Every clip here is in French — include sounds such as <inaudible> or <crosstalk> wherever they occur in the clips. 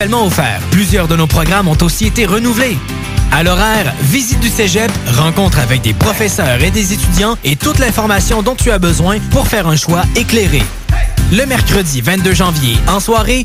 Tellement offert. Plusieurs de nos programmes ont aussi été renouvelés. À l'horaire, visite du cégep, rencontre avec des professeurs et des étudiants et toute l'information dont tu as besoin pour faire un choix éclairé. Le mercredi 22 janvier, en soirée,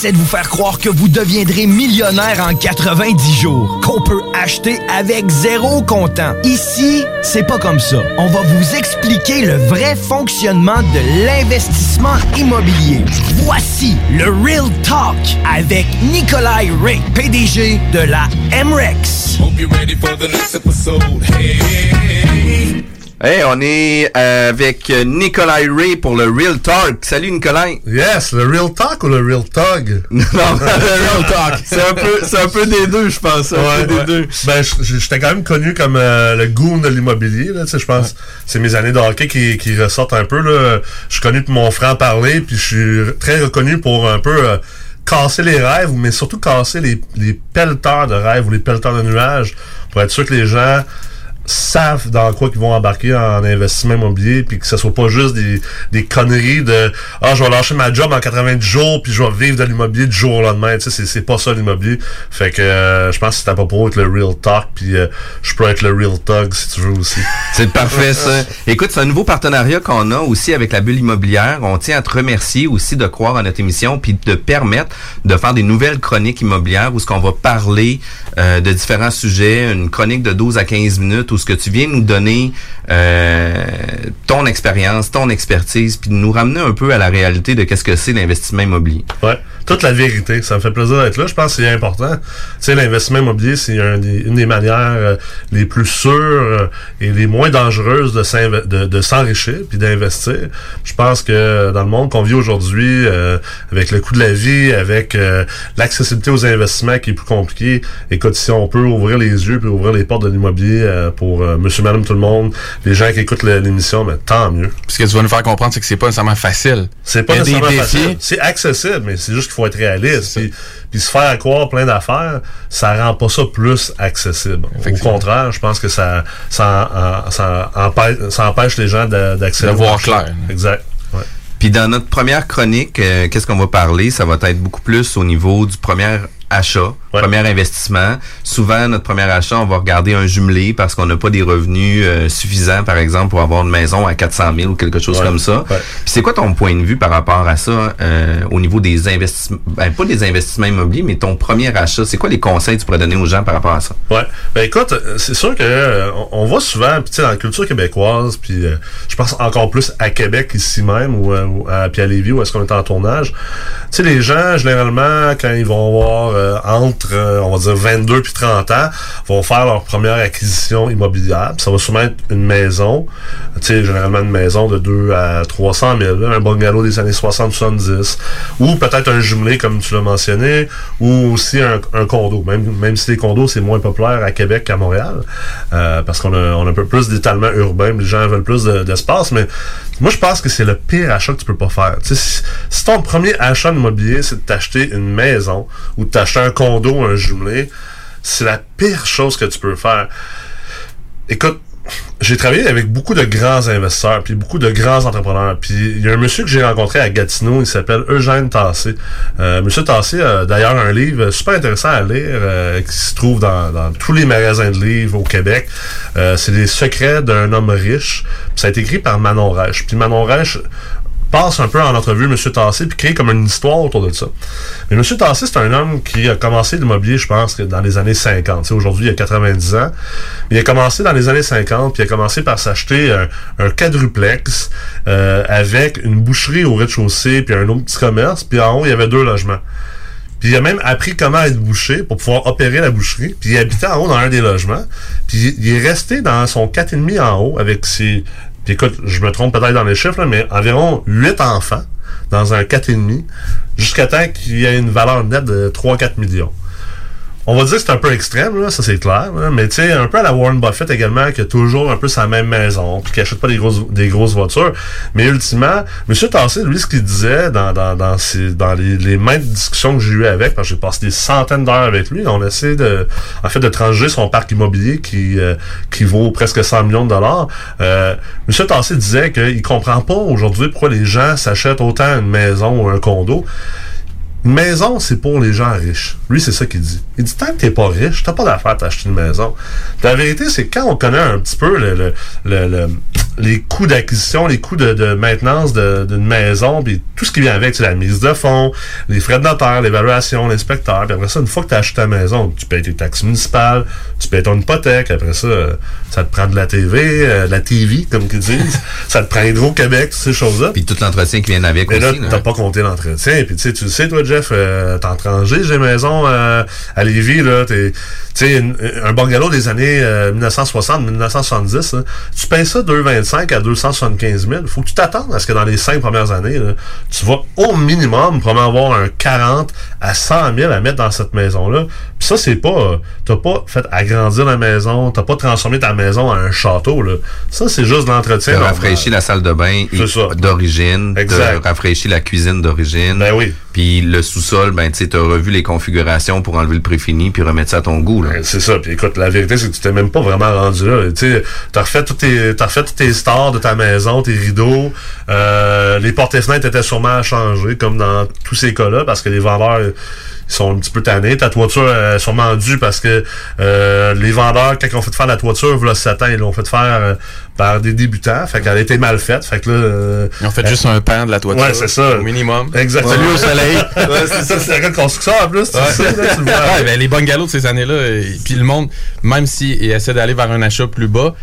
Essaient de vous faire croire que vous deviendrez millionnaire en 90 jours, qu'on peut acheter avec zéro comptant. Ici, c'est pas comme ça. On va vous expliquer le vrai fonctionnement de l'investissement immobilier. Voici le Real Talk avec Nikolai Ray, PDG de la MREX. On est euh, avec Nikolai Ray pour le Real Talk. Salut Nikolai. Yes, le Real Talk ou le Real Tug? <laughs> non, le Real Talk. <laughs> C'est un peu, c'est un peu des deux, je pense. Un peu des deux. Ben, j'étais quand même connu comme euh, le goon de l'immobilier. Là, tu sais, je pense c'est mes années de hockey qui, qui ressortent un peu. Là. Je suis connu pour mon franc-parler, puis je suis très reconnu pour un peu euh, casser les rêves, mais surtout casser les, les pelleteurs de rêves ou les pelleteurs de nuages pour être sûr que les gens savent dans quoi qu'ils vont embarquer en investissement immobilier puis que ce soit pas juste des, des conneries de ah je vais lâcher ma job en 90 jours puis je vais vivre de l'immobilier du jour au lendemain tu sais c'est, pas ça l'immobilier fait que euh, je pense que c'est à propos être le real talk puis euh, je peux être le real tug si tu veux aussi <laughs> C'est parfait, ça. Écoute, c'est un nouveau partenariat qu'on a aussi avec la bulle immobilière. On tient à te remercier aussi de croire à notre émission puis de permettre de faire des nouvelles chroniques immobilières où ce qu'on va parler euh, de différents sujets, une chronique de 12 à 15 minutes ce que tu viens nous donner euh, ton expérience, ton expertise puis de nous ramener un peu à la réalité de qu'est-ce que c'est l'investissement immobilier. Ouais, toute la vérité. Ça me fait plaisir d'être là. Je pense que c'est important. Tu sais, l'investissement immobilier, c'est une des manières euh, les plus sûres euh, et les moins dangereuses de, s'enrichir puis d'investir. Je pense que dans le monde qu'on vit aujourd'hui, euh, avec le coût de la vie, avec euh, l'accessibilité aux investissements qui est plus compliqué, écoute, si on peut ouvrir les yeux puis ouvrir les portes de l'immobilier euh, pour euh, monsieur, madame, tout le monde, les gens qui écoutent l'émission, mais tant mieux. Ce que tu vas nous faire comprendre, c'est que c'est pas nécessairement facile. C'est pas nécessairement facile. C'est accessible, mais c'est juste qu'il faut être réaliste. Puis, puis se faire croire plein d'affaires, ça rend pas ça plus accessible. Au contraire, je pense que ça, ça, ça, empêche, ça empêche les gens de- d'accéder De voir clair. Exact. Ouais. Puis dans notre première chronique, euh, qu'est-ce qu'on va parler? Ça va être beaucoup plus au niveau du premier achat, Ouais. premier investissement. Souvent, notre premier achat, on va regarder un jumelé parce qu'on n'a pas des revenus euh, suffisants, par exemple, pour avoir une maison à 400 000 ou quelque chose Ouais. comme ça. Ouais. Puis c'est quoi ton point de vue par rapport à ça euh, au niveau des investissements, ben, pas des investissements immobiliers, mais ton premier achat? C'est quoi les conseils que tu pourrais donner aux gens par rapport à ça? Ouais. Ben écoute, c'est sûr que euh, on, voit souvent, puis tu sais, dans la culture québécoise, puis euh, je pense encore plus à Québec ici même, ou, euh, ou à, puis à Lévis, où est-ce qu'on est en tournage. Tu sais, les gens, généralement, quand ils vont avoir euh, entre on va dire, 22 puis 30 ans, vont faire leur première acquisition immobilière. Ça va souvent être une maison, tu sais, généralement une maison de 2 à 300 000, là, un bungalow des années 60-70, ou peut-être un jumelé, comme tu l'as mentionné, ou aussi un, condo. Même, même si les condos, c'est moins populaire à Québec qu'à Montréal, euh, parce qu'on a, on a un peu plus d'étalement urbain, les gens veulent plus de- d'espace, mais moi, je pense que c'est le pire achat que tu peux pas faire. Si, ton premier achat immobilier, c'est de t'acheter une maison ou de t'acheter un condo, un jumelé, c'est la pire chose que tu peux faire. Écoute, j'ai travaillé avec beaucoup de grands investisseurs, puis beaucoup de grands entrepreneurs. Puis il y a un monsieur que j'ai rencontré à Gatineau, il s'appelle Eugène Tassé. Euh, monsieur Tassé a d'ailleurs un livre super intéressant à lire euh, qui se trouve dans, tous les magasins de livres au Québec. Euh, c'est les secrets d'un homme riche. Puis ça a été écrit par Manon Reich. Puis Manon Reich passe un peu en entrevue M. Tassé puis crée comme une histoire autour de ça. Mais M. Tassé, c'est un homme qui a commencé l'immobilier, je pense, dans les années 50. Tu sais, Aujourd'hui, il a 90 ans. Il a commencé dans les années 50, puis il a commencé par s'acheter un, quadruplex euh, avec une boucherie au rez-de-chaussée, puis un autre petit commerce, puis en haut, il y avait deux logements. Puis il a même appris comment être boucher pour pouvoir opérer la boucherie. Puis il habitait en haut dans un des logements. Puis il est resté dans son 4,5 en haut avec ses... Écoute, je me trompe peut-être dans les chiffres, mais environ 8 enfants dans un 4,5 jusqu'à temps qu'il y ait une valeur nette de 3-4 millions. On va dire que c'est un peu extrême, là, ça c'est clair, là, mais tu sais, un peu à la Warren Buffett également, qui a toujours un peu sa même maison, puis qui achète pas des grosses, des grosses voitures. Mais ultimement, M. Tassé, lui, ce qu'il disait dans, dans, dans, ses- dans les, les maintes discussions que j'ai eues avec, parce que j'ai passé des centaines d'heures avec lui, on essaie de, en fait, de trancher son parc immobilier qui, euh, qui vaut presque 100 millions de dollars. Euh, M. Tassé disait qu'il comprend pas aujourd'hui pourquoi les gens s'achètent autant une maison ou un condo. Maison, c'est pour les gens riches. Lui, c'est ça qu'il dit. Il dit, tant que t'es pas riche, t'as pas d'affaire à t'acheter une maison. La vérité, c'est que quand on connaît un petit peu le, le- le- le- les coûts d'acquisition, les coûts de, de maintenance d'une maison, puis tout ce qui vient avec, c'est la mise de fonds, les frais de notaire, l'évaluation, l'inspecteur, puis après ça, une fois que t'as acheté ta maison, tu payes tes taxes municipales, tu payes ton hypothèque, après ça, euh, ça te prend de la TV, euh, de la TV, comme qu'ils disent, <laughs> ça te prend Hydro-Québec, toutes ces choses-là. Puis tout l'entretien qui vient avec là, aussi. là. t'as pas compté l'entretien. Puis tu sais, tu sais, toi, Jeff, euh, t'es en tranché, j'ai maison euh, à Lévis, là. t'es- Tu un bungalow des années euh, 1960-1970, là, tu payes ça 2,25 à 275 000. Faut que tu t'attendes à ce que dans les cinq premières années, là, tu vas au minimum probablement avoir un 40 à 100 000 à mettre dans cette maison-là. Puis ça, c'est pas... euh, T'as pas fait agrandir la maison, t'as pas transformé ta maison en un château, là. Ça, c'est juste l'entretien. De normal. rafraîchir la salle de bain d'origine, Exact. de rafraîchir la cuisine d'origine. Ben oui. Puis le sous-sol, ben tu t'as revu les configurations pour enlever le préfini puis remettre ça à ton goût. Là. Ben, c'est ça. Puis écoute, la vérité, c'est que tu t'es même pas vraiment rendu là. Tu t'as refait tous tes, t'as refait tous tes stars de ta maison, tes rideaux. Euh, les portes et fenêtres étaient sûrement à changer, comme dans tous ces cas-là, parce que les vendeurs ils sont un petit peu tannés. Ta toiture euh, est sûrement due parce que euh, les vendeurs, quand ils ont fait faire la toiture, voilà 7 ans, ils l'ont fait faire euh, par des débutants. Fait qu'elle a été mal faite. Fait que là... euh, Ils ont fait juste un pan de la toiture. Ouais, c'est ça. Au minimum. Exactement. Salut au soleil. <laughs> ouais, c'est ça, c'est la construction en plus. tu sais, là, tu le vois. Ouais, ben, les bungalows de ces années-là, puis le monde, même s'ils essaient d'aller vers un achat plus bas,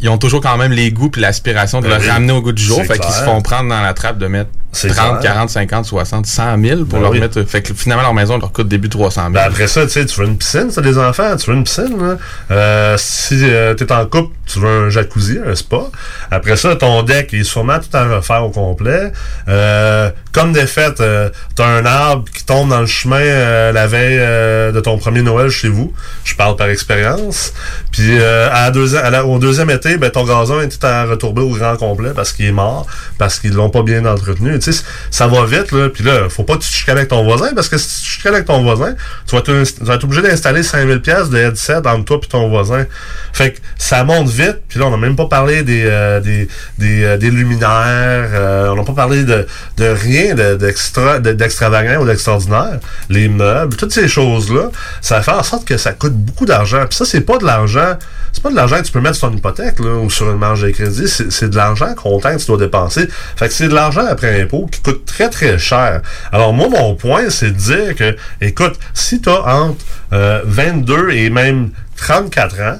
ils ont toujours quand même les goûts puis l'aspiration de Ben le oui. ramener au goût du jour. Fait qu'ils se font prendre dans la trappe de mettre C'est 30, clair. 40, 50, 60, 100 000 pour Ben leur oui. mettre. Fait que finalement, leur maison leur coûte début 300 000. Ben après ça, tu sais, tu veux une piscine, t'as des enfants, tu veux une piscine. Là. Euh, si euh, t'es en couple, tu veux un jacuzzi, un spa. Après ça, ton deck il est sûrement tout à refaire au complet. Euh, comme des fêtes, euh, t'as un arbre qui tombe dans le chemin euh, la veille euh, de ton premier Noël chez vous. Je parle par expérience. Puis euh, à la- au deuxième été, ben ton gazon est à retourner au grand complet parce qu'il est mort, parce qu'ils l'ont pas bien entretenu. Tu sais, ça va vite là. Puis là, faut pas que tu te avec ton voisin parce que si tu te avec ton voisin, tu vas, être obligé d'installer 5000 pièces de headset entre toi et ton voisin. Fait que ça monte vite. Puis là, on n'a même pas parlé des euh, des des, euh, des luminaires. euh, on n'a pas parlé de, de rien de- d'extra de- d'extravagant ou d'extraordinaire. Les meubles, toutes ces choses là, ça fait en sorte que ça coûte beaucoup d'argent. Puis ça, c'est pas de l'argent. C'est pas de l'argent que tu peux mettre sur ton hypothèque ou sur une marge de crédit. C'est de l'argent comptant que tu dois dépenser. Fait que c'est de l'argent après impôt qui coûte très très cher. Alors moi, mon point, c'est de dire que, écoute, si tu as entre euh, 22 et même 34 ans,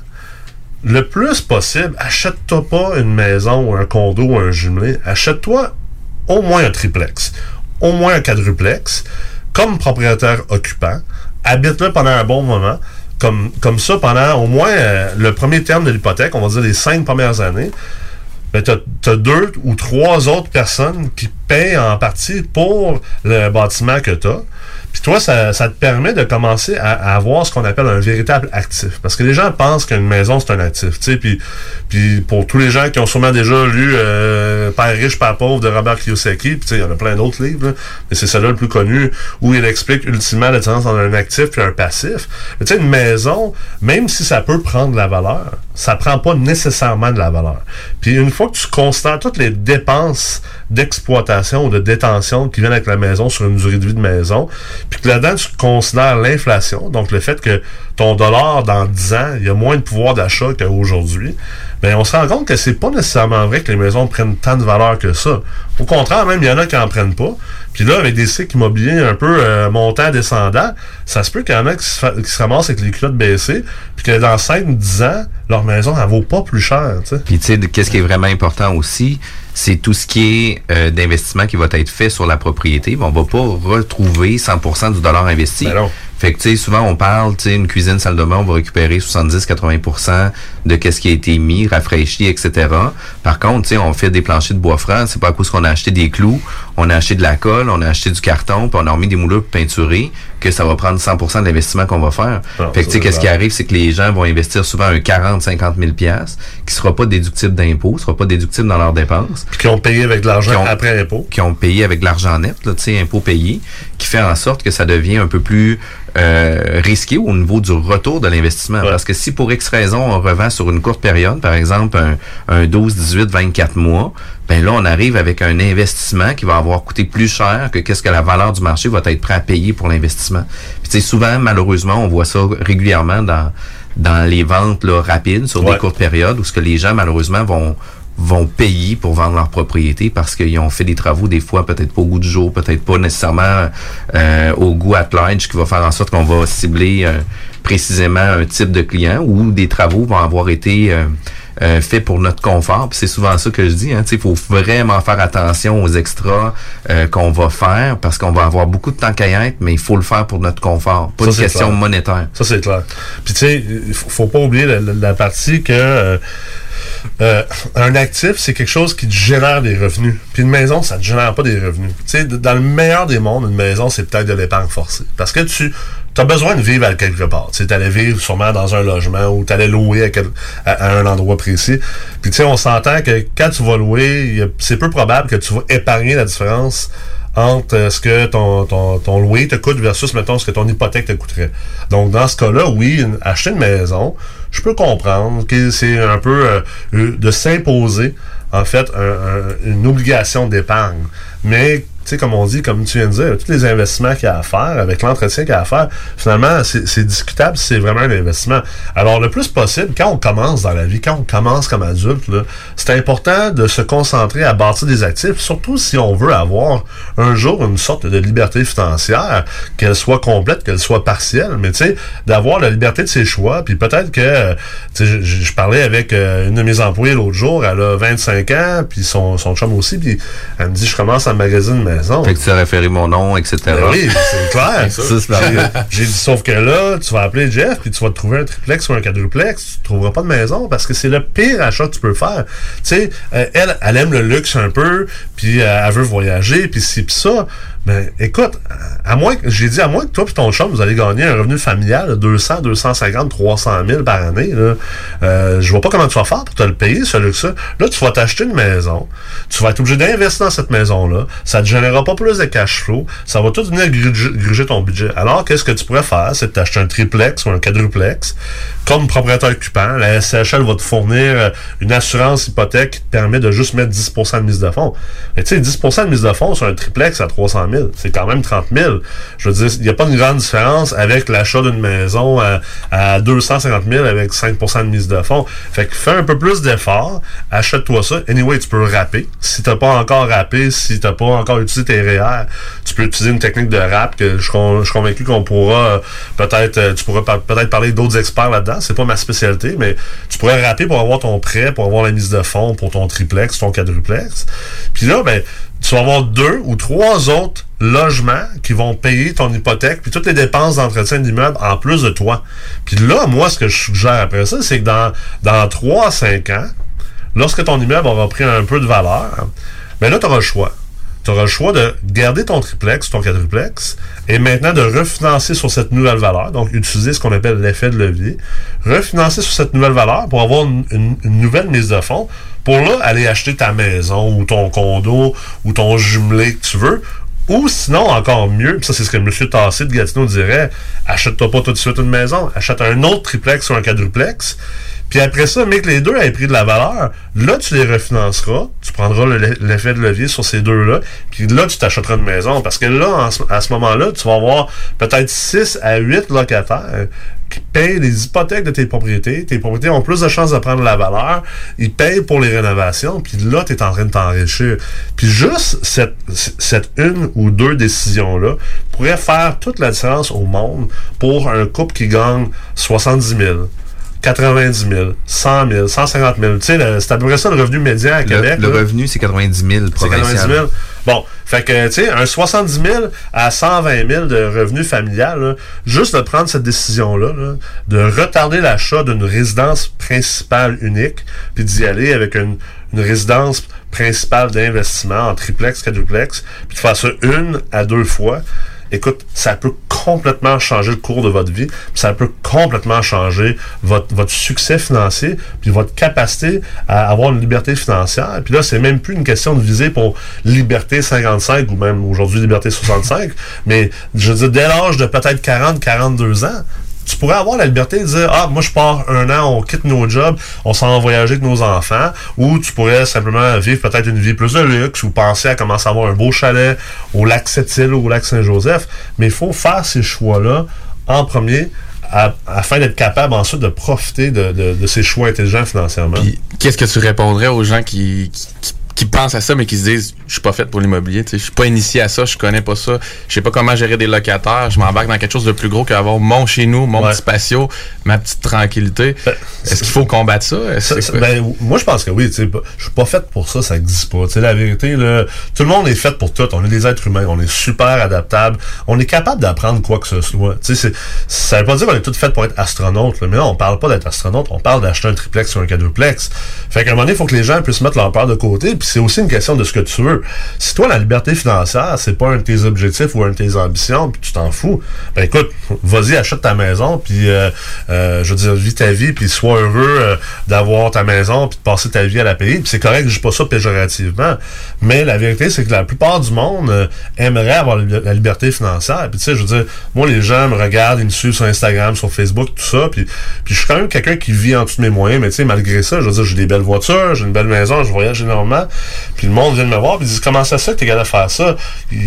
le plus possible, achète-toi pas une maison ou un condo ou un jumelé. Achète-toi au moins un triplex, au moins un quadruplex, comme propriétaire occupant. habite là pendant un bon moment. Comme, comme ça, pendant au moins euh, le premier terme de l'hypothèque, on va dire les cinq premières années, ben, tu as, deux ou trois autres personnes qui payent en partie pour le bâtiment que tu as. Puis toi, ça, ça, te permet de commencer à, avoir ce qu'on appelle un véritable actif. Parce que les gens pensent qu'une maison, c'est un actif. Tu puis, puis pour tous les gens qui ont sûrement déjà lu euh, Père riche, Père pauvre de Robert Kiyosaki, puis tu sais, il y en a plein d'autres livres, mais c'est celui-là le plus connu, où il explique ultimement la différence entre un actif et un passif. Mais tu sais, une maison, même si ça peut prendre de la valeur, ça prend pas nécessairement de la valeur. Puis une fois que tu constates toutes les dépenses d'exploitation ou de détention qui viennent avec la maison sur une durée de vie de maison, puis que là-dedans, tu considères l'inflation, donc le fait que ton dollar, dans 10 ans, il y a moins de pouvoir d'achat qu'aujourd'hui, bien, on se rend compte que c'est pas nécessairement vrai que les maisons prennent tant de valeur que ça. Au contraire, même, il y en a qui en prennent pas. Puis là, avec des cycles immobiliers un peu euh, montants, descendants, ça se peut qu'il y en a qui se, ramassent avec les culottes baissées, puis que dans 5-10 ans, leur maison, elle vaut pas plus cher. Puis tu sais, qu'est-ce qui est vraiment important aussi, c'est tout ce qui est euh, d'investissement qui va être fait sur la propriété. on va pas retrouver 100% du dollar investi. Ben non. Fait que, tu sais, souvent, on parle, tu sais, une cuisine, salle de bain, on va récupérer 70-80% de qu'est-ce qui a été mis, rafraîchi, etc. Par contre, tu sais, on fait des planchers de bois franc, c'est pas à cause qu'on a acheté des clous, on a acheté de la colle, on a acheté du carton, puis on a remis des moulures peinturés, que ça va prendre 100% de l'investissement qu'on va faire. Non, fait que, tu sais, qu'est-ce qui arrive, c'est que les gens vont investir souvent un 40, 50 000 pièces qui sera pas déductible d'impôts, sera pas déductible dans leurs dépenses Puis qui ont payé avec de l'argent après impôt. qui ont payé avec de l'argent net, tu sais, impôts payés, qui fait en sorte que ça devient un peu plus euh, risqué au niveau du retour de l'investissement. Parce que si pour X raison, on revend sur une courte période, par exemple un, un 12, 18, 24 mois, ben là, on arrive avec un investissement qui va avoir coûté plus cher que qu'est-ce que la valeur du marché va être prêt à payer pour l'investissement. Puis, tu sais, souvent, malheureusement, on voit ça régulièrement dans dans les ventes là, rapides sur Ouais. des courtes périodes où ce que les gens malheureusement vont vont payer pour vendre leur propriété parce qu'ils ont fait des travaux des fois peut-être pas au goût du jour, peut-être pas nécessairement euh, au goût at large qui va faire en sorte qu'on va cibler euh, précisément un type de client ou des travaux vont avoir été euh, euh, faits pour notre confort. Puis c'est souvent ça que je dis. Hein, il faut vraiment faire attention aux extras euh, qu'on va faire parce qu'on va avoir beaucoup de temps qu'à y être, mais il faut le faire pour notre confort, pas Ça, une question clair. monétaire. Ça, c'est clair. Puis, tu sais, il faut, pas oublier la, la- la partie que euh, euh, un actif, c'est quelque chose qui te génère des revenus. Puis une maison, ça te génère pas des revenus. Tu sais, dans le meilleur des mondes, une maison, c'est peut-être de l'épargne forcée. Parce que tu as besoin de vivre à quelque part. Tu allais vivre sûrement dans un logement ou tu allais louer à, quel- à- un endroit précis. Puis, tu sais, on s'entend que quand tu vas louer, c'est peu probable que tu vas épargner la différence entre euh, ce que ton, ton, ton loyer te coûte versus, mettons, ce que ton hypothèque te coûterait. Donc, dans ce cas-là, oui, acheter une maison, je peux comprendre que c'est un peu euh, de s'imposer, en fait, un- un- une obligation d'épargne. Mais, tu sais, comme on dit, comme tu viens de dire, tous les investissements qu'il y a à faire, avec l'entretien qu'il y a à faire, finalement, c'est discutable si c'est vraiment un investissement. Alors, le plus possible, quand on commence dans la vie, quand on commence comme adulte, c'est important de se concentrer à bâtir des actifs, surtout si on veut avoir un jour une sorte de liberté financière, qu'elle soit complète, qu'elle soit partielle, mais tu sais, d'avoir la liberté de ses choix, puis peut-être que, tu sais, je, parlais avec euh, une de mes employées l'autre jour, elle a 25 ans, puis son, son chum aussi, puis elle me dit, je commence magasiner une maison. Fait que tu as référé mon nom, etc. Ben oui, c'est clair. <laughs> J'ai dit, sauf que là, tu vas appeler Jeff, puis tu vas te trouver un triplex ou un quadruplex, tu trouveras pas de maison parce que c'est le pire achat que tu peux faire. Tu sais, euh, elle, elle aime le luxe un peu, puis euh, elle veut voyager, puis ci, puis ça. Mais écoute, à moins que, j'ai dit, à moins que toi puis ton chum, vous allez gagner un revenu familial de 200, 250, 300 000 par année, là, euh, je vois pas comment tu vas faire pour te le payer, ce luxe-là. Là, tu vas t'acheter une maison, tu vas être obligé d'investir dans cette maison-là, ça te générera pas plus de cash flow, ça va tout venir gruger, ton budget. Alors, qu'est-ce que tu pourrais faire? C'est t'acheter un triplex ou un quadruplex. Comme propriétaire occupant, la SCHL va te fournir euh, une assurance hypothèque qui te permet de juste mettre 10% de mise de fonds. Mais tu sais, 10% de mise de fonds sur un triplex à 300 000, c'est quand même 30 000. Je veux dire, il n'y a pas une grande différence avec l'achat d'une maison à, à 250 000 avec 5% de mise de fonds. Fait que fais un peu plus d'efforts, achète-toi ça. Anyway, tu peux rapper. Si t'as pas encore rappé, si t'as pas encore utilisé tes REER, tu peux utiliser une technique de rap que je, suis convaincu qu'on pourra euh, peut-être, euh, tu pourras peut-être parler d'autres experts là-dedans. C'est pas ma spécialité, mais tu pourrais rapper pour avoir ton prêt, pour avoir la mise de fonds pour ton triplex, ton quadruplex. Puis là, ben, tu vas avoir deux ou trois autres logements qui vont payer ton hypothèque, puis toutes les dépenses d'entretien d'immeuble en plus de toi. Puis là, moi, ce que je suggère après ça, c'est que dans, dans 3 à 5 ans, lorsque ton immeuble aura pris un peu de valeur, ben là, tu auras le choix. Tu auras le choix de garder ton triplex, ton quadruplex, et maintenant de refinancer sur cette nouvelle valeur, donc utiliser ce qu'on appelle l'effet de levier, refinancer sur cette nouvelle valeur pour avoir une, une- une nouvelle mise de fonds, pour là, aller acheter ta maison ou ton condo ou ton jumelé que tu veux, ou sinon, encore mieux, ça c'est ce que M. Tassé de Gatineau dirait, achète-toi pas tout de suite une maison, achète un autre triplex ou un quadruplex, puis après ça, mais que les deux aient pris de la valeur, là, tu les refinanceras, tu prendras le- l'effet de levier sur ces deux-là, puis là, tu t'achèteras une maison. Parce que là, à ce moment-là, tu vas avoir peut-être 6 à 8 locataires payent les hypothèques de tes propriétés. Tes propriétés ont plus de chances de prendre la valeur. Ils payent pour les rénovations, puis là, tu es en train de t'enrichir. Puis juste cette, cette une ou deux décisions-là pourrait faire toute la différence au monde pour un couple qui gagne 70 000. 90 000, 100 000, 150 000. Tu sais, le- c'est à peu près ça le revenu médian à Le, Québec. le là. revenu, c'est 90 000 C'est 90 provincial. 000. Bon, fait que, tu sais, un 70 000 à 120 000 de revenu familial, là, juste de prendre cette décision-là, là, de retarder l'achat d'une résidence principale unique, puis d'y aller avec une, une résidence principale d'investissement en triplex, quadruplex, puis de faire ça une à deux fois, écoute, ça peut complètement changer le cours de votre vie, ça peut complètement changer votre, votre succès financier, puis votre capacité à avoir une liberté financière. Puis là, c'est même plus une question de viser pour liberté 55 ou même aujourd'hui liberté 65, mais je veux dire, dès l'âge de peut-être 40, 42 ans, tu pourrais avoir la liberté de dire ah moi je pars un an on quitte nos jobs on s'en va voyager avec nos enfants ou tu pourrais simplement vivre peut-être une vie plus de luxe ou penser à commencer à avoir un beau chalet au lac Sept-Îles ou au lac Saint-Joseph. Mais il faut faire ces choix là en premier afin d'être capable ensuite de profiter de, de- ces choix intelligents financièrement. Qu'est-ce que tu répondrais aux gens qui- qui pensent à ça, mais qui se disent Je suis pas fait pour l'immobilier, tu sais, je suis pas initié à ça, je connais pas ça, je sais pas comment gérer des locataires, je m'embarque dans quelque chose de plus gros qu'avoir mon chez nous, mon Ouais. petit patio, ma petite tranquillité. Est-ce qu'il faut combattre ça? Ben, moi, je pense que oui. tu sais, Je suis pas fait pour ça, ça existe pas. Tu sais, la vérité, là, tout le monde est fait pour tout. On est des êtres humains, on est super adaptables. On est capable d'apprendre quoi que ce soit. Tu sais, c'est- ça veut pas dire qu'on est tous faits pour être astronautes. là. Mais non, on parle pas d'être astronaute, on parle d'acheter un triplex ou un quadruplex. Fait qu'à un moment donné, il faut que les gens puissent mettre leur peur de côté. Puis c'est aussi une question de ce que tu veux. Si toi, la liberté financière, c'est pas un de tes objectifs ou un de tes ambitions, puis tu t'en fous, ben écoute, vas-y, achète ta maison, puis euh, euh, je veux dire, vis ta vie, puis sois heureux euh, d'avoir ta maison, puis de passer ta vie à la payer. Puis c'est correct, je dis pas ça péjorativement, mais la vérité, c'est que la plupart du monde euh, aimerait avoir la liberté financière. Puis tu sais, je veux dire, moi, les gens me regardent, ils me suivent sur Instagram, sur Facebook, tout ça, puis, puis je suis quand même quelqu'un qui vit en dessous de mes moyens, mais tu sais, malgré ça, je veux dire, j'ai des belles voitures, j'ai une belle maison, je voyage énormément, puis le monde vient de me voir, puis ils disent, comment ça se fait que t'es capable de faire ça?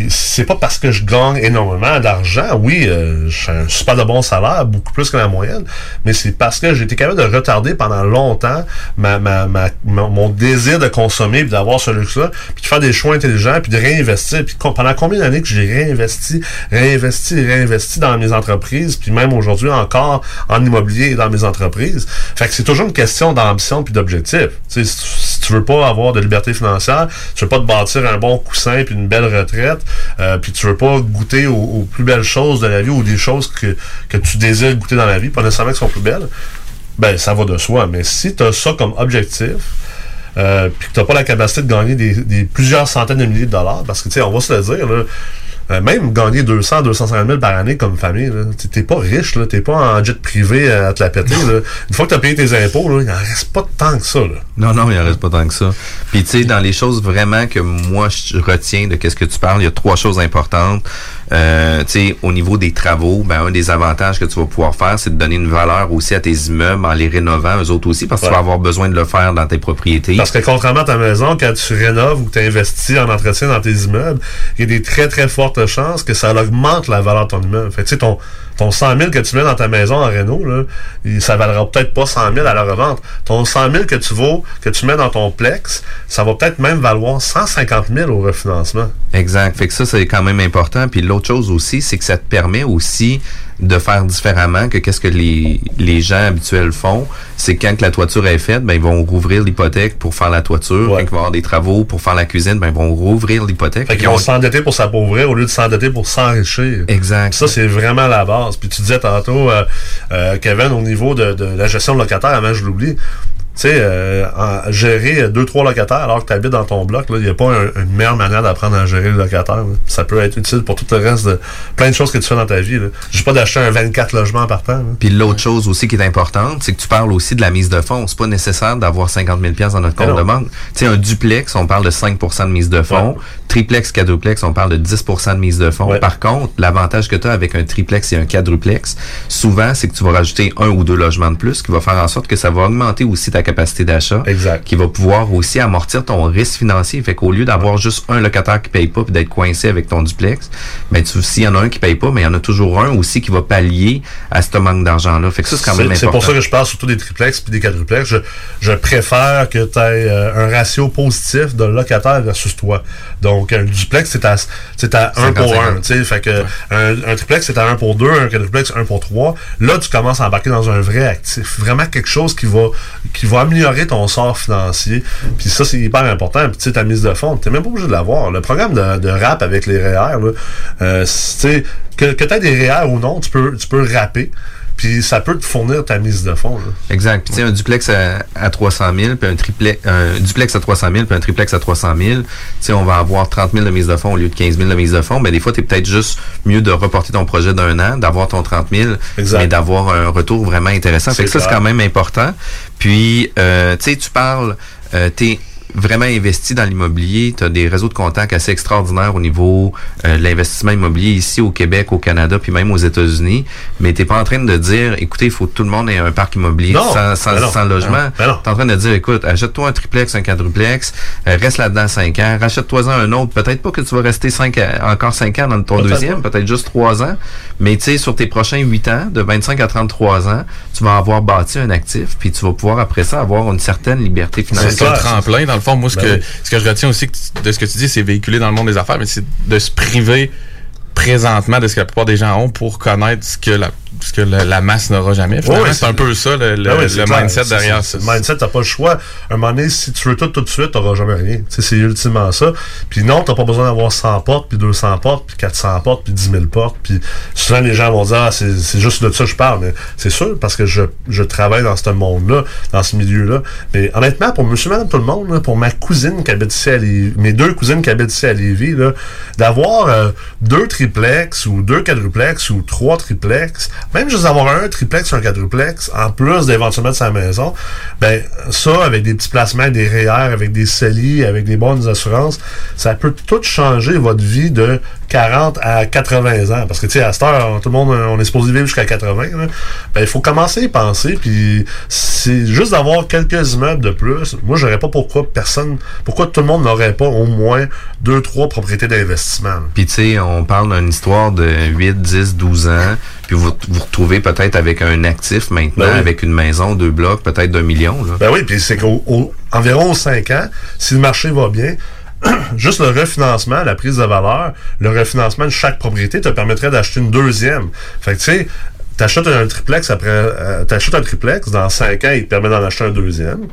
C'est pas parce que je gagne énormément d'argent, oui, euh, j'ai super de bon salaire, beaucoup plus que la moyenne, mais c'est parce que j'ai été capable de retarder pendant longtemps mon désir de consommer, puis d'avoir ce luxe-là, puis de faire des choix intelligents, puis de réinvestir. Puis pendant combien d'années que j'ai réinvesti, réinvesti, réinvesti dans mes entreprises, puis même aujourd'hui encore en immobilier et dans mes entreprises? Fait que c'est toujours une question d'ambition puis d'objectif. Tu tu- tu veux pas avoir de liberté financière, tu veux pas te bâtir un bon coussin puis une belle retraite, euh, puis tu veux pas goûter aux, plus belles choses de la vie ou des choses que, tu désires goûter dans la vie, pas nécessairement qui sont plus belles, ben ça va de soi. Mais si tu as ça comme objectif, euh, puis que t'as pas la capacité de gagner des plusieurs centaines de milliers de dollars, parce que tu sais, on va se le dire, là, euh, même gagner 200, 250 000 par année comme famille, t'es- pas riche, t'es pas en jet privé à te la péter. Là. Une fois que t'as payé tes impôts, là, il en reste pas tant que ça. Là. Non, non, il en reste pas tant que ça. Puis tu sais, dans les choses vraiment que moi je retiens de qu'est-ce que tu parles, il y a trois choses importantes. Euh, tu sais, au niveau des travaux, ben un des avantages que tu vas pouvoir faire, c'est de donner une valeur aussi à tes immeubles en les rénovant eux autres aussi, parce que tu vas avoir besoin de le faire dans tes propriétés. Parce que contrairement à ta maison, quand tu rénoves ou tu investis en entretien dans tes immeubles, il y a des très très fortes chances que ça augmente la valeur de ton immeuble. Fait que, tu sais, ton, ton 100 000 que tu mets dans ta maison en réno, là, ça valera peut-être pas 100 000 à la revente. Ton 100 000 que tu vaux, que tu mets dans ton plex, ça va peut-être même valoir 150 000 au refinancement. Exact. Fait que ça, c'est quand même important. Puis l'autre chose aussi, c'est que ça te permet aussi de faire différemment que qu'est-ce que les, les gens habituels font, c'est quand que la toiture est faite, ben ils vont rouvrir l'hypothèque pour faire la toiture. Quand il va y avoir des travaux pour faire la cuisine, ben ils vont rouvrir l'hypothèque. Fait qu'ils vont s'endetter pour s'appauvrir au lieu de s'endetter pour s'enrichir. Exact. Ça, c'est vraiment la base. Puis tu disais tantôt, euh, euh, Kevin, au niveau de, de la gestion de locataire, avant je l'oublie, tu sais, euh, gérer deux, trois locataires alors que tu habites dans ton bloc, il n'y a pas un- une meilleure manière d'apprendre à gérer le locataire. là. Ça peut être utile pour tout le reste de plein de choses que tu fais dans ta vie. là. Juste pas d'acheter un 24 logements par temps. Puis l'autre chose aussi qui est importante, c'est que tu parles aussi de la mise de fonds. C'est pas nécessaire d'avoir 50 000 pièces dans notre compte de banque. Tu sais, un duplex, on parle de 5% de mise de fonds. Ouais. Triplex, quadruplex, on parle de 10% de mise de fonds. Ouais. Par contre, l'avantage que tu as avec un triplex et un quadruplex, souvent, c'est que tu vas rajouter un ou deux logements de plus, qui va faire en sorte que ça va augmenter aussi ta capacité d'achat. Exact. Qui va pouvoir aussi amortir ton risque financier. Fait qu'au lieu d'avoir juste un locataire qui paye pas puis d'être coincé avec ton duplex, ben tu s'il y en a un qui paye pas, mais il y en a toujours un aussi qui va pallier à ce manque d'argent-là. Fait que ça, c'est quand même C'est c'est important. pour ça que je parle surtout des triplex puis des quadruplex. Je, je préfère que tu aies un ratio positif de locataire versus toi. Donc, un duplex, c'est à, c'est à 1 pour 1. 50-50. Fait que un, un triplex, c'est à 1 pour 2, un quadruplex, 1 pour 3. Là, tu commences à embarquer dans un vrai actif. Vraiment quelque chose qui va, qui va améliorer ton sort financier. Puis ça, c'est hyper important. Puis tu sais, ta mise de fonds, t'es même pas obligé de l'avoir. Le programme de, rap avec les REER, là, euh, que, que tu des REER ou non, tu peux, tu peux rapper. Puis ça peut te fournir ta mise de fonds. là. Exact. Puis tu sais, un duplex à, à 300 000, puis un triplex, un duplex à 300 000, puis un triplex à 300 000, tu sais, on va avoir 30 000 de mise de fonds au lieu de 15 000 de mise de fonds. Mais des fois, tu es peut-être juste mieux de reporter ton projet d'un an, d'avoir ton 30 000, Exact. mais d'avoir un retour vraiment intéressant. Fait que ça, c'est quand même important. Puis, euh, tu sais, tu parles, euh, t'es vraiment investi dans l'immobilier, tu as des réseaux de contacts assez extraordinaires au niveau euh, de l'investissement immobilier ici au Québec, au Canada, puis même aux États-Unis, mais t'es pas en train de dire, écoutez, il faut que tout le monde ait un parc immobilier Non, sans, sans, ben non, sans logement. ben non, ben. T'es en train de dire, écoute, achète-toi un triplex, un quadruplex, euh, reste là-dedans 5 ans, rachète-toi-en un autre. Peut-être pas que tu vas rester cinq, à- encore 5 ans dans ton Peut-être deuxième, pas. peut-être juste 3 ans. Mais tu sais, sur tes prochains 8 ans, de 25 à 33 ans, tu vas avoir bâti un actif, puis tu vas pouvoir après ça avoir une certaine liberté C'est financière. ça le clair, tremplin. Dans le fond, moi, ce, Ben que, oui. ce que je retiens aussi de ce que tu dis, c'est véhiculer dans le monde des affaires, mais c'est de se priver présentement de ce que la plupart des gens ont pour connaître ce que la, ce que la, la masse n'aura jamais. Finalement, Ouais, c'est un peu ça le, le, Ben le clair. mindset derrière ça. Le mindset, t'as pas le choix. Un moment donné, si tu veux tout tout de suite, t'auras jamais rien. C'est ultimement ça. Puis non, t'as pas besoin d'avoir 100 portes, puis 200 portes, puis 400 portes, puis 10 000 portes. Puis souvent, les gens vont dire, ah, c'est c'est juste de ça que je parle. Mais c'est sûr, parce que je, je travaille dans ce monde-là, dans ce milieu-là. Mais honnêtement, pour monsieur, madame, tout le monde, là, pour ma cousine qui habite ici à Lévis, mes deux cousines qui habitent ici à Lévis, là, d'avoir euh, deux triplex ou deux quadruplex ou trois triplex, même juste d'avoir un triplex ou un quadruplex, en plus d'éventuellement de sa maison, ben ça, avec des petits placements, des REER, avec des CELI, avec des bonnes assurances, ça peut tout changer votre vie de 40 à 80 ans. Parce que, tu sais, à cette heure, tout le monde, on est supposé vivre jusqu'à 80. là. Ben, il faut commencer à y penser, puis c'est juste d'avoir quelques immeubles de plus. Moi, j'aurais pas pourquoi personne, pourquoi tout le monde n'aurait pas au moins deux, trois propriétés d'investissement. Puis tu sais, on parle d'une histoire de 8, 10, 12 ans, puis vous vous retrouvez peut-être avec un actif maintenant, Ben oui. avec une maison, deux blocs, peut-être d'un million. Là. Ben oui, puis c'est qu'environ 5 ans, si le marché va bien, <clears throat> juste le refinancement, la prise de valeur, le refinancement de chaque propriété te permettrait d'acheter une deuxième. Fait que tu sais, t'achètes un triplex après, euh, t'achètes un triplex, dans 5 ans, il te permet d'en acheter un deuxième.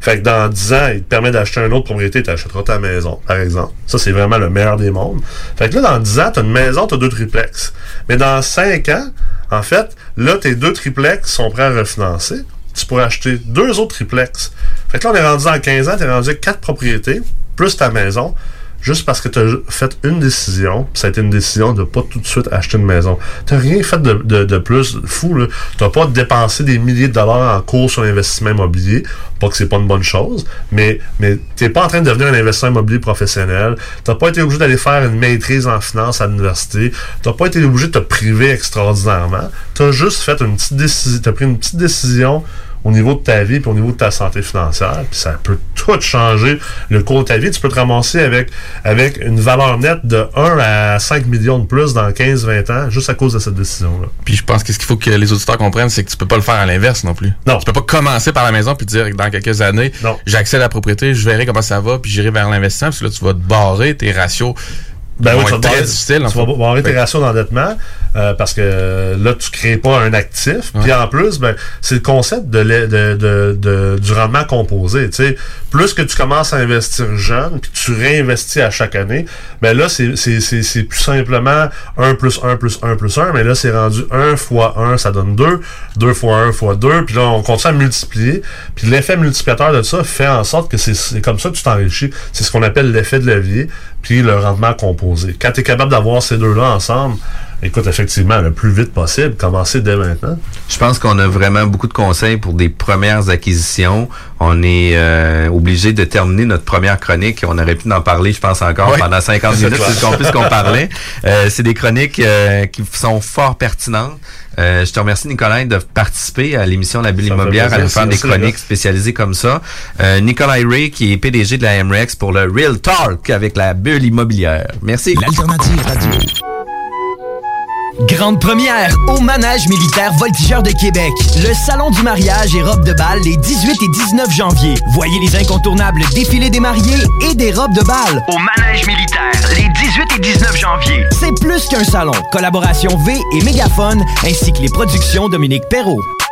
Fait que dans 10 ans, il te permet d'acheter une autre propriété, tu achèteras ta maison, par exemple. Ça, c'est vraiment le meilleur des mondes. Fait que là, dans 10 ans, tu as une maison, tu as deux triplex. Mais dans 5 ans, en fait, là, tes deux triplex sont prêts à refinancer. Tu pourrais acheter deux autres triplex. Fait que là, on est rendu dans 15 ans, tu es rendu avec quatre propriétés, plus ta maison, juste parce que tu as fait une décision, ça a été une décision de pas tout de suite acheter une maison. Tu rien fait de, de, de plus fou. Tu n'as pas dépensé des milliers de dollars en cours sur l'investissement immobilier. Pas que c'est pas une bonne chose, mais, mais tu n'es pas en train de devenir un investisseur immobilier professionnel. Tu n'as pas été obligé d'aller faire une maîtrise en finance à l'université. Tu n'as pas été obligé de te priver extraordinairement. Tu as juste fait une petite décision, tu as pris une petite décision au niveau de ta vie puis au niveau de ta santé financière. Puis ça peut tout changer le cours de ta vie. Tu peux te ramasser avec, avec une valeur nette de 1 à 5 millions de plus dans 15-20 ans juste à cause de cette décision-là. Puis je pense que ce qu'il faut que les auditeurs comprennent, c'est que tu peux pas le faire à l'inverse non plus. Non. Tu peux pas commencer par la maison puis dire que dans quelques années, j'accède à la propriété, je verrai comment ça va, puis j'irai vers l'investissement, parce que là, tu vas te barrer tes ratios. Ben oui, tu vas être très en Tu vas barrer tes ratios d'endettement. euh, parce que là, tu crées pas un actif. Puis en plus, ben, c'est le concept de, de, de, de- du rendement composé. Tu sais, plus que tu commences à investir jeune, puis tu réinvestis à chaque année, ben là, c'est, plus simplement 1 plus 1 plus 1 plus 1, mais là, c'est rendu 1 fois 1, ça donne 2, 2 fois 1 fois 2, puis là, on continue à multiplier. Puis l'effet multiplicateur de ça fait en sorte que c'est, c'est comme ça que tu t'enrichis. C'est ce qu'on appelle l'effet de levier, puis le rendement composé. Quand tu es capable d'avoir ces deux-là ensemble, écoute, effectivement, le plus vite possible, commencer dès maintenant. Je pense qu'on a vraiment beaucoup de conseils pour des premières acquisitions. On est euh, obligé de terminer notre première chronique. On aurait pu en parler, je pense, encore Oui. pendant 50 <laughs> C'est minutes, clair. puisqu'on puisqu'on parlait. Euh, c'est des chroniques euh, qui sont fort pertinentes. Euh, je te remercie, Nicolas, de participer à l'émission La Bulle Ça Immobilière, à nous faire des chroniques spécialisées comme ça. Euh, Nicolas Ray, qui est PDG de la MREX pour le Real Talk avec la Bulle Immobilière. Merci. L'alternative radio. Grande première au manège militaire voltigeur de Québec. Le salon du mariage et robes de bal les 18 et 19 janvier. Voyez les incontournables défilés des mariés et des robes de bal au manège militaire les 18 et 19 janvier. C'est plus qu'un salon. Collaboration V et Mégaphone ainsi que les productions Dominique Perrault.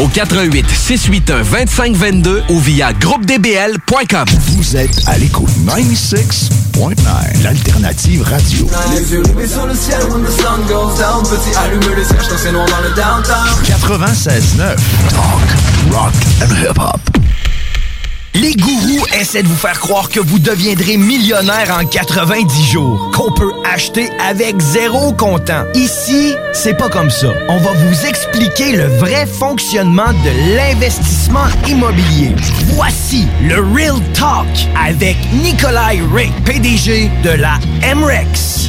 au 88 681 2522 ou via groupedbl.com. Vous êtes à l'écoute 96.9, l'alternative radio. Les yeux rivés sur le ciel when the sun goes down Petit allume les cierges quand c'est noir dans le downtown 96.9, talk, rock and hip-hop. Les gourous essaient de vous faire croire que vous deviendrez millionnaire en 90 jours, qu'on peut acheter avec zéro comptant. Ici, c'est pas comme ça. On va vous expliquer le vrai fonctionnement de l'investissement immobilier. Voici le Real Talk avec Nikolai Ray, PDG de la MREX.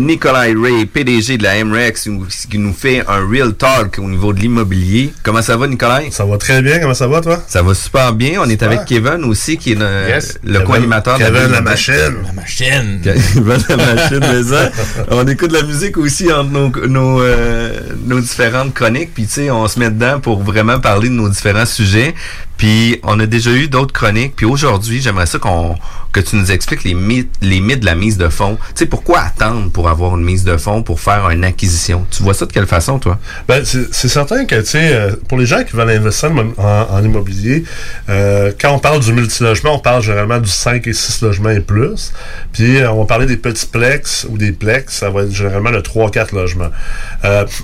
Nicolas Ray, PDG de la MREX, qui nous fait un real talk au niveau de l'immobilier. Comment ça va, Nicolas? Ça va très bien, comment ça va, toi? Ça va super bien. On est Super. avec Kevin aussi, qui est le, Yes. le Kevin- co-animateur de Kevin la machine. Machine. <laughs> Kevin la machine, mais ça, on écoute de la musique aussi entre nos, nos, euh, nos différentes chroniques, puis tu sais, on se met dedans pour vraiment parler de nos différents sujets. Puis on a déjà eu d'autres chroniques, puis aujourd'hui, j'aimerais ça qu'on que tu nous expliques les mythes, les mythes de la mise de fonds. Tu sais, pourquoi attendre pour avoir une mise de fonds pour faire une acquisition? Tu vois ça de quelle façon, toi? Ben, c'est certain que, tu sais, euh, pour les gens qui veulent investir en, immobilier, euh, quand on parle du multilogement, on parle généralement du 5 et 6 logements et plus. Puis, euh, on va parler des petits plex ou des plex, ça va être généralement le 3-4 logements.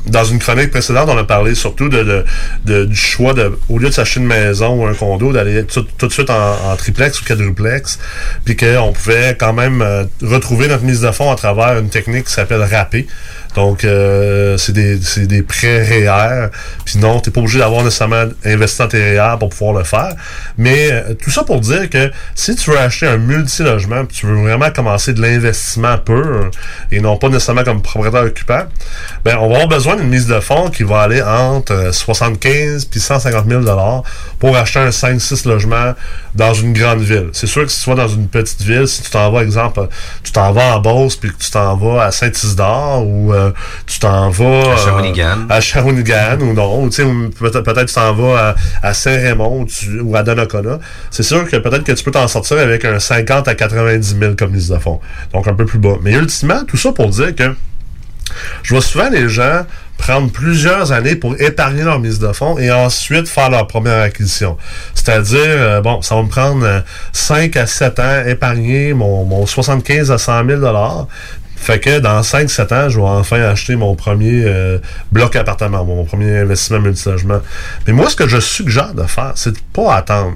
Dans une chronique précédente, on a parlé surtout de, du choix de, au lieu de s'acheter une maison ou un condo, d'aller tout, tout de suite en, triplex ou quadruplex, puis qu'on pouvait quand même retrouver notre mise de fonds à travers une technique qui s'appelle RAPé. Donc, euh, c'est des, des prêts REER. Puis non, t'es pas obligé d'avoir nécessairement investi dans tes REER pour pouvoir le faire. Mais euh, tout ça pour dire que si tu veux acheter un multilogement, tu veux vraiment commencer de l'investissement pur, et non pas nécessairement comme propriétaire occupant, ben on va avoir besoin d'une mise de fonds qui va aller entre euh, 75 puis 150 000 dollars pour acheter un 5-6 logements dans une grande ville. C'est sûr que si tu vas dans une petite ville, si tu t'en vas, exemple, tu t'en vas en Beauce, puis que tu t'en vas à Saint-Isidore, ou euh, tu t'en vas... À Shawinigan. à Shawinigan, ou non, ou tu sais, ou peut-être peut-être tu t'en vas à, à Saint-Raymond, ou, ou à Donnacona. C'est sûr que peut-être que tu peux t'en sortir avec un 50 à 90 000 comme mise de fonds. Donc, un peu plus bas. Mais ultimement, tout ça pour dire que je vois souvent les gens prendre plusieurs années pour épargner leur mise de fonds et ensuite faire leur première acquisition. C'est-à-dire, euh, bon, ça va me prendre euh, 5 à 7 ans épargner mon, mon 75 à 100 000 fait que dans 5-7 ans, je vais enfin acheter mon premier euh, bloc appartement, mon premier investissement multilogement. Mais moi, ce que je suggère de faire, c'est de pas attendre.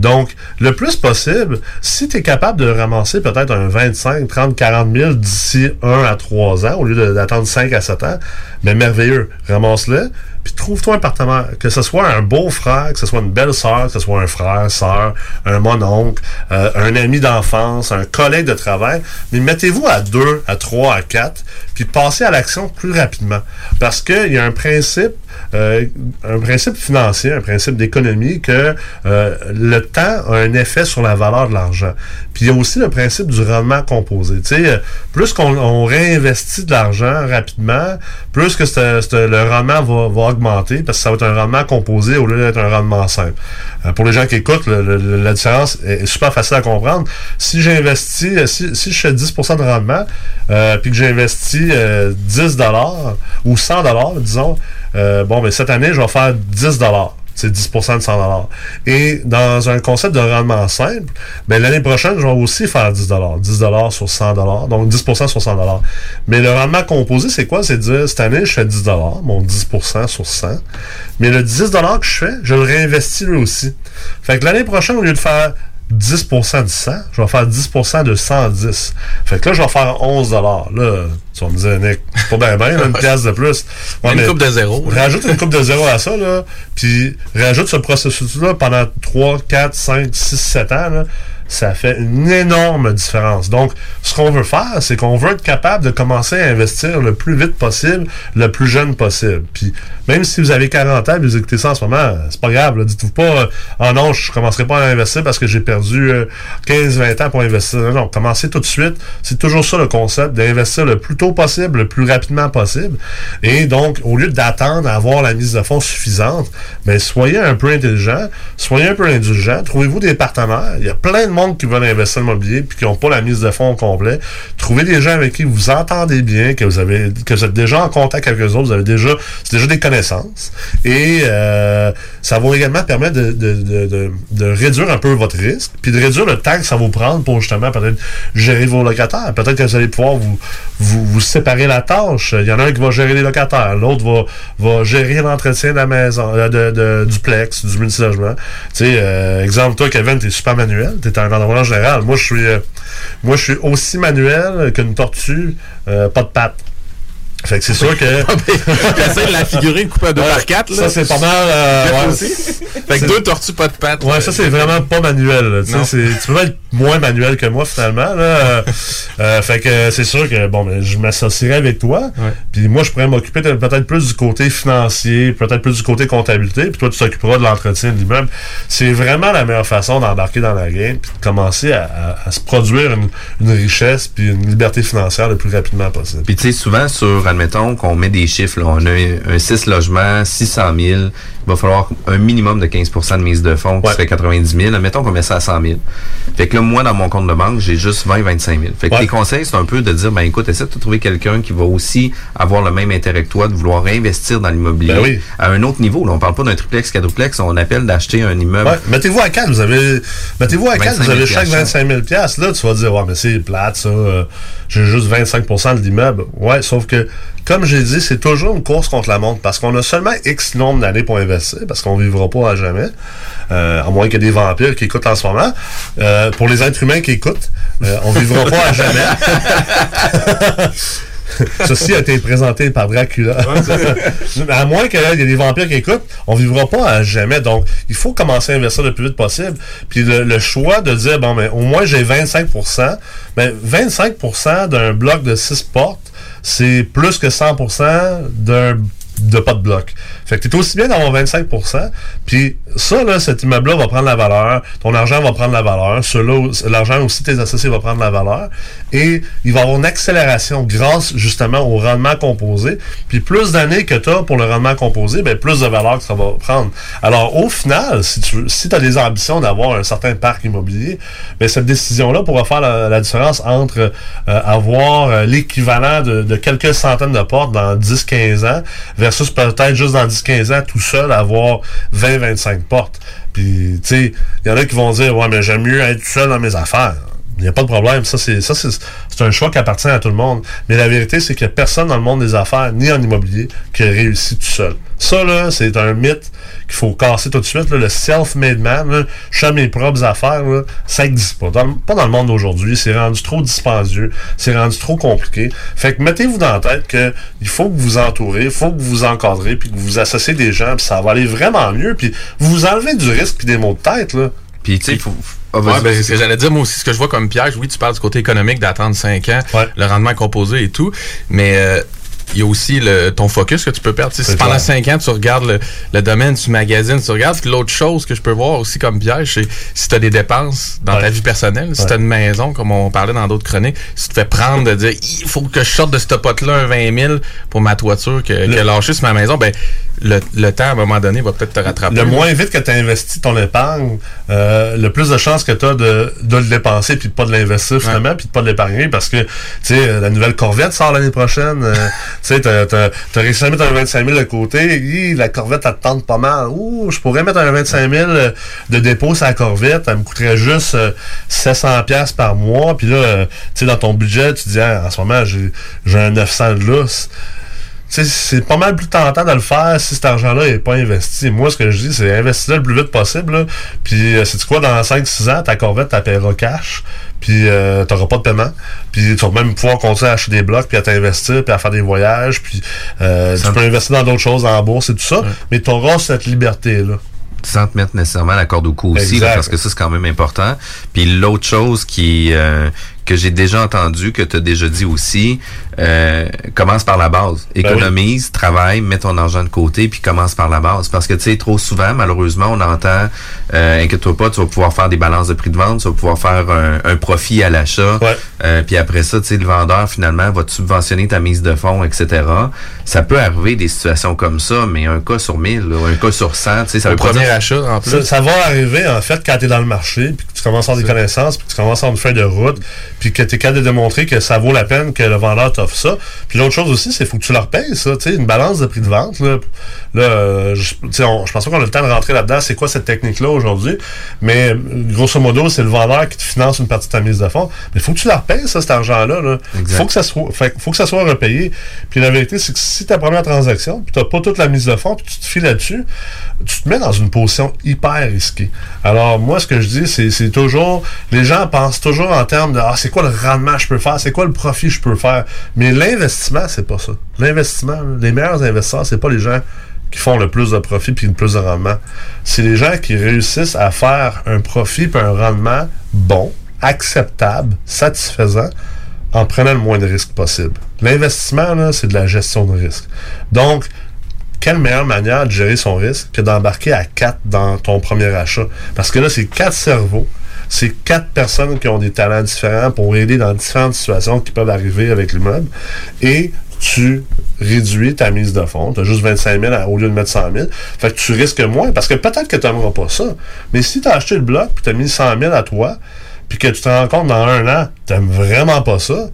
Donc, le plus possible, si tu es capable de ramasser peut-être un 25, 30, 40 000 d'ici 1 à 3 ans, au lieu d'attendre 5 à 7 ans, mais merveilleux, ramasse-le, puis trouve-toi un partenaire, que ce soit un beau-frère, que ce soit une belle-sœur, que ce soit un frère, sœur, un mononcle, euh, un ami d'enfance, un collègue de travail, mais mettez-vous à deux, à trois, à quatre, puis passez à l'action plus rapidement. Parce qu'il y a un principe, euh, un principe financier, un principe d'économie que euh, le temps a un effet sur la valeur de l'argent. Puis il y a aussi le principe du rendement composé. Tu sais, euh, plus qu'on on réinvestit de l'argent rapidement, plus que le rendement va, augmenter parce que ça va être un rendement composé au lieu d'être un rendement simple. Pour les gens qui écoutent, la différence est super facile à comprendre. Si j'investis, si, si je fais 10% de rendement, puis que j'investis euh, 10 dollars ou 100 dollars, disons, euh, bon, mais cette année, je vais faire 10 dollars. C'est 10% de 100 dollars. Et dans un concept de rendement simple, ben, l'année prochaine, je vais aussi faire 10 dollars. 10 dollars sur 100 dollars. Donc, 10% sur 100 dollars. Mais le rendement composé, c'est quoi? C'est dire, cette année, je fais 10 dollars, mon 10% sur 100. Mais le 10 dollars que je fais, je le réinvestis lui aussi. Fait que l'année prochaine, au lieu de faire 10% de 100, je vais faire 10% de 110. Fait que là, je vais faire 11 dollars. Là, tu vas me dire, Nick, pas bien bien, une <laughs> pièce de plus. Ouais, Une mais coupe de zéro. Rajoute une coupe de zéro à ça, là, puis rajoute ce processus-là pendant 3, 4, 5, 6, 7 ans, là, ça fait une énorme différence. Donc, ce qu'on veut faire, c'est qu'on veut être capable de commencer à investir le plus vite possible, le plus jeune possible. Puis, même si vous avez 40 ans et vous écoutez ça en ce moment, c'est pas grave. Dites-vous pas, euh, ah non, je commencerai pas à investir parce que j'ai perdu euh, 15-20 ans pour investir. Non, non, commencez tout de suite. C'est toujours ça le concept, d'investir le plus tôt possible, le plus rapidement possible. Et donc, au lieu d'attendre à avoir la mise de fonds suffisante, ben, soyez un peu intelligent, soyez un peu indulgent, trouvez-vous des partenaires. Il y a plein de monde qui veulent investir dans l'immobilier puis qui n'ont pas la mise de fonds au complet. Trouvez des gens avec qui vous entendez bien, que vous avez, que vous êtes déjà en contact avec eux autres, vous avez déjà, c'est déjà des connaissances. Et euh, ça va également permettre de, de, de, de, réduire un peu votre risque, puis de réduire le temps que ça va vous prendre pour justement peut-être gérer vos locataires. Peut-être que vous allez pouvoir vous, vous, vous séparer la tâche. Il y en a un qui va gérer les locataires, l'autre va, va gérer l'entretien de la maison, euh, de, duplex, du multilogement. Tu sais, euh, exemple, toi, Kevin, t'es super manuel, t'es un entrepreneur général. Moi, je suis euh, moi je suis aussi manuel qu'une tortue, euh, pas de pattes. Fait que c'est sûr que. <laughs> J'essaie de la figurer une coupe à deux Ouais, par quatre. Ça, là. c'est pas mal. euh, Fait ouais. aussi. <laughs> Fait que deux tortues pas de pattes. Ouais, ça c'est vraiment pas manuel. Tu peux être moins manuel que moi finalement. Là. <laughs> Euh, fait que c'est sûr que bon, ben, je m'associerai avec toi. Puis moi, je pourrais m'occuper de- peut-être plus du côté financier, peut-être plus du côté comptabilité. Puis toi, tu t'occuperas de l'entretien de l'immeuble. C'est vraiment la meilleure façon d'embarquer dans la game, puis de commencer à, à- à se produire une, une richesse puis une liberté financière le plus rapidement possible. Puis tu sais, souvent sur, admettons qu'on met des chiffres, là, on a un, un 6 logements, 600 000, il va falloir un minimum de 15% de mise de fonds qui serait 90 000. Admettons qu'on met ça à 100 000. Fait que là, moi, dans mon compte de banque, j'ai juste 20 25 000. Fait que Ouais. les conseils, c'est un peu de dire, ben écoute, essaie de trouver quelqu'un qui va aussi avoir le même intérêt que toi, de vouloir réinvestir dans l'immobilier Ben oui. à un autre niveau. Là, on parle pas d'un triplex, quadruplex, on appelle d'acheter un immeuble. Ouais, mettez-vous à 4, vous avez. Mettez-vous à 4, 25 vous 000 avez chaque 25 000 piastres. Là, tu vas dire, ouais, mais c'est plate, ça. euh, J'ai juste 25% de l'immeuble. Ouais, sauf que, comme j'ai dit, c'est toujours une course contre la montre parce qu'on a seulement X nombre d'années pour investir parce qu'on vivra pas à jamais. Euh, à moins qu'il y ait des vampires qui écoutent en ce moment. Euh, pour les êtres humains qui écoutent, euh, on vivra pas à jamais. <laughs> Ceci a été présenté par Dracula. <laughs> à moins qu'il y ait des vampires qui écoutent, on vivra pas à jamais. Donc, il faut commencer à investir le plus vite possible. Puis le, le choix de dire, bon, mais au moins j'ai 25% ben 25% d'un bloc de 6 portes, c'est plus que 100% d'un de pas de bloc. Fait que t'es aussi bien d'avoir 25% puis ça, là, cet immeuble-là va prendre la valeur, ton argent va prendre la valeur, l'argent aussi tes associés va prendre la valeur, et il va y avoir une accélération grâce justement au rendement composé. Puis plus d'années que tu as pour le rendement composé, ben plus de valeur que ça va prendre. Alors au final, si tu si as des ambitions d'avoir un certain parc immobilier, ben cette décision-là pourra faire la, différence entre euh, avoir euh, l'équivalent de, de, quelques centaines de portes dans 10-15 ans versus peut-être juste dans 10-15 ans tout seul avoir 20-25 portes. Puis, tu sais, il y en a qui vont dire, ouais, mais j'aime mieux être seul dans mes affaires. Il n'y a pas de problème. Ça, c'est ça, c'est un choix qui appartient à tout le monde. Mais la vérité, c'est qu'il n'y a personne dans le monde des affaires, ni en immobilier, qui a réussi tout seul. Ça, là, c'est un mythe qu'il faut casser tout de suite. le self-made man, je fais mes propres affaires, ça n'existe pas. pas dans le monde d'aujourd'hui. C'est rendu trop dispendieux. C'est rendu trop compliqué. Fait que mettez-vous dans la tête qu'il faut que vous vous entourez, il faut que vous vous encadrez, puis que vous associez des gens, puis ça va aller vraiment mieux. Puis vous vous enlevez du risque puis des maux de tête. Là. Puis, tu sais, il faut ah, ouais, ben, ce que j'allais dire, moi aussi, ce que je vois comme piège, oui, tu parles du côté économique d'attendre 5 ans, le rendement composé et tout, mais euh, il y a aussi le, ton focus que tu peux perdre. Si pendant 5 ans, tu regardes le, domaine, tu magasines, tu regardes. L'autre chose que je peux voir aussi comme piège, c'est si tu as des dépenses dans ta vie personnelle, si tu as une maison, comme on parlait dans d'autres chroniques, si tu te fais prendre de dire il faut que je sorte de ce pot-là un 20 000 pour ma toiture que, que lâché sur ma maison, ben le, temps, à un moment donné, va peut-être te rattraper. Le moins vite que tu investis ton épargne, euh, le plus de chances que tu as de, de, le dépenser puis de pas de l'investir finalement, puis de pas de l'épargner parce que, tu sais, la nouvelle Corvette sort l'année prochaine. Euh, <laughs> tu sais, t'as, t'as, réussi à mettre un 25 000 de côté. la Corvette, elle te tente pas mal. Ouh, je pourrais mettre un 25 000 de dépôt sur la Corvette. Elle me coûterait juste 700 pièces par mois. Puis là, tu sais, dans ton budget, tu dis, ah, en ce moment, j'ai, j'ai un 900 de lousse c'est pas mal plus tentant de le faire si cet argent-là n'est pas investi. Moi, ce que je dis, c'est investir le plus vite possible. Puis, c'est quoi, dans 5-6 ans, ta Corvette, tu paieras cash, puis euh, tu n'auras pas de paiement. Puis, tu vas même pouvoir continuer à acheter des blocs, puis à t'investir, puis à faire des voyages. Puis, euh, tu peux investir dans d'autres choses, en bourse et tout ça. Mais tu auras cette liberté-là sans te mettre nécessairement la corde au cou aussi, parce que ça, c'est quand même important. Puis l'autre chose qui, euh, que j'ai déjà entendu, que tu as déjà dit aussi, euh, commence par la base. Ben Économise, travaille, mets ton argent de côté, puis commence par la base. Parce que, tu sais, trop souvent, malheureusement, on entend, euh, inquiète-toi pas, tu vas pouvoir faire des balances de prix de vente, tu vas pouvoir faire un, profit à l'achat. Euh, puis après ça, tu sais, le vendeur, finalement, va te subventionner ta mise de fonds, etc. Ça peut arriver des situations comme ça, mais un cas sur mille, un cas sur 100, tu sais, ça le premier achat, en plus. Ça, va arriver, en fait, quand tu es dans le marché, puis que tu commences à avoir des connaissances, puis que tu commences à avoir une feuille de route, puis que tu es capable de démontrer que ça vaut la peine que le vendeur t'offre ça. Puis l'autre chose aussi, c'est qu'il faut que tu leur payes ça, tu sais, une balance de prix de vente. Là, là je, je pense pas qu'on a le temps de rentrer là-dedans, c'est quoi cette technique-là aujourd'hui, mais grosso modo, c'est le vendeur qui te finance une partie de ta mise de fonds. Mais faut que tu leur payes ça, cet argent-là. Il faut que ça soit faut que ça soit repayé. Puis la vérité, c'est que si ta première transaction, puis tu n'as pas toute la mise de fonds, puis tu te files là-dessus, tu te mets dans une position hyper risquée. Alors moi, ce que je dis, c'est toujours, les gens pensent toujours en termes de, ah, c'est quoi le rendement je peux faire, c'est quoi le profit je peux faire? Mais l'investissement, c'est pas ça. L'investissement, les meilleurs investisseurs, c'est pas les gens qui font le plus de profit puis le plus de rendement. C'est les gens qui réussissent à faire un profit puis un rendement bon, acceptable, satisfaisant, en prenant le moins de risques possible. L'investissement, c'est de la gestion de risque. Donc, quelle meilleure manière de gérer son risque que d'embarquer à quatre dans ton premier achat? Parce que là, c'est quatre cerveaux c'est quatre personnes qui ont des talents différents pour aider dans différentes situations qui peuvent arriver avec l'immeuble. Et tu réduis ta mise de fonds. Tu as juste 25 000 au lieu de mettre 100 000. Fait que tu risques moins. Parce que peut-être que tu n'aimeras pas ça. Mais si tu as acheté le bloc puis tu as mis 100 000 à toi, puis que tu te rends compte dans un an, tu n'aimes vraiment pas ça,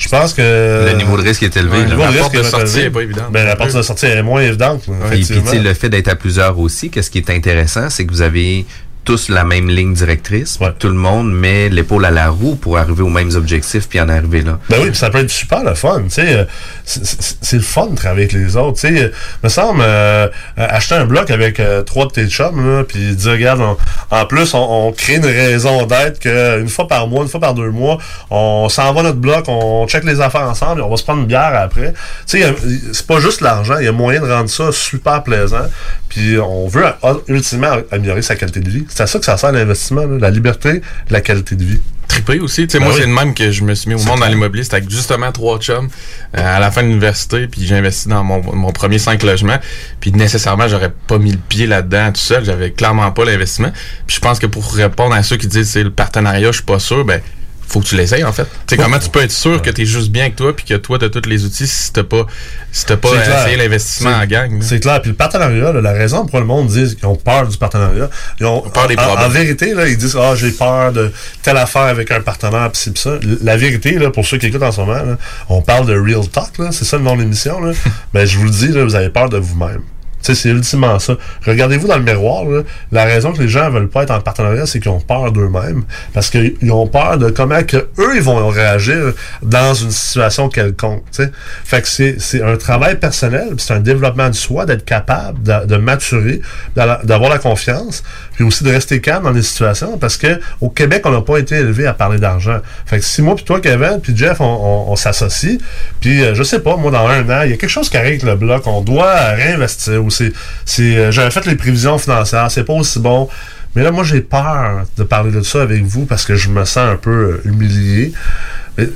je pense que. Le niveau de risque est élevé. le niveau de risque de sortie n'est pas évident. Ben, la porte de sortie est moins évidente. et puis, le fait d'être à plusieurs aussi, qu'est-ce qui est intéressant, c'est que vous avez tous la même ligne directrice. Tout le monde met l'épaule à la roue pour arriver aux mêmes objectifs puis en arriver là. Ben oui, ça peut être super le fun. Euh, c'est le fun de travailler avec les autres. sais, euh, me semble euh, acheter un bloc avec trois de tes chums puis dire regarde, en plus on, crée une raison d'être qu'une fois par mois, une fois par deux mois, on s'en va notre bloc, on check les affaires ensemble, et on va se prendre une bière après. Tu sais, c'est pas juste l'argent, il y a moyen de rendre ça super plaisant. Puis on veut ultimement améliorer sa qualité de vie. C'est à ça que ça sert l'investissement, la liberté, la qualité de vie triper aussi. Tu sais, Ben moi, oui. c'est le même que je me suis mis au monde dans l'immobilier. C'était avec justement trois chums euh, à la fin de l'université. Puis j'ai investi dans mon, mon premier cinq logements. Puis nécessairement, j'aurais pas mis le pied là-dedans tout seul. J'avais clairement pas l'investissement. Puis je pense que pour répondre à ceux qui disent c'est le partenariat, je suis pas sûr, ben faut que tu l'essayes en fait. Tu sais, comment tu peux être sûr que tu es juste bien avec toi puis que toi, tu as tous les outils si t'as pas, si t'as pas essayé l'investissement en gang. C'est clair. Puis le partenariat, là, la raison pour le monde dit qu'ils ont peur du partenariat, ils ont peur des en, problèmes. en vérité, là, ils disent Ah, j'ai peur de telle affaire avec un partenaire, pis ça. La vérité, là, pour ceux qui écoutent en ce moment, là, on parle de real talk, là, c'est ça le nom de l'émission. Là. <laughs> ben, je vous le dis, là, vous avez peur de vous-même. C'est ultimement ça. Regardez-vous dans le miroir, là, la raison que les gens veulent pas être en partenariat, c'est qu'ils ont peur d'eux-mêmes. Parce qu'ils ont peur de comment que eux ils vont réagir dans une situation quelconque. tu sais. Fait que c'est, un travail personnel, c'est un développement de soi, d'être capable de, de maturer, d'a- d'avoir la confiance, puis aussi de rester calme dans les situations. Parce que au Québec, on n'a pas été élevé à parler d'argent. Fait que si moi, puis toi, Kevin, puis Jeff, on, on- on s'associe, puis euh, je sais pas, moi, dans un an, il y a quelque chose qui arrive avec le bloc, on doit réinvestir, euh, j'avais fait les prévisions financières, c'est pas aussi bon. Mais là, moi, j'ai peur de parler de ça avec vous parce que je me sens un peu euh, humilié.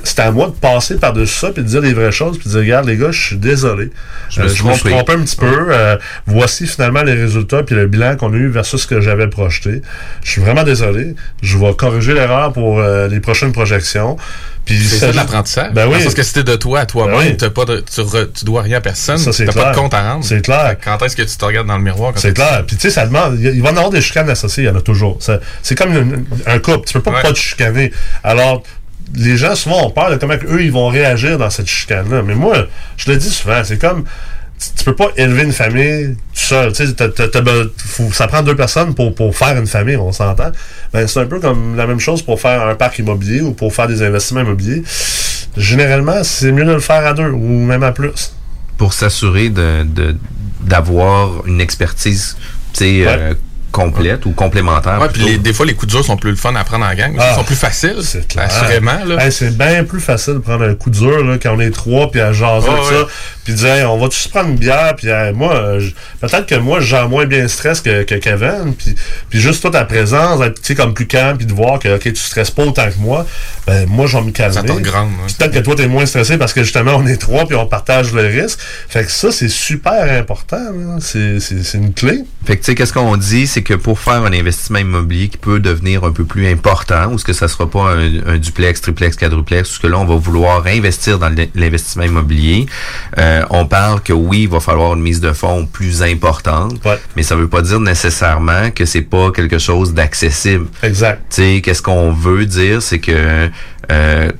C'est à moi de passer par-dessus ça puis de dire les vraies choses puis de dire, regarde, les gars, je suis désolé. Je me Euh, suis je me suis trompé. un petit peu. Euh, voici finalement les résultats puis le bilan qu'on a eu versus ce que j'avais projeté. Je suis vraiment désolé. Je vais corriger l'erreur pour euh, les prochaines projections. Puis C'est ça ça- de l'apprentissage. Ben oui. Parce que c'était de toi à toi-même, Ben oui. tu, tu dois rien à personne, c'est t'as pas de compte à rendre. C'est clair. Quand est-ce que tu te regardes dans le miroir? C'est tu- clair. Puis tu sais, ça demande. Il va y en avoir des chicanes associées, il y en a toujours. C'est comme une- un couple. Tu peux pas Ouais. pas te chicaner. Alors, les gens souvent ont peur de comment eux ils vont réagir dans cette chicane-là. Mais moi, je le dis souvent, c'est comme tu, peux pas élever une famille tout seul. Tu sais, t'as- t'as- t'as be- faut- ça prend deux personnes pour, pour faire une famille, on s'entend. Ben, c'est un peu comme la même chose pour faire un parc immobilier ou pour faire des investissements immobiliers. Généralement, c'est mieux de le faire à deux ou même à plus. pour s'assurer de de- d'avoir une expertise tu sais, euh, complète ou complémentaire. Ouais, puis des fois, les coups de dur sont plus le fun à prendre en gang. Ah, Ils sont plus faciles. Assurément. Hey, c'est bien plus facile de prendre un coup dur là, quand on est trois puis à jaser Ah, ouais. ça puis hey, on va tous prendre une bière? Puis hey, moi euh, je- peut-être que moi je gère moins bien le stress que, que Kevin. Puis puis juste toi ta présence être tu sais comme plus calme puis de voir que ok tu stresses pas autant que moi ben moi je vais me calmer. Ça te regrande, ouais. Puis peut-être que toi t'es moins stressé parce que justement on est trois puis on partage le risque. Fait que ça c'est super important là. c'est c'est c'est une clé. Fait que tu sais, qu'est-ce qu'on dit, c'est que pour faire un investissement immobilier qui peut devenir un peu plus important, ou ce que ça sera pas un, un duplex, triplex, quadruplex, ou ce que là, on va vouloir investir dans l'in- l'investissement immobilier, euh, on parle que oui, il va falloir une mise de fonds plus importante, mais ça veut pas dire nécessairement que c'est pas quelque chose d'accessible. Exact. Tu sais, qu'est-ce qu'on veut dire, c'est que euh,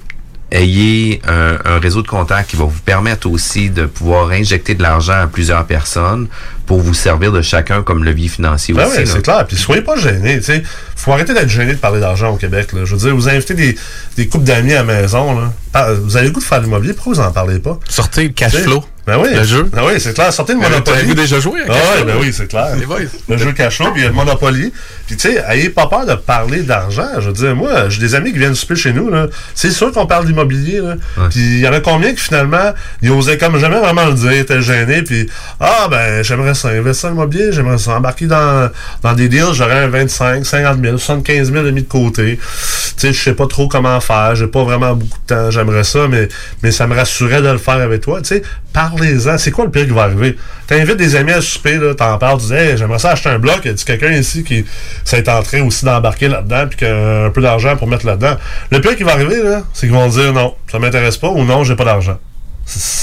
ayez un, un réseau de contacts qui va vous permettre aussi de pouvoir injecter de l'argent à plusieurs personnes pour vous servir de chacun comme levier financier Ben aussi. oui, c'est clair. Puis soyez pas gênés. tu sais. Faut arrêter d'être gêné de parler d'argent au Québec. Là. Je veux dire, vous invitez des, des couples d'amis à la maison. Là. Par- Vous avez le goût de faire l'immobilier. Pourquoi vous en parlez pas? Sortez le cash flow. Ben oui. Le jeu. Ben oui, c'est clair. Sortez le Ben, Monopoly. t'avez-vous déjà joué à Ah cash flow? ben oui, c'est clair. Les boys. Le jeu cash flow, puis il y a le Monopoly. Puis tu sais, ayez pas peur de parler d'argent. Je veux dire, moi, j'ai des amis qui viennent souper chez nous. là. C'est sûr qu'on parle d'immobilier. là. Puis il y en a combien qui finalement, ils osaient comme jamais vraiment le dire, étaient gênés. Puis ah ben, j'aimerais ça investir en immobilier, j'aimerais ça embarquer dans, dans des deals, j'aurais un 25, 50 000, 75 000 de mis de côté. Tu sais, je sais pas trop comment faire, j'ai pas vraiment beaucoup de temps, j'aimerais ça, mais, mais ça me rassurait de le faire avec toi. Tu sais, parlez-en. C'est quoi le pire qui va arriver? T'invites des amis à souper, là, t'en parles, tu dis, hey, j'aimerais ça acheter un bloc. Y a quelqu'un ici qui s'est en train aussi d'embarquer là-dedans, puis qui a un peu d'argent pour mettre là-dedans? Le pire qui va arriver, là, c'est qu'ils vont dire non, ça m'intéresse pas ou non, j'ai pas d'argent.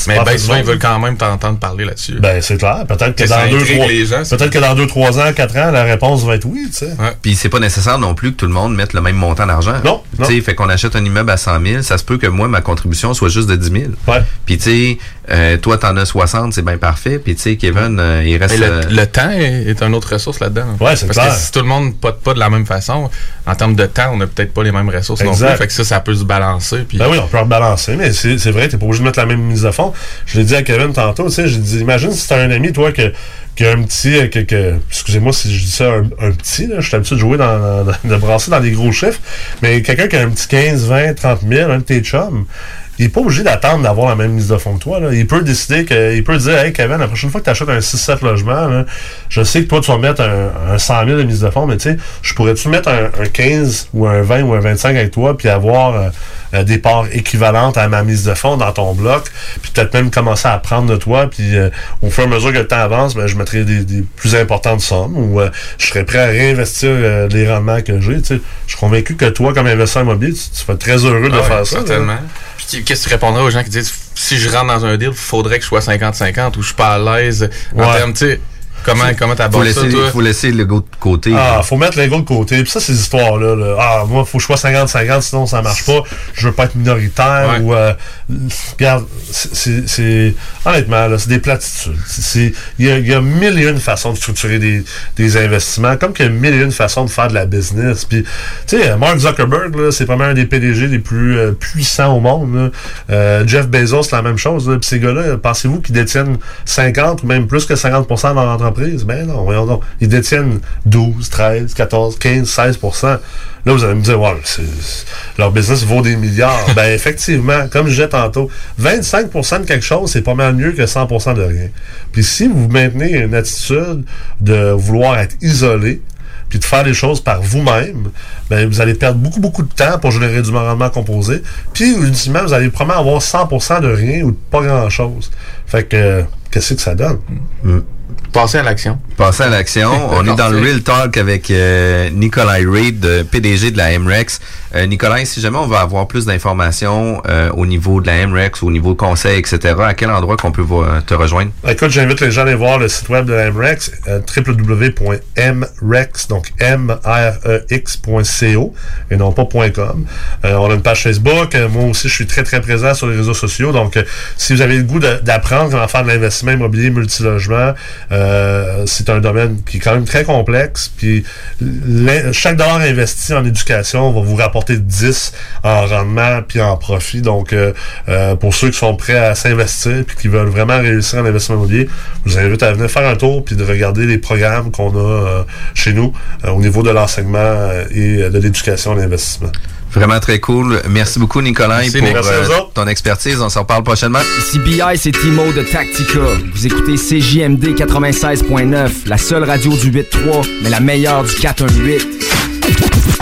Mais ben souvent, ils veulent quand même t'entendre parler là-dessus. Ben, c'est clair. Peut-être que, dans deux, trois, gens, peut-être que dans deux, trois ans, quatre ans, la réponse va être oui, tu sais. Puis c'est pas nécessaire non plus que tout le monde mette le même montant d'argent. Non, non. Tu sais, fait qu'on achète un immeuble à 100 000, ça se peut que moi, ma contribution soit juste de 10 000. Ouais. Puis tu sais, euh, toi, t'en as 60, c'est bien parfait. Puis tu sais, Kevin, euh, il reste... Mais euh, le, le temps est, est une autre ressource là-dedans. Ouais, c'est Parce clair. que si tout le monde pote pas de la même façon, en termes de temps, on n'a peut-être pas les mêmes ressources non plus. Fait que ça, ça peut se balancer. Puis Ben oui, on peut rebalancer, mais c'est c'est vrai, t'es pas obligé de mettre la même mise fond. Je l'ai dit à Kevin tantôt, tu sais, j'ai dit, imagine si t'as un ami, toi, que, qui a un petit, euh, que, que- excusez-moi si je dis ça, un, petit, là, je suis habitué de jouer dans, dans- de brasser dans des gros chiffres, mais quelqu'un qui a un petit 15, 20, 30 000, un de tes chums, il est pas obligé d'attendre d'avoir la même mise de fonds que toi. Là. Il peut décider que, il peut dire, hey Kevin, la prochaine fois que tu achètes un 6-7 logements, là, je sais que toi, tu vas mettre un, un 100 000 de mise de fonds, mais tu sais, je pourrais-tu mettre un, un 15 ou un 20 ou un 25 avec toi, puis avoir euh, euh, des parts équivalentes à ma mise de fonds dans ton bloc, puis peut-être même commencer à prendre de toi, puis euh, au fur et à mesure que le temps avance, ben, je mettrai des, des plus importantes sommes, ou euh, je serais prêt à réinvestir les rendements que j'ai. Je suis convaincu que toi, comme investisseur immobilier, tu, tu vas être très heureux de Ah faire ça. Certainement. là. Qu'est-ce que tu répondrais aux gens qui disent si je rentre dans un deal, il faudrait que je sois 50-50 ou je suis pas à l'aise en Ouais. termes, tu sais, comment comment t'abordes ça, laisser, toi? faut laisser le go de côté. Ah, faut mettre l'ego de côté. Puis ça, ces histoires-là, là, ah, moi, faut que je sois 50-50, sinon ça marche pas. Je veux pas être minoritaire Ouais. ou... euh, regarde, c'est- Honnêtement, là, c'est des platitudes. Il y a, il y a mille et une façons de structurer des, des investissements, comme qu'il y a mille et une façons de faire de la business. Puis, tu sais, Mark Zuckerberg, là, c'est probablement un des PDG les plus euh, puissants au monde. là. Euh, Jeff Bezos, c'est la même chose. là. Puis ces gars-là, pensez-vous qu'ils détiennent 50 ou même plus que 50 de leur entreprise? Ben non, voyons donc. Ils détiennent 12, 13, 14, 15, 16% Là, vous allez me dire, c'est- c'est- leur business vaut des milliards. <laughs> ben, effectivement, comme je disais tantôt, 25% de quelque chose, c'est pas mal mieux que 100% de rien. Puis si vous maintenez une attitude de vouloir être isolé, puis de faire les choses par vous-même, ben, vous allez perdre beaucoup, beaucoup de temps pour générer du rendement composé. Puis, ultimement, vous allez probablement avoir 100% de rien ou de pas grand-chose. Fait que, euh, qu'est-ce que ça donne? Passer à l'action. Passer à l'action. <laughs> On est dans le Real Talk avec euh, Nikolai Reid, euh, PDG de la MREX. Euh, Nikolai, si jamais on veut avoir plus d'informations euh, au niveau de la MREX, au niveau conseil, etc., à quel endroit qu'on peut te rejoindre? Écoute, j'invite les gens à aller voir le site web de la MREX, euh, www.mrex, donc M-R-E-X.co, et non pas .com. Euh, on a une page Facebook. Moi aussi, je suis très, très présent sur les réseaux sociaux. Donc, si vous avez le goût d'apprendre comment faire de l'investissement immobilier multilogement, c'est un domaine qui est quand même très complexe. Puis, chaque dollar investi en éducation va vous rapporter 10 en rendement puis en profit. Donc, euh, euh, pour ceux qui sont prêts à s'investir puis qui veulent vraiment réussir en investissement immobilier, je vous invite à venir faire un tour puis de regarder les programmes qu'on a euh, chez nous euh, au niveau de l'enseignement et de l'éducation à l'investissement. Vraiment très cool. Merci beaucoup, Nikolai, Merci, pour euh, ton expertise. On s'en reparle prochainement. Ici BI, c'est Timo de Tactica. Vous écoutez CJMD 96.9, la seule radio du 8.3, mais la meilleure du 418.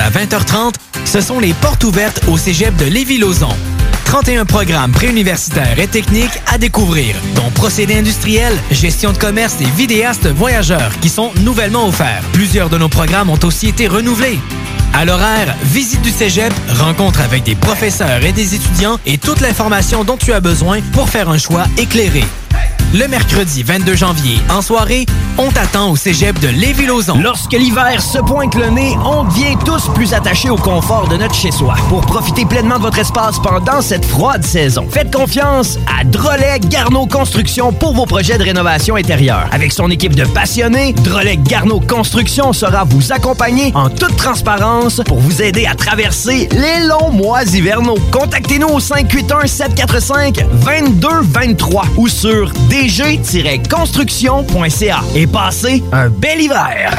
à 20h30, ce sont les portes ouvertes au cégep de Lévis-Lauzon. 31 programmes préuniversitaires et techniques à découvrir, dont procédés industriels, gestion de commerce et vidéastes voyageurs qui sont nouvellement offerts. Plusieurs de nos programmes ont aussi été renouvelés. À l'horaire, visite du cégep, rencontre avec des professeurs et des étudiants et toute l'information dont tu as besoin pour faire un choix éclairé. Le mercredi 22 janvier, en soirée, on t'attend au cégep de Lévis-Lauzon. Lorsque l'hiver se pointe le nez, on devient tous plus attachés au confort de notre chez-soi. Pour profiter pleinement de votre espace pendant cette froide saison, faites confiance à Drolet Garneau Construction pour vos projets de rénovation intérieure. Avec son équipe de passionnés, Drolet Garneau Construction sera vous accompagner en toute transparence pour vous aider à traverser les longs mois hivernaux. Contactez-nous au 581-745-2223 ou sur dg-construction.ca et passez un bel hiver.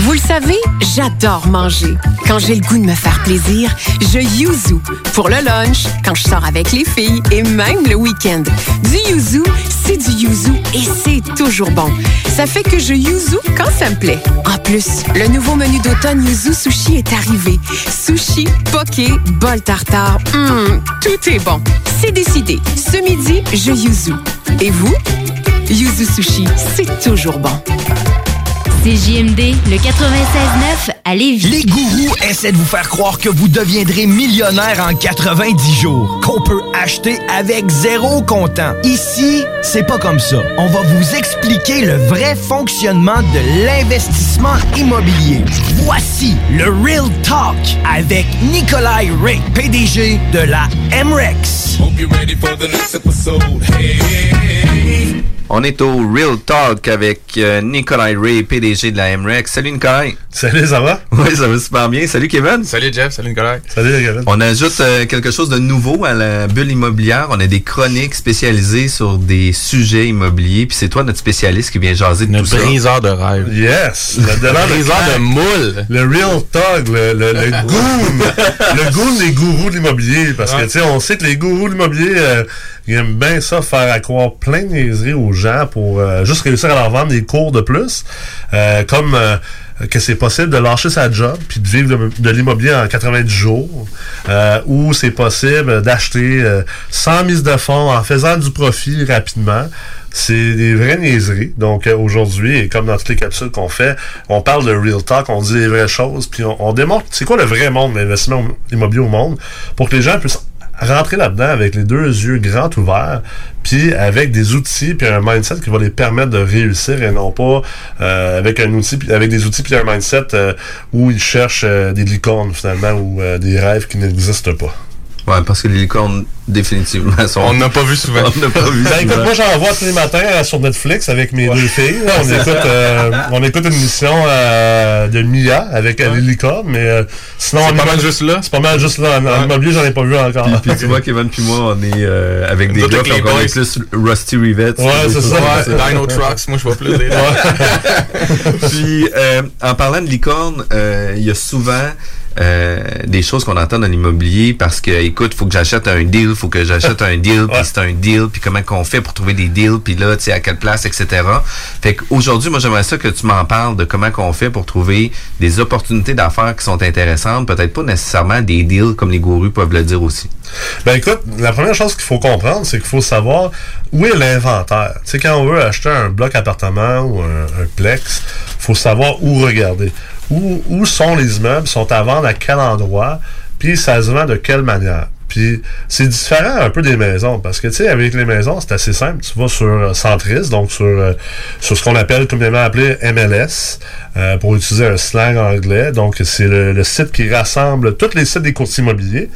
Vous le savez, j'adore manger. Quand j'ai le goût de me faire plaisir, je yuzu. Pour le lunch, quand je sors avec les filles et même le week-end. Du yuzu, c'est du yuzu et c'est toujours bon. Ça fait que je yuzu quand ça me plaît. En plus, le nouveau menu d'automne Yuzu Sushi est arrivé. Sushi, poké, bol tartare, hum, tout est bon. C'est décidé. Ce midi, je yuzu. Et vous? Yuzu Sushi, c'est toujours bon. CJMD, le 96.9 à Lévis. Les gourous essaient de vous faire croire que vous deviendrez millionnaire en 90 jours, qu'on peut acheter avec zéro comptant. Ici, c'est pas comme ça. On va vous expliquer le vrai fonctionnement de l'investissement immobilier. Voici le Real Talk avec Nikolai Ray, PDG de la MREX. Hope you're ready for the next episode. Hey, hey, hey. On est au Real Talk avec euh, Nikolai Ray, PDG de la MREX. Salut Nikolai. Salut, ça va? <laughs> Oui, ça va super bien. Salut Kevin. Salut Jeff, salut Nikolai. Salut Kevin. On ajoute euh, quelque chose de nouveau à la bulle immobilière. On a des chroniques spécialisées sur des sujets immobiliers. Puis c'est toi notre spécialiste qui vient jaser de Le tout ça. briseur de rêve. Yes! Le, <laughs> briseur de crack. moule. Le real talk, le, le, le <laughs> goon. le goon des gourous de l'immobilier. Parce que, tu sais, on sait que les gourous de l'immobilier, euh, ils aiment bien ça, faire accroire plein de niaiseries aux gens pour euh, juste réussir à leur vendre des cours de plus. Euh, comme euh, que c'est possible de lâcher sa job puis de vivre de, l'immobilier en 90 jours. Euh, ou c'est possible d'acheter euh, sans mise de fonds en faisant du profit rapidement. C'est des vraies niaiseries. Donc euh, aujourd'hui, et comme dans toutes les capsules qu'on fait, on parle de real talk, on dit les vraies choses, puis on, on démontre c'est quoi le vrai monde de l'investissement immobilier au monde pour que les gens puissent rentrer là-dedans avec les deux yeux grands ouverts, puis avec des outils puis un mindset qui va les permettre de réussir et non pas euh, avec un outil avec des outils puis un mindset euh, où ils cherchent euh, des licornes finalement ou des rêves qui n'existent pas. Ouais, parce que les licornes, définitivement, sont... On n'a pas vu souvent. <laughs> On n'a pas vu Ben, écoute, moi j'en vois tous les matins euh, sur Netflix avec mes deux filles. là. on, <laughs> écoute, euh, on écoute une émission euh, de Mia avec euh, les licornes, mais euh, sinon... C'est pas mal juste là? C'est pas mal juste là. En, immobilier, j'en ai pas vu encore. Puis, puis tu vois, Kevin puis moi, on est euh, avec des gars, donc les on est plus Rusty Rivets. Ouais, c'est ça. Ouais, Dino Trucks, moi je vois plus des <laughs> Puis, euh, en parlant de licorne, euh, il y a souvent euh, des choses qu'on entend dans l'immobilier parce que, écoute, faut que j'achète un deal, faut que j'achète un deal, <laughs> puis c'est un deal, puis comment qu'on fait pour trouver des deals, puis là, tu sais, à quelle place, etc. Fait qu'aujourd'hui, moi, j'aimerais ça que tu m'en parles de comment qu'on fait pour trouver des opportunités d'affaires qui sont intéressantes, peut-être pas nécessairement des deals comme les gourus peuvent le dire aussi. Ben écoute, la première chose qu'il faut comprendre, c'est qu'il faut savoir où est l'inventaire. Tu sais, quand on veut acheter un bloc appartement ou un, un plex, faut savoir où regarder. Où, où sont les immeubles, sont à vendre à quel endroit, puis ça se vend de quelle manière. Puis c'est différent un peu des maisons, parce que tu sais, avec les maisons, c'est assez simple. Tu vas sur euh, Centris, donc sur, euh, sur ce qu'on appelle communément appelé MLS, euh, pour utiliser un slang anglais. Donc c'est le, le site qui rassemble tous les sites des courtiers immobiliers.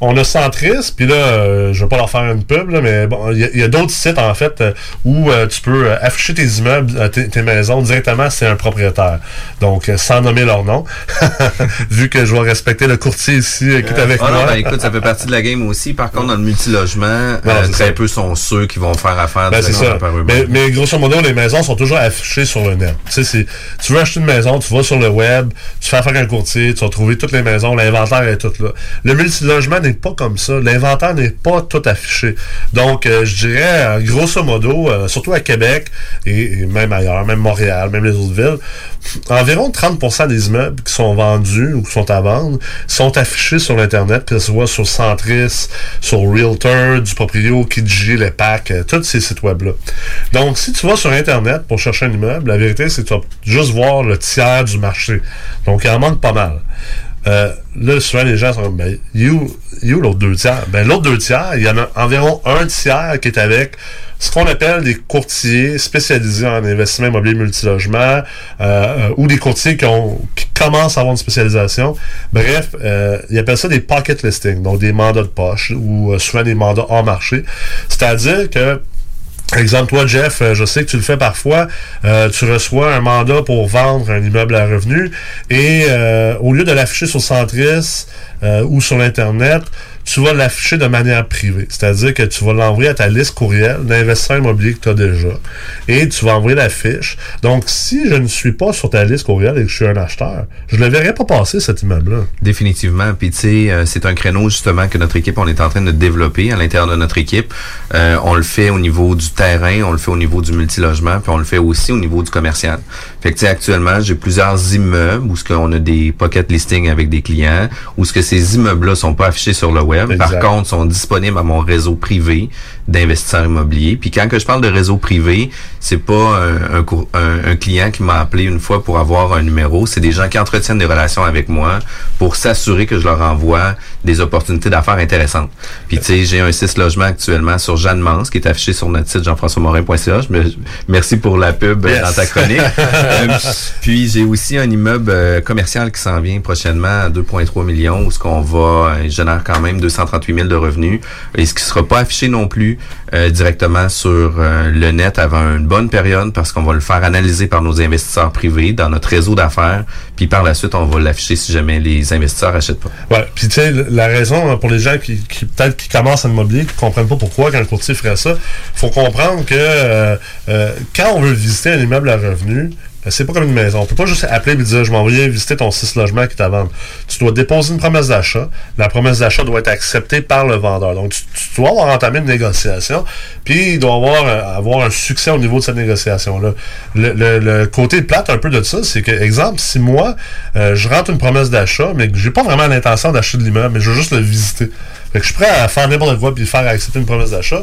On a Centris, puis là, euh, je vais pas leur faire une pub, là, mais bon, il y a, d'autres sites, en fait, euh, où euh, tu peux euh, afficher tes immeubles, tes, tes maisons directement, c'est un propriétaire. Donc, sans nommer leur nom, <laughs> vu que je dois respecter le courtier ici qui est avec Ah moi. non, ben écoute, ça fait partie de la game aussi. Par contre, dans le multilogement, très ça. peu sont ceux qui vont faire affaire Ben, c'est directement ça. par. Mais, mais grosso modo, les maisons sont toujours affichées sur le net. Tu sais, tu veux acheter une maison, tu vas sur le web, tu fais affaire avec un courtier, tu vas trouver toutes les maisons, l'inventaire est tout là. Le multilogement n'est pas comme ça. L'inventaire n'est pas tout affiché. Donc, euh, je dirais, euh, grosso modo, euh, surtout à Québec et, même ailleurs, même Montréal, même les autres villes, environ 30% des immeubles qui sont vendus ou qui sont à vendre sont affichés sur l'Internet, que ce soit sur Centris, sur Realtor, du Proprio, Kijiji, les packs, tous ces sites web-là. Donc, si tu vas sur Internet pour chercher un immeuble, la vérité, c'est que tu vas juste voir le tiers du marché. Donc, il en manque pas mal. Euh, là, souvent, les gens sont ben, you, you l'autre deux tiers? Ben, l'autre deux tiers, il y en a environ un tiers qui est avec ce qu'on appelle des courtiers spécialisés en investissement immobilier multilogement euh, euh, ou des courtiers qui, ont, qui commencent à avoir une spécialisation. Bref, euh, ils appellent ça des pocket listings, donc des mandats de poche ou euh, souvent des mandats hors marché. C'est-à-dire que Exemple, toi, Jeff, euh, je sais que tu le fais parfois. euh, tu reçois un mandat pour vendre un immeuble à revenu et euh, au lieu de l'afficher sur Centris ou sur l'Internet, tu vas l'afficher de manière privée. C'est-à-dire que tu vas l'envoyer à ta liste courriel d'investisseurs immobiliers que tu as déjà et tu vas envoyer la fiche. Donc, si je ne suis pas sur ta liste courriel et que je suis un acheteur, je ne le verrai pas passer, cet immeuble-là. Définitivement. Puis tu sais, euh, c'est un créneau justement que notre équipe, on est en train de développer à l'intérieur de notre équipe. Euh, on le fait au niveau du terrain, on le fait au niveau du multilogement, puis on le fait aussi au niveau du commercial. Fait que tu sais, actuellement, j'ai plusieurs immeubles où ce qu'on a des pocket listings avec des clients, où ce que ces immeubles-là sont pas affichés sur le web. Web. Exact. Par contre, sont disponibles à mon réseau privé d'investisseurs immobiliers. Puis quand que je parle de réseau privé, c'est pas un, un un- un client qui m'a appelé une fois pour avoir un numéro. C'est des gens qui entretiennent des relations avec moi pour s'assurer que je leur envoie des opportunités d'affaires intéressantes. Puis tu sais, j'ai un 6 logements actuellement sur Jeanne Mance qui est affiché sur notre site jean-françois-morin.ca. Je me- Merci pour la pub euh, Yes. dans ta chronique. <laughs> Euh, puis j'ai aussi un immeuble euh, commercial qui s'en vient prochainement à 2,3 millions où ce qu'on va euh, génère quand même 238 000 de revenus et ce qui sera pas affiché non plus euh, directement sur euh, le net avant une bonne période parce qu'on va le faire analyser par nos investisseurs privés dans notre réseau d'affaires puis par la suite on va l'afficher si jamais les investisseurs achètent pas. Ouais, puis tu sais, la raison hein, pour les gens qui, qui peut-être commencent en immobilier, qui comprennent pas pourquoi quand le courtier ferait ça, faut comprendre que euh, quand on veut visiter un immeuble à revenu, euh, c'est pas comme une maison. On peut pas juste appeler et dire je m'en visiter ton 6 logements qui est à vendre. Tu dois déposer une promesse d'achat. La promesse d'achat doit être acceptée par le vendeur. Donc tu, dois avoir entamé une négociation, puis il doit avoir, euh, avoir un succès au niveau de cette négociation-là. Le, le- le côté plate un peu de ça, c'est que, exemple, si moi, euh, je rentre une promesse d'achat, mais que j'ai pas vraiment l'intention d'acheter de l'immeuble, mais je veux juste le visiter. Fait que je suis prêt à faire n'importe quoi puis faire accepter une promesse d'achat.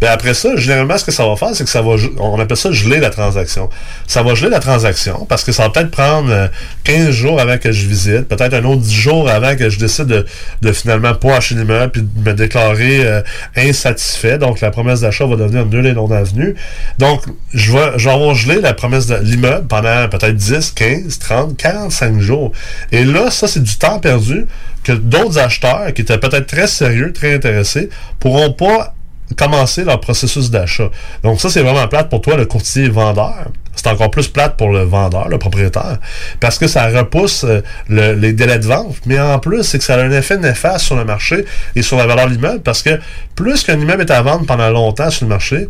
Ben après ça, généralement, ce que ça va faire, c'est que ça va, on appelle ça geler la transaction. Ça va geler la transaction parce que ça va peut-être prendre euh, 15 jours avant que je visite, peut-être un autre 10 jours avant que je décide de, de finalement pas acheter l'immeuble puis de me déclarer euh, insatisfait. Donc, la promesse d'achat va devenir nulle et non avenue. Donc, je vais, je vais avoir gelé la promesse de l'immeuble pendant peut-être 10, 15, 30, 45 jours. Et là, ça, c'est du temps perdu que d'autres acheteurs qui étaient peut-être très sérieux, très intéressés, pourront pas commencer leur processus d'achat. Donc ça, c'est vraiment plate pour toi, le courtier vendeur. C'est encore plus plate pour le vendeur, le propriétaire, parce que ça repousse euh, le- les délais de vente. Mais en plus, c'est que ça a un effet néfaste sur le marché et sur la valeur de l'immeuble, parce que plus qu'un immeuble est à vendre pendant longtemps sur le marché,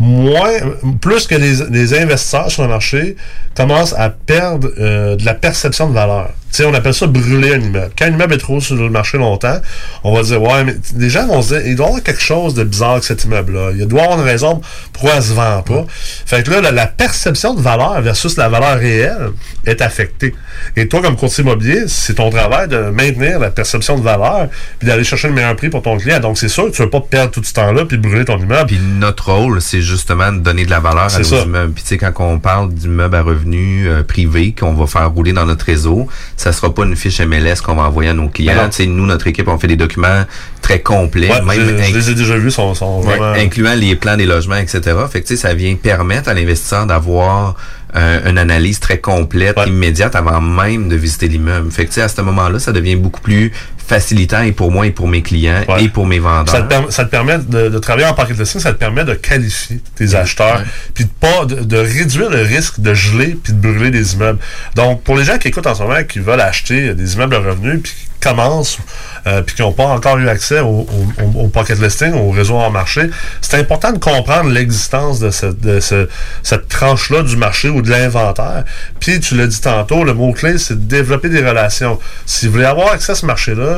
moins, plus que les, les investisseurs sur le marché commencent à perdre euh, de la perception de valeur. Tu sais, on appelle ça brûler un immeuble. Quand un immeuble est trop sur le marché longtemps, on va dire, ouais, mais les gens vont se dire, il doit y avoir quelque chose de bizarre avec cet immeuble-là. Il doit y avoir une raison pourquoi elle se vend pas. Fait que là, la, la perception de valeur versus la valeur réelle est affectée. Et toi, comme courtier immobilier, c'est ton travail de maintenir la perception de valeur puis d'aller chercher le meilleur prix pour ton client. Donc, c'est sûr que tu veux pas perdre tout ce temps-là puis brûler ton immeuble. Puis notre rôle, c'est justement de donner de la valeur à nos ça. immeubles. Puis tu sais, quand on parle d'immeubles à revenus euh, privés qu'on va faire rouler dans notre réseau, ça sera pas une fiche MLS qu'on va envoyer à nos clients. Nous, notre équipe, on fait des documents très complets, Ouais, même je, les ai déjà vus, sont, sont Ouais, vraiment... incluant les plans des logements, etc. Fait que tu sais, ça vient permettre à l'investisseur d'avoir euh, une analyse très complète, immédiate, avant même de visiter l'immeuble. Fait que tu sais, à ce moment-là, ça devient beaucoup plus facilitant et pour moi et pour mes clients et pour mes vendeurs. Ça te, perm- ça te permet de, de travailler en pocket listing, ça te permet de qualifier tes acheteurs, puis de pas de, de réduire le risque de geler puis de brûler des immeubles. Donc pour les gens qui écoutent en ce moment qui veulent acheter des immeubles à revenus puis qui commencent euh, puis qui n'ont pas encore eu accès au, au- au- au pocket listing, au réseau en marché, c'est important de comprendre l'existence de, ce- de ce- cette tranche-là du marché ou de l'inventaire. Puis tu l'as dit tantôt, le mot-clé, c'est de développer des relations. Si vous voulez avoir accès à ce marché-là,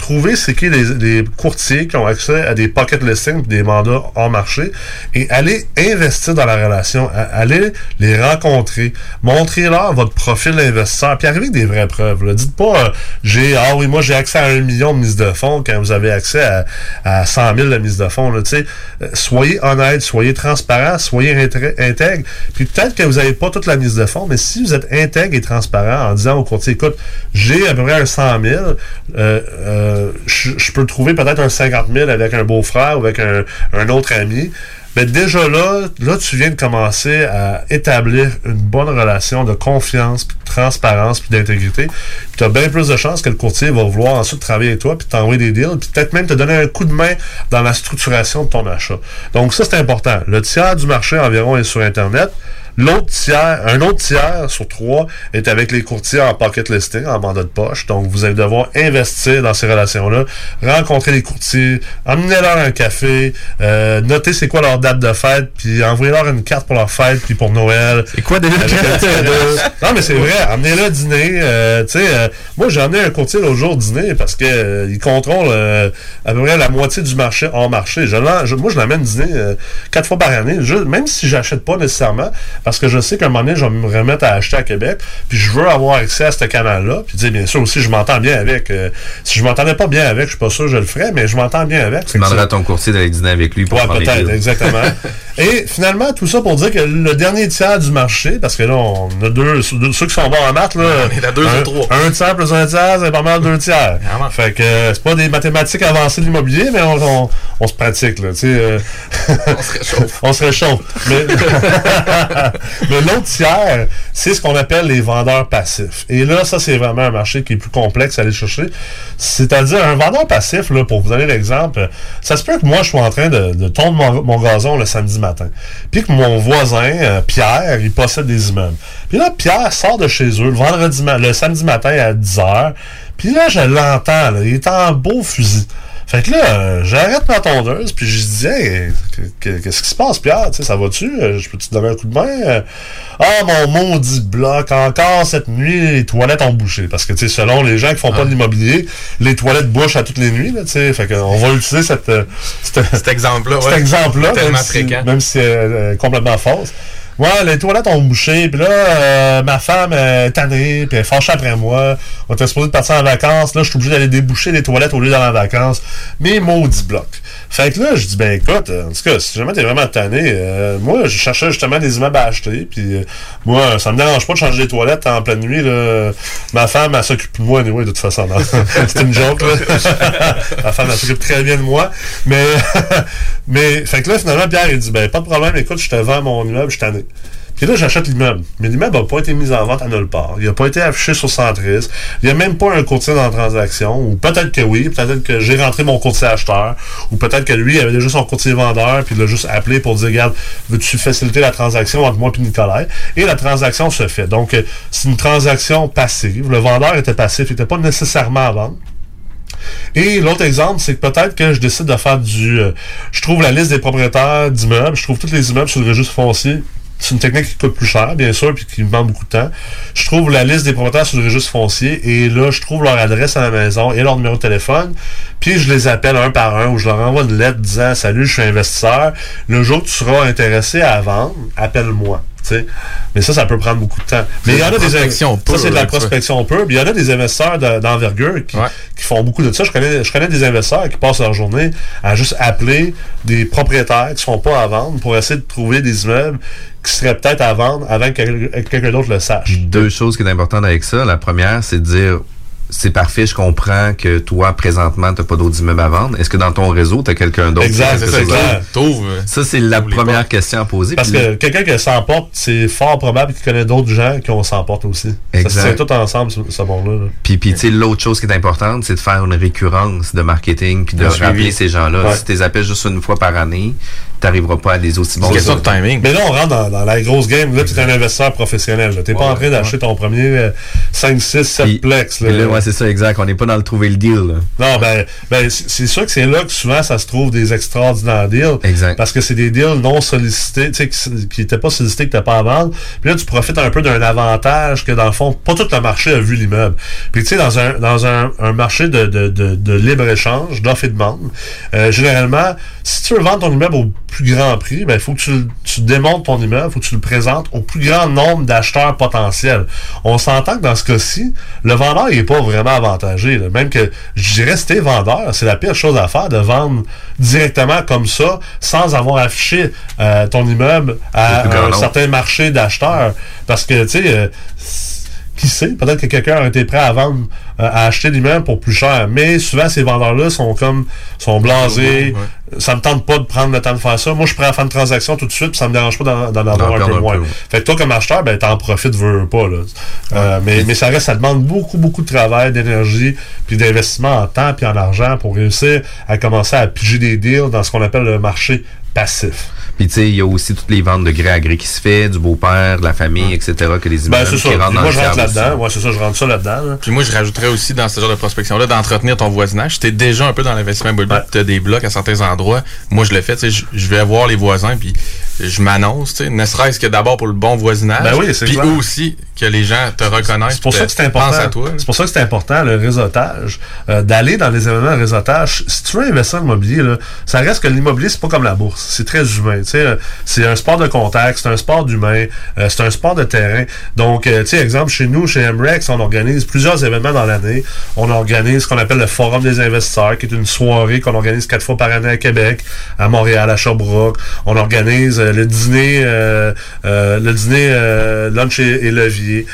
trouvez c'est qui les, les courtiers qui ont accès à des pocket listings, des mandats hors marché, et allez investir dans la relation. Allez les rencontrer. Montrez-leur votre profil d'investisseur, puis arrivez avec des vraies preuves. Là. Dites pas, euh, j'ai, ah oui, moi j'ai accès à un million de mise de fonds quand vous avez accès à, à 100 000 de mise de fonds. Là. Euh, soyez honnête, soyez transparent, soyez intègre. Puis peut-être que vous n'avez pas toute la mise de fonds, mais si vous êtes intègre et transparent en disant au courtier, écoute, j'ai à peu près un 100 000, euh, euh, je je peux trouver peut-être un 50 000 avec un beau-frère ou avec un, autre ami. Mais déjà là, là, tu viens de commencer à établir une bonne relation de confiance, de transparence, puis d'intégrité. Tu as bien plus de chances que le courtier va vouloir ensuite travailler avec toi, puis t'envoyer des deals, puis peut-être même te donner un coup de main dans la structuration de ton achat. Donc ça, c'est important. Le tiers du marché environ est sur Internet. L'autre tiers, un autre tiers sur trois est avec les courtiers en pocket listing, en mandat de poche. Donc, vous allez devoir investir dans ces relations-là, rencontrer les courtiers, emmenez-leur un café, euh, notez c'est quoi leur date de fête, puis envoyez-leur une carte pour leur fête, puis pour Noël. C'est quoi déjà. <laughs> Non, mais c'est vrai, emmenez-le dîner. euh, tu sais, euh, moi, j'ai emmené un courtier l'autre jour dîner parce que euh, il contrôle euh, à peu près la moitié du marché hors marché. Je moi, je l'amène dîner euh, quatre fois par année, même si j'achète pas nécessairement, parce que je sais qu'à un moment donné, je vais me remettre à acheter à Québec, puis je veux avoir accès à ce canal-là. Puis, sais, bien sûr, aussi, je m'entends bien avec. euh, si je m'entendais pas bien avec, je suis pas sûr que je le ferais, mais je m'entends bien avec. Tu demanderas à ton courtier d'aller dîner avec lui pour Ouais, peut-être, exactement. <laughs> Et finalement, tout ça pour dire que le dernier tiers du marché, parce que là, on a deux, deux- ceux qui sont bons en maths, là. On est à deux un, ou trois. Un tiers plus un tiers, c'est pas mal deux tiers. Fait que euh, c'est pas des mathématiques avancées de l'immobilier, mais on, on- on se pratique, là, euh, <laughs> On se réchauffe. <laughs> on se réchauffe. Mais, mais l'autre tiers, c'est ce qu'on appelle les vendeurs passifs. Et là, ça, c'est vraiment un marché qui est plus complexe à aller chercher. C'est-à-dire, un vendeur passif, là, pour vous donner l'exemple, ça se peut que moi, je sois en train de, de tondre mon, gazon le samedi matin. Puis que mon voisin, euh, Pierre, il possède des immeubles. Puis là, Pierre sort de chez eux le vendredi, le samedi matin à 10h. Puis là, je l'entends, il est en beau fusil. Fait que là, euh, j'arrête ma tondeuse, puis je dis, hey, que- que- qu'est-ce qui se passe, Pierre? Tu sais, ça va-tu? Euh, Je peux-tu te donner un coup de main? Euh, Ah, mon maudit bloc, encore cette nuit, les toilettes ont bouché. Parce que, tu sais, selon les gens qui font pas de l'immobilier, les toilettes bouchent à toutes les nuits, là, tu sais. Fait qu'on va utiliser cette, cette- Cet exemple-là, cet ouais. exemple-là, Tellement même si, même si c'est euh, complètement fausse. Ouais, les toilettes ont bouché, puis là, euh, ma femme est tannée, puis elle est fâchée après moi. On était supposé de partir en vacances, là, je suis obligé d'aller déboucher les toilettes au lieu d'aller en vacances. Mais maudit bloc. Fait que là, je dis, ben écoute, en tout cas, si jamais t'es vraiment tanné, euh, moi, je cherchais justement des immeubles à acheter, puis euh, moi, ça me dérange pas de changer les toilettes en pleine nuit, là. Ma femme, elle s'occupe de moi, anyway, de toute façon. <laughs> C'est une joke, là. <laughs> Ma femme, elle s'occupe très bien de moi. Mais, <laughs> mais, fait que là, finalement, Pierre, il dit, ben, pas de problème, écoute, je te vends mon immeuble, je suis tanné. Puis là, j'achète l'immeuble. Mais l'immeuble n'a pas été mis en vente à nulle part. Il n'a pas été affiché sur Centris. Il n'y a même pas un courtier dans la transaction. Ou peut-être que oui, peut-être que j'ai rentré mon courtier acheteur. Ou peut-être que lui avait déjà son courtier vendeur, puis il l'a juste appelé pour dire, regarde, veux-tu faciliter la transaction entre moi et Nicolas? Et la transaction se fait. Donc, euh, c'est une transaction passive. Le vendeur était passif, il n'était pas nécessairement à vendre. Et l'autre exemple, c'est que peut-être que je décide de faire du... euh, je trouve la liste des propriétaires d'immeubles, je trouve tous les immeubles sur le registre foncier. C'est une technique qui coûte plus cher, bien sûr, puis qui me demande beaucoup de temps. Je trouve la liste des propriétaires sur le registre foncier et là, je trouve leur adresse à la maison et leur numéro de téléphone. Puis je les appelle un par un ou je leur envoie une lettre disant Salut, je suis investisseur. Le jour que tu seras intéressé à vendre, appelle-moi. tu sais. Mais ça, ça peut prendre beaucoup de temps. Mais il y en a des Ça, c'est de la prospection pure. Il y en a des investisseurs de- d'envergure qui, qui font beaucoup de ça. Je connais, je connais des investisseurs qui passent leur journée à juste appeler des propriétaires qui sont pas à vendre pour essayer de trouver des immeubles qui seraient peut-être à vendre avant que quelqu'un d'autre le sache. Deux choses qui sont importantes avec ça. La première, c'est de dire c'est parfait, je comprends que toi, présentement, tu n'as pas d'autres immeubles à vendre. Est-ce que dans ton réseau, tu as quelqu'un d'autre? Exact, qui c'est fait ça, c'est la première question à poser. Parce que quelqu'un qui s'emporte, c'est fort probable qu'il connaît d'autres gens qui ont s'emporte aussi. Exact. Ça se tient tout ensemble, ce, ce monde-là. là. Puis, puis tu sais, l'autre chose qui est importante, c'est de faire une récurrence de marketing puis de rappeler ces gens-là. Ouais. Si tu les appelles juste une fois par année, tu n'arriveras pas à des aussi bons résultats. Mais là, on rentre dans, dans la grosse game. Là, tu es un investisseur professionnel. Tu n'es pas en train d'acheter ton premier euh, 5, 6, 7 plex. Puis là, ouais, c'est ça, exact. On n'est pas dans le trouver le deal. là. Non, ben, ben c'est c'est sûr que c'est là que souvent ça se trouve des extraordinaires deals. Exact. Parce que c'est des deals non sollicités, tu sais, qui- qui n'étaient pas sollicités, que tu pas à vendre. Puis là, tu profites un peu d'un avantage que, dans le fond, pas tout le marché a vu l'immeuble. Puis, tu sais, dans un, dans un, un marché de, de, de, de libre-échange, d'offre et de demande, euh, généralement, si tu veux vendre ton immeuble au plus grand prix, ben, il faut que tu, tu démontes ton immeuble, il faut que tu le présentes au plus grand nombre d'acheteurs potentiels. On s'entend que dans ce cas-ci, le vendeur n'est pas vraiment avantagé. là. Même que, je dirais, si t'es vendeur, c'est la pire chose à faire de vendre directement comme ça, sans avoir affiché euh, ton immeuble à un certain marché d'acheteurs. Parce que, tu sais, euh, qui sait, peut-être que quelqu'un a été prêt à vendre, euh, à acheter l'immeuble pour plus cher. Mais souvent, ces vendeurs-là sont comme, sont blasés. Ça me tente pas de prendre le temps de faire ça. Moi, je prêt à faire une transaction tout de suite, puis ça me dérange pas d'en avoir un peu moins. ouais. Fait que toi, comme acheteur, ben, t'en profites, veux, veux pas, là. Euh, mais, mais ça reste, ça demande beaucoup, beaucoup de travail, d'énergie, puis d'investissement en temps puis en argent pour réussir à commencer à piger des deals dans ce qu'on appelle le marché passif. Puis tu sais, il y a aussi toutes les ventes de gré à gré qui se fait, du beau-père, de la famille, etc., que les Ben, immeubles ça. qui rentrent Puis dans moi, le je rentre là-dedans. Ouais, c'est ça, je rentre ça là-dedans. là. Puis moi, je rajouterais aussi dans ce genre de prospection-là d'entretenir ton voisinage. Si t'es déjà un peu dans l'investissement immobilier, tu as des blocs à certains endroits. Moi, je le fais. tu sais, Je vais voir les voisins, puis je m'annonce, tu sais, ne serait-ce que d'abord pour le bon voisinage. Ben oui, c'est Puis clair. aussi que les gens te reconnaissent. C'est pour ça que c'est important. pensent à toi. C'est pour ça que c'est important le réseautage, euh, d'aller dans les événements de réseautage. Si tu veux investir en immobilier, là, ça reste que l'immobilier c'est pas comme la bourse, c'est très humain. C'est un sport de contact, c'est un sport d'humain, euh, c'est un sport de terrain. Donc, euh, tu sais, exemple chez nous, chez MREX, on organise plusieurs événements dans l'année. On organise ce qu'on appelle le Forum des investisseurs, qui est une soirée qu'on organise quatre fois par année à Québec, à Montréal, à Sherbrooke. On organise euh, le dîner, le dîner lunch et, levier,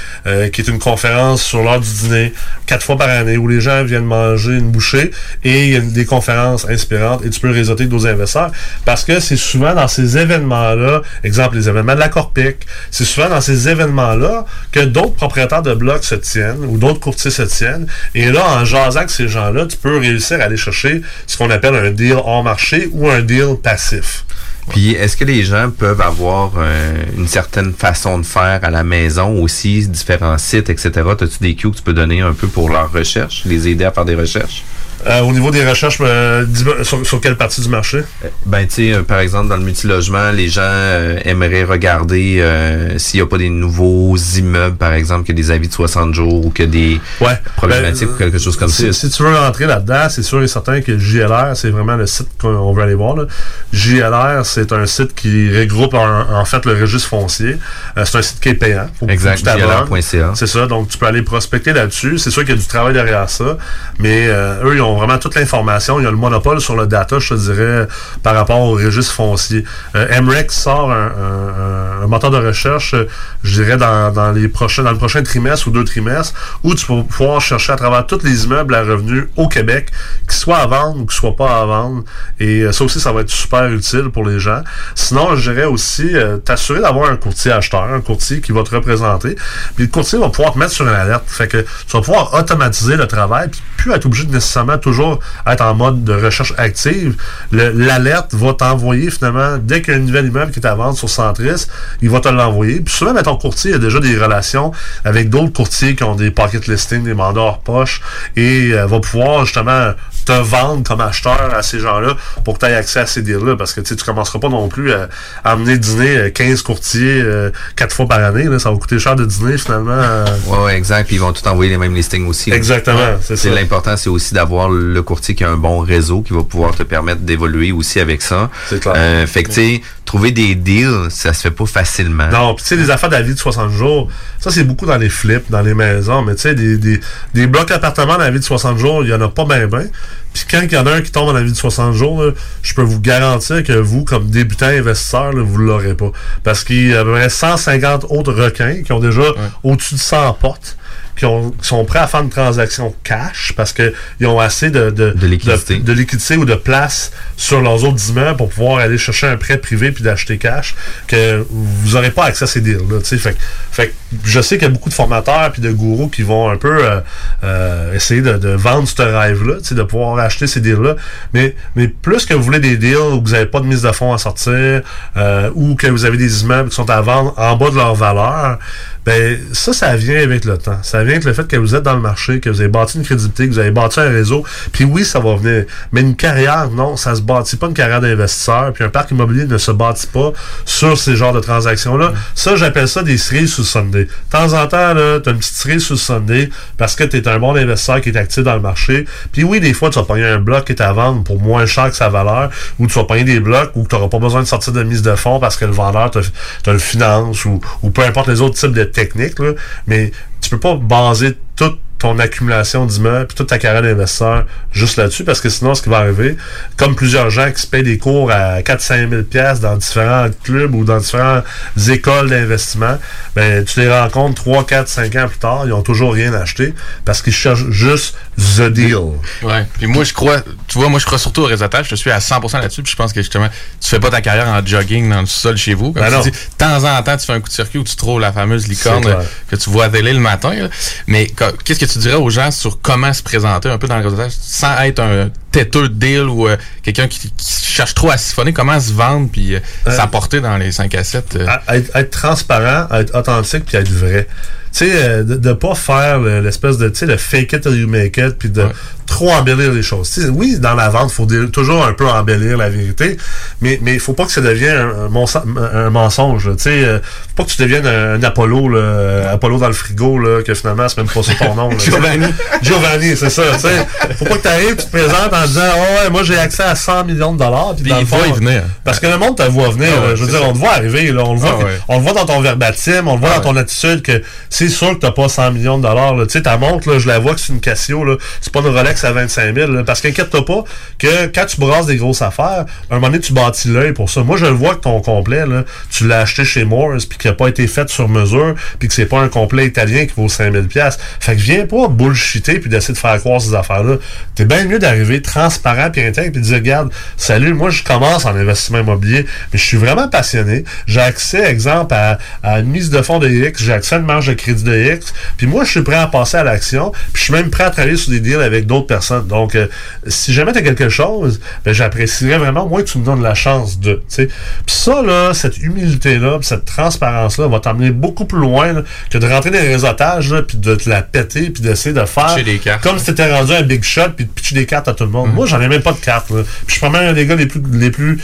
qui est une conférence sur l'heure du dîner, quatre fois par année, où les gens viennent manger une bouchée et il y a des conférences inspirantes et tu peux réseauter d'autres investisseurs. Parce que c'est souvent dans ces événements-là, exemple les événements de la Corpic, c'est souvent dans ces événements-là que d'autres propriétaires de blocs se tiennent ou d'autres courtiers se tiennent. Et là, en jasant avec ces gens-là, tu peux réussir à aller chercher ce qu'on appelle un deal hors marché ou un deal passif. Puis, est-ce que les gens peuvent avoir euh, une certaine façon de faire à la maison aussi, différents sites, etc.? As-tu des cues que tu peux donner un peu pour leur recherche, les aider à faire des recherches? Euh, au niveau des recherches, euh, sur, sur quelle partie du marché? Ben, tu sais, euh, par exemple, dans le multilogement, les gens euh, aimeraient regarder euh, s'il n'y a pas des nouveaux immeubles, par exemple, que des avis de 60 jours ou que des Ouais. problématiques Ben, ou quelque chose comme ça. Si tu veux rentrer là-dedans, c'est sûr et certain que JLR, c'est vraiment le site qu'on veut aller voir. là. JLR, c'est un site qui regroupe en, en fait le registre foncier. Euh, c'est un site qui est payant. Faut- Exact. JLR.ca. C'est ça, donc tu peux aller prospecter là-dessus. C'est sûr qu'il y a du travail derrière ça, mais euh, eux, ils ont vraiment toute l'information. Ils ont le monopole sur le data, je te dirais, par rapport au registre foncier. Euh, MREX sort un, moteur de recherche, je dirais, dans, les prochains, dans le prochain trimestre ou deux trimestres, où tu vas pouvoir chercher à travers tous les immeubles à revenus au Québec, qui soient à vendre ou qui soient pas à vendre. Et euh, ça aussi, ça va être super utile pour les gens. Sinon, je dirais aussi euh, t'assurer d'avoir un courtier acheteur, un courtier qui va te représenter. Puis le courtier va pouvoir te mettre sur une alerte. Fait que tu vas pouvoir automatiser le travail, puis plus être obligé de nécessairement toujours être en mode de recherche active. Le- L'alerte va t'envoyer finalement, dès qu'il y a un nouvel immeuble qui est à vendre sur Centris, il va te l'envoyer. Puis souvent, ben, ton courtier a déjà des relations avec d'autres courtiers qui ont des pocket listings, des mandats hors poche, et euh, va pouvoir justement te vendre comme acheteur à ces gens-là pour que tu aies accès à ces deals-là. Parce que tu tu commenceras pas non plus à, à amener dîner euh, 15 courtiers euh, quatre fois par année. Là, ça va coûter cher de dîner finalement. euh. Ouais, ouais, exact. Puis ils vont tout envoyer les mêmes listings aussi. là. Exactement, c'est l'important, c'est aussi d'avoir le courtier qui a un bon réseau qui va pouvoir te permettre d'évoluer aussi avec ça. C'est clair. Euh, fait que tu sais, trouver des deals, ça se fait pas facilement. Non, puis tu sais, les affaires d'avis de 60 jours, ça c'est beaucoup dans les flips, dans les maisons, mais tu sais, des, des, des blocs appartements d'avis de 60 jours, il y en a pas bien ben. Puis quand il y en a un qui tombe en avis de 60 jours, là, je peux vous garantir que vous, comme débutant investisseur, là, vous l'aurez pas. Parce qu'il y a à peu près 150 autres requins qui ont déjà au-dessus de 100 portes. Qui, ont- qui sont prêts à faire une transaction cash parce qu'ils ont assez de, de, de liquidité. de liquidité ou de place sur leurs autres immeubles pour pouvoir aller chercher un prêt privé puis d'acheter cash que vous n'aurez pas accès à ces deals-là. tu sais. Fait, que- fait je sais qu'il y a beaucoup de formateurs puis de gourous qui vont un peu euh, euh, essayer de, de vendre ce rêve-là, tu sais, de pouvoir acheter ces deals-là. Mais, mais plus que vous voulez des deals où vous n'avez pas de mise de fonds à sortir euh, ou que vous avez des immeubles qui sont à vendre en bas de leur valeur, ben ça, ça vient avec le temps. Ça vient avec le fait que vous êtes dans le marché, que vous avez bâti une crédibilité, que vous avez bâti un réseau. Puis oui, ça va venir. Mais une carrière, non, ça se bâtit pas une carrière d'investisseur. Puis un parc immobilier ne se bâtit pas sur ces genres de transactions-là. Ça, j'appelle ça des cerises sous Sunday. De temps en temps, là, t'as une petite cerise sous Sunday parce que tu es un bon investisseur qui est actif dans le marché. Puis oui, des fois, tu vas pogner un bloc qui est à vendre pour moins cher que sa valeur, ou tu vas pogner des blocs où tu n'auras pas besoin de sortir de mise de fonds parce que le vendeur te le finance ou, ou peu importe les autres types de techniques. Là. Mais tu peux pas baser toute ton accumulation d'immeubles, puis toute ta carrière d'investisseur juste là-dessus, parce que sinon, ce qui va arriver, comme plusieurs gens qui se payent des cours à 4-5 000 piastres dans différents clubs ou dans différentes écoles d'investissement, ben, tu les rencontres 3, 4, 5 ans plus tard, ils ont toujours rien acheté parce qu'ils cherchent juste the deal. Ouais. Puis moi, je crois, tu vois, moi, je crois surtout au réseautage. Je suis à 100% là-dessus. Puis je pense que justement, tu fais pas ta carrière en jogging dans le sol chez vous. Comme Ben tu non. dis, de temps en temps, tu fais un coup de circuit où tu trouves la fameuse licorne que tu vois à télé le matin. là. Mais qu'est-ce que tu dirais aux gens sur comment se présenter un peu dans le réseautage sans être un têteux de deal ou euh, quelqu'un qui, qui cherche trop à siphonner, comment se vendre puis euh, Euh, s'apporter dans les 5 à 7? euh? à- être, être transparent, être authentique puis être vrai. Tu sais, de, de pas faire le- l'espèce de, tu sais, le fake it till you make it puis de trop embellir les choses. Oui, dans la vente, il faut toujours un peu embellir la vérité, mais il faut pas que ça devienne un, un mensonge. Tu sais, euh, faut pas que tu deviennes un, un Apollo, là, Apollo dans le frigo, là, que finalement c'est même pas ça ton nom. là. Giovanni. Giovanni, c'est ça. Tu sais, faut pas que tu arrives, tu te présentes en disant, oh, ouais, moi j'ai accès à 100 millions de dollars. Puis il va y venir. Parce que le monde te voit venir. Ah ouais, je veux dire, ça. on te voit arriver, là, on le voit, Ah ouais. on le voit dans ton verbatim, on le voit dans ton attitude que c'est sûr que t'as pas 100 millions de dollars. Tu sais, ta montre, là, je la vois que c'est une Casio. C'est pas une Rolex à 25 000. là. parce qu'inquiète-toi pas que quand tu brasses des grosses affaires, à un moment donné, tu bâtis l'œil pour ça. Moi, je le vois que ton complet, là, tu l'as acheté chez Morse, puis qu'il n'a pas été fait sur mesure, puis que c'est pas un complet italien qui vaut 5000 pièces. Fait que viens pas bullshiter puis d'essayer de faire croire ces affaires-là. T'es bien mieux d'arriver transparent puis intègre puis de dire, regarde, salut, moi, je commence en investissement immobilier, mais je suis vraiment passionné. J'ai accès, exemple, à, à une mise de fonds de X, j'ai accès à une marge de crédit de X, puis moi, je suis prêt à passer à l'action, puis je suis même prêt à travailler sur des deals avec d'autres personnes. Donc, euh, si jamais tu as quelque chose, ben, j'apprécierais vraiment, moi, que tu me donnes la chance de, tu sais. Puis ça, là, cette humilité-là, cette transparence-là va t'emmener beaucoup plus loin là, que de rentrer dans les réseautages, puis de te la péter, puis d'essayer de faire Pitcher des cartes. comme si t'étais rendu un big shot, puis de pitcher des cartes à tout le Mm. monde. Moi, j'en ai même pas de cartes. Puis je suis probablement un des gars les plus, les plus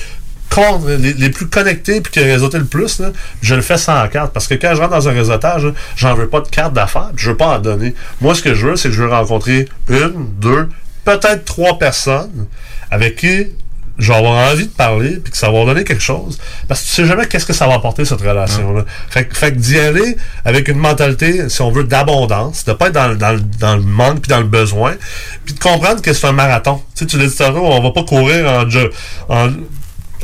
con- les, les plus connectés puis qui a réseauté le plus, là, je le fais sans carte. Parce que quand je rentre dans un réseautage, là, j'en veux pas de carte d'affaires, je veux pas en donner. Moi, ce que je veux, c'est que je veux rencontrer une, deux, peut-être trois personnes avec qui je vais avoir envie de parler puis que ça va donner quelque chose. Parce que tu sais jamais qu'est-ce que ça va apporter, cette relation-là. Fait, que- fait que d'y aller avec une mentalité, si on veut, d'abondance, de pas être dans, le- dans, le- dans le manque puis dans le besoin, puis de comprendre que c'est un marathon. Tu sais, tu l'as dit on va pas courir en, en,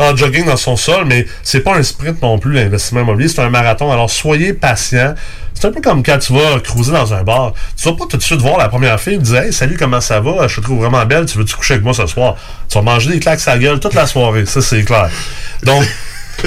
en jogging dans son sol, mais c'est pas un sprint non plus, l'investissement immobilier, c'est un marathon. Alors soyez patient. C'est un peu comme quand tu vas cruiser dans un bar. Tu vas pas tout de suite voir la première fille et dire Hey, salut, comment ça va? Je te trouve vraiment belle, tu veux-tu coucher avec moi ce soir? Tu vas manger des claques à gueule toute la soirée, ça c'est clair. Donc,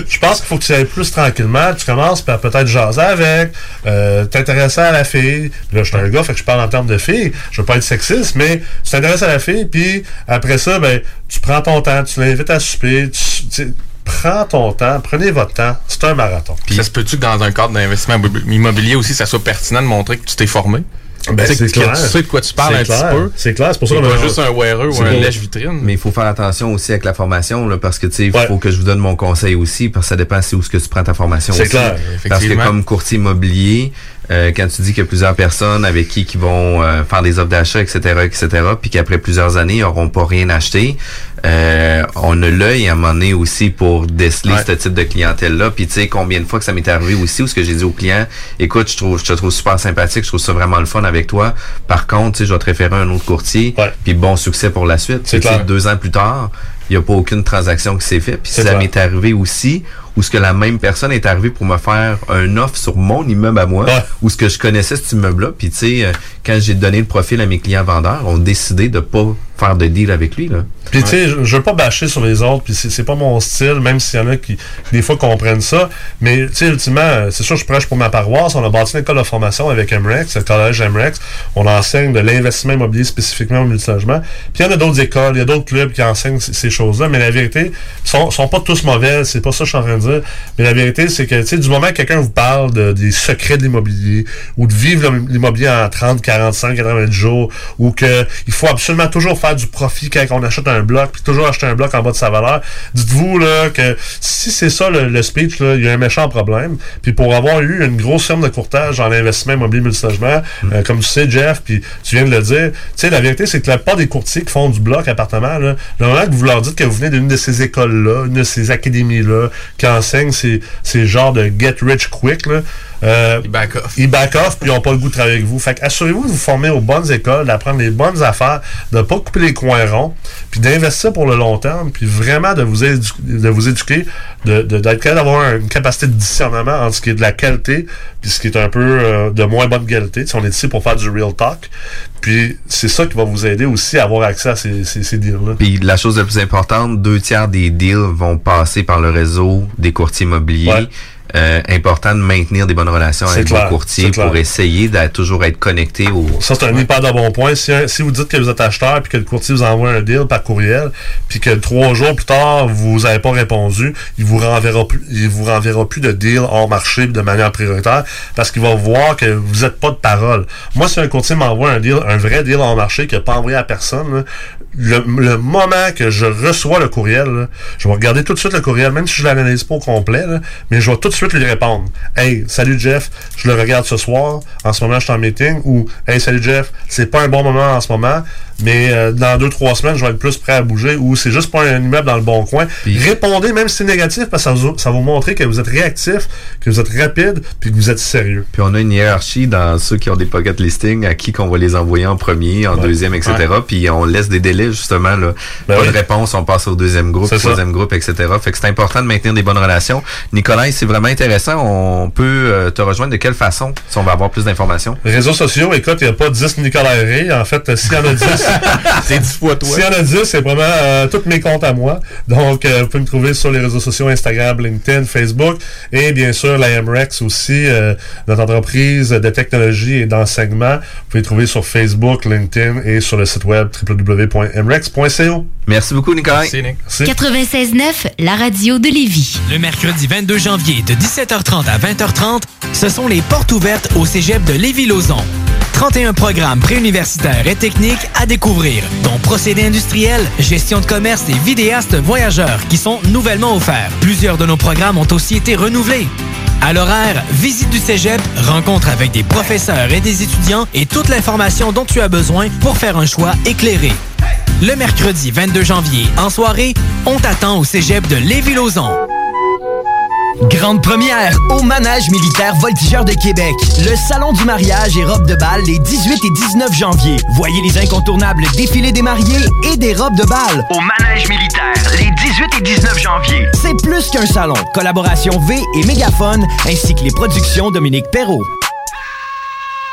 je pense qu'il faut que tu ailles plus tranquillement. Tu commences par peut-être jaser avec, euh, t'intéresser à la fille. Là, je suis un gars, fait que je parle en termes de fille. Je veux pas être sexiste, mais tu t'intéresses à la fille, puis après ça, ben, tu prends ton temps, tu l'invites à souper, tu, tu prends ton temps, prenez votre temps. C'est un marathon. Puis ça se peut-tu que dans un cadre d'investissement immobilier aussi, ça soit pertinent de montrer que tu t'es formé? Ben, c'est que clair. tu sais de quoi tu parles C'est un clair. petit peu. C'est clair, c'est pour ça qu'on a- juste un wearer ou C'est un lèche-vitrine. Mais il faut faire attention aussi avec la formation, là, parce que tu sais, il faut que je vous donne mon conseil aussi, parce que ça dépend c'est où ce que tu prends ta formation C'est aussi. clair, Parce que effectivement. comme courtier immobilier, euh, quand tu dis qu'il y a plusieurs personnes avec qui qui vont euh, faire des offres d'achat, etc., etc., puis qu'après plusieurs années, ils n'auront pas rien acheté, euh, on a l'œil à un moment donné aussi pour déceler Ouais. ce type de clientèle-là. Puis tu sais, combien de fois que ça m'est arrivé aussi, où ce que j'ai dit au client, écoute, je trouve, je te trouve super sympathique, je trouve ça vraiment le fun avec toi. Par contre, tu sais, je vais te référer à un autre courtier, puis bon succès pour la suite. C'est deux ans plus tard, il n'y a pas aucune transaction qui s'est faite. Puis ça m'est arrivé aussi, où ce que la même personne est arrivée pour me faire un offre sur mon immeuble à moi, où ce que je connaissais cet immeuble-là. Puis tu sais, euh, quand j'ai donné le profil à mes clients vendeurs, on a décidé de pas faire de deal avec lui. Là. Puis tu sais, je, je veux pas bâcher sur les autres, puis c'est pas mon style, même s'il y en a qui, des fois comprennent ça. Mais tu sais, ultimement, euh, c'est sûr, je prêche pour ma paroisse. On a bâti une école de formation avec MREX, le collège MREX. On enseigne de l'investissement immobilier spécifiquement au multilogement. Puis il y en a d'autres écoles, il y a d'autres clubs qui enseignent ces choses-là. Mais la vérité, ils sont, sont pas tous mauvais. C'est pas ça que je suis en train de Mais la vérité, c'est que tu sais, du moment que quelqu'un vous parle de, des secrets de l'immobilier ou de vivre l'immobilier en 30, 45, 90 jours ou que il faut absolument toujours faire du profit quand on achète un bloc puis toujours acheter un bloc en bas de sa valeur. Dites-vous là que si c'est ça le, speech, là, il y a un méchant problème. Puis pour avoir eu une grosse firme de courtage en investissement immobilier multilogement, euh, comme tu sais, Jeff, puis tu viens de le dire, tu sais, la vérité, c'est que la plupart des courtiers qui font du bloc appartement, là, le moment que vous leur dites que vous venez d'une de ces écoles-là, une de ces académies-là, qui enseignent ces, ces genres de get rich quick, euh, Ils back off. ils back off puis ils n'ont pas le goût de travailler avec vous. Fait que assurez-vous de vous former aux bonnes écoles, d'apprendre les bonnes affaires, de ne pas couper les coins ronds, puis d'investir pour le long terme, puis vraiment de vous, édu- de vous éduquer, de, de- d'être capable d'avoir une capacité de discernement entre ce qui est de la qualité puis ce qui est un peu euh, de moins bonne qualité. Tu sais, on est ici pour faire du real talk. Puis c'est ça qui va vous aider aussi à avoir accès à ces, ces, ces deals-là. Puis la chose la plus importante, deux tiers des deals vont passer par le réseau des courtiers immobiliers. Ouais. Euh, important de maintenir des bonnes relations avec vos courtiers pour essayer de toujours être connecté au. Ça, c'est un hyper de bon point. Si, si vous dites que vous êtes acheteur puis que le courtier vous envoie un deal par courriel, puis que trois jours plus tard, vous n'avez pas répondu, il vous renverra plus, il vous renverra plus de deal hors marché de manière prioritaire parce qu'il va voir que vous n'êtes pas de parole. Moi, si un courtier m'envoie un deal, un vrai deal hors marché qu'il n'a pas envoyé à personne, là, le, le moment que je reçois le courriel, là, je vais regarder tout de suite le courriel, même si je l'analyse pas au complet, là, mais je vais tout de suite lui répondre. Hey, salut Jeff, je le regarde ce soir. En ce moment, je suis en meeting. Ou Hey, salut Jeff, c'est pas un bon moment en ce moment, mais euh, dans deux, trois semaines, je vais être plus prêt à bouger. Ou c'est juste pas un immeuble dans le bon coin. Répondez, même si c'est négatif, parce que ça, vous- ça va vous montrer que vous êtes réactif, que vous êtes rapide, puis que vous êtes sérieux. Puis on a une hiérarchie dans ceux qui ont des pocket listings, à qui qu'on va les envoyer en premier, en Ouais. deuxième, etc. Puis on laisse des délais justement là. Ben pas oui. de réponse, on passe au deuxième groupe, ça. troisième groupe, etc. Fait que c'est important de maintenir des bonnes relations. Nicolas, c'est vraiment intéressant. On peut euh, te rejoindre de quelle façon si on va avoir plus d'informations? Réseaux sociaux, écoute, il n'y a pas 10 Nicolas Ray. En fait, euh, s'il y en a 10, <laughs> c'est 10 fois toi. S'il y en a 10, c'est vraiment euh, tous mes comptes à moi. Donc, euh, vous pouvez me trouver sur les réseaux sociaux Instagram, LinkedIn, Facebook et bien sûr la MREX aussi, euh, notre entreprise de technologie et d'enseignement. Vous pouvez trouver sur Facebook, LinkedIn et sur le site web Merci beaucoup, Nicolas. Merci, Nick. 96.9, la radio de Lévis. Le mercredi 22 janvier de 17h30 à 20h30, ce sont les portes ouvertes au cégep de Lévis-Lauzon. 31 programmes préuniversitaires et techniques à découvrir, dont procédés industriels, gestion de commerce et vidéastes voyageurs qui sont nouvellement offerts. Plusieurs de nos programmes ont aussi été renouvelés. À l'horaire, visite du cégep, rencontre avec des professeurs et des étudiants et toute l'information dont tu as besoin pour faire un choix éclairé. Le mercredi 22 janvier, en soirée, on t'attend au cégep de Lévis-Lauzon. Grande première au Manège militaire Voltigeur de Québec. Le salon du mariage et robes de bal les 18 et 19 janvier. Voyez les incontournables défilés des mariés et des robes de bal au Manège militaire les 18 et 19 janvier. C'est plus qu'un salon. Collaboration V et Mégaphone ainsi que les productions Dominique Perrault.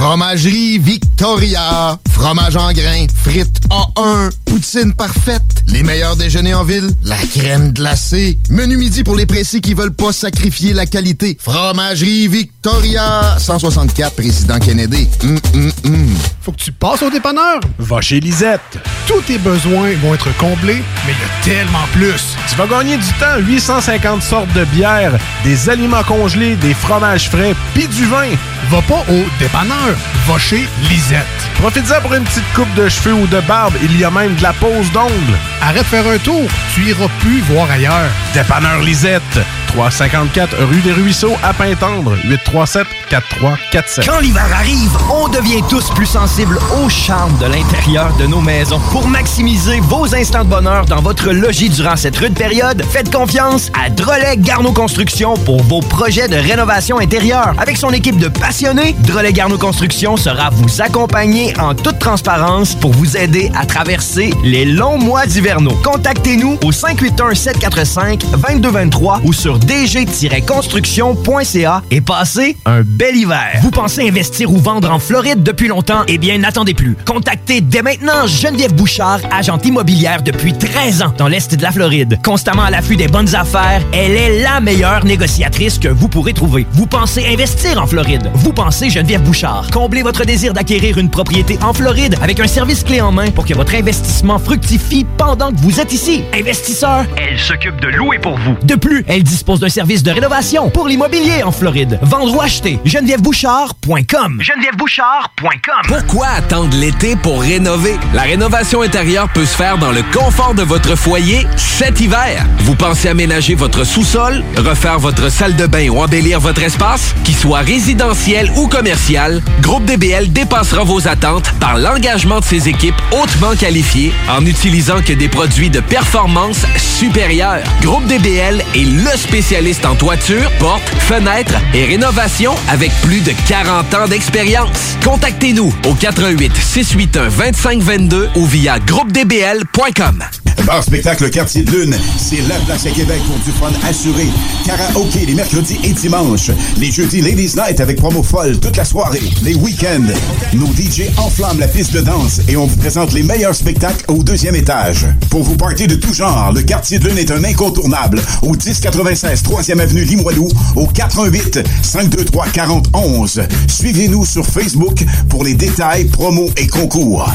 Fromagerie Victoria. Fromage en grains, frites A1, poutine parfaite, les meilleurs déjeuners en ville, la crème glacée, menu midi pour les pressés qui veulent pas sacrifier la qualité. Fromagerie Victoria. 164 Président Kennedy. Hum, hum, hum. Faut que tu passes au dépanneur. Va chez Lisette. Tous tes besoins vont être comblés, mais il y a tellement plus. Tu vas gagner du temps, 850 sortes de bières, des aliments congelés, des fromages frais, puis du vin. Va pas au dépanneur, va chez Lisette. Profite-en pour une petite coupe de cheveux ou de barbe, il y a même de la pose d'ongles. Arrête de faire un tour, tu iras plus voir ailleurs. Dépanneur Lisette, 354 rue des Ruisseaux à Pintendre, 837 4347. Quand l'hiver arrive, on devient tous plus sensibles au charme de l'intérieur de nos maisons. Pour maximiser vos instants de bonheur dans votre logis durant cette rude période, faites confiance à Drolet Garneau Construction pour vos projets de rénovation intérieure. Avec son équipe de passionnés, Drolet Garneau Construction sera vous accompagner en toute transparence pour vous aider à traverser les longs mois hivernaux. Contactez-nous au 581-745-2223 ou sur dg-construction.ca et passez un bel hiver. Vous pensez investir ou vendre en Floride depuis longtemps? Eh bien, n'attendez plus. Contactez dès maintenant Geneviève Bouchard, agente immobilière depuis 13 ans dans l'Est de la Floride. Constamment à l'affût des bonnes affaires, elle est la meilleure négociatrice que vous pourrez trouver. Vous pensez investir en Floride? Vous pensez Geneviève Bouchard? Comblez votre désir d'acquérir une propriété en Floride avec un service clé en main pour que votre investissement fructifie pendant que vous êtes ici. Investisseur, elle s'occupe de louer pour vous. De plus, elle dispose dispose d'un service de rénovation pour l'immobilier en Floride. Vendre ou acheter, genevièvebouchard.com. genevièvebouchard.com. Pourquoi attendre l'été pour rénover? La rénovation intérieure peut se faire dans le confort de votre foyer cet hiver. Vous pensez aménager votre sous-sol, refaire votre salle de bain ou embellir votre espace? Qu'il soit résidentiel ou commercial, Groupe DBL dépassera vos attentes par l'engagement de ses équipes hautement qualifiées en utilisant que des produits de performance supérieure. Groupe DBL est le spécialiste en toiture, portes, fenêtres et rénovation avec plus de 40 ans d'expérience. Contactez-nous au 88 681 2522 ou via groupedbl.com. Bar spectacle Quartier de Lune, c'est la place à Québec pour du fun assuré. Karaoke les mercredis et dimanches. Les jeudis Ladies Night avec promo folle toute la soirée. Week-ends, nos DJ enflamment la piste de danse et on vous présente les meilleurs spectacles au deuxième étage. Pour vous partir de tout genre, le Quartier de Lune est un incontournable au 1096 3e avenue Limoilou au 418 523 4011. Suivez-nous sur Facebook pour les détails, promos et concours.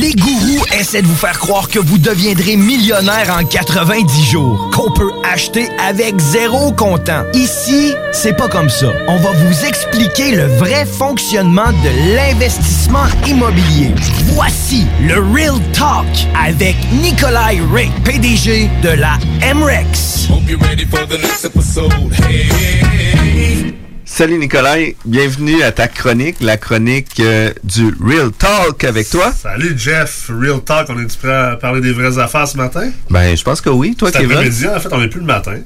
Les gourous essaient de vous faire croire que vous deviendrez millionnaire en 90 jours, qu'on peut acheter avec zéro comptant. Ici, c'est pas comme ça. On va vous expliquer le vrai fonctionnement de l'investissement immobilier. Voici le Real Talk avec Nikolai Ray, PDG de la MREX. Salut Nicolas, bienvenue à ta chronique, la chronique euh, du Real Talk avec toi. Salut Jeff, Real Talk, on est prêt à parler des vraies affaires ce matin? Ben, je pense que oui. Toi, Kevin? après-midi, en fait, on n'est plus le matin.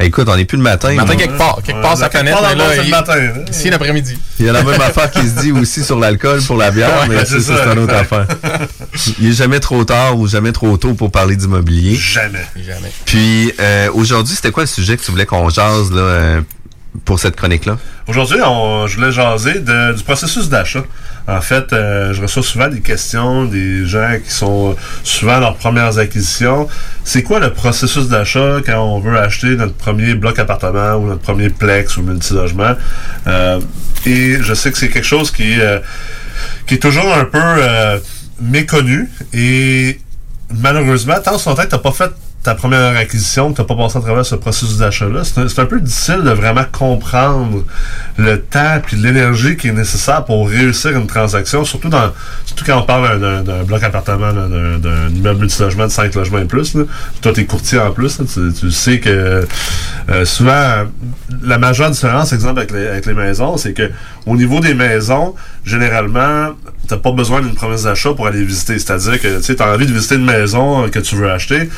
Écoute, on n'est plus le matin. Le matin quelque part. Quelque part, ça connaît, mais le là, c'est le il- matin, hein. ici l'après-midi. Il y a la même affaire qui se dit aussi sur l'alcool pour la bière, Ouais, mais c'est ça, ça, c'est une autre affaire. <laughs> Il est jamais trop tard ou jamais trop tôt pour parler d'immobilier. Jamais. Jamais. Puis euh, aujourd'hui, c'était quoi le sujet que tu voulais qu'on jase là, euh, pour cette chronique-là? Aujourd'hui, je voulais jaser de- du processus d'achat. En fait, euh, je reçois souvent des questions des gens qui sont souvent à leurs premières acquisitions. C'est quoi le processus d'achat quand on veut acheter notre premier bloc appartement ou notre premier plex ou multilogement? Euh, et je sais que c'est quelque chose qui, euh, qui est toujours un peu euh, méconnu et malheureusement, tant son temps que tu pas fait ta première acquisition, que tu n'as pas passé à travers ce processus d'achat-là, c'est un, un peu difficile de vraiment comprendre le temps et l'énergie qui est nécessaire pour réussir une transaction, surtout dans surtout quand on parle d'un- bloc appartement, d'un- immeuble multilogement de 5 logements et plus. Là. Toi, tu es courtier en plus. tu, sais que euh, souvent, la majeure différence, exemple, avec les, avec les maisons, c'est que au niveau des maisons, généralement, t'as pas besoin d'une promesse d'achat pour aller visiter. C'est-à-dire que tu as envie de visiter une maison que tu veux acheter,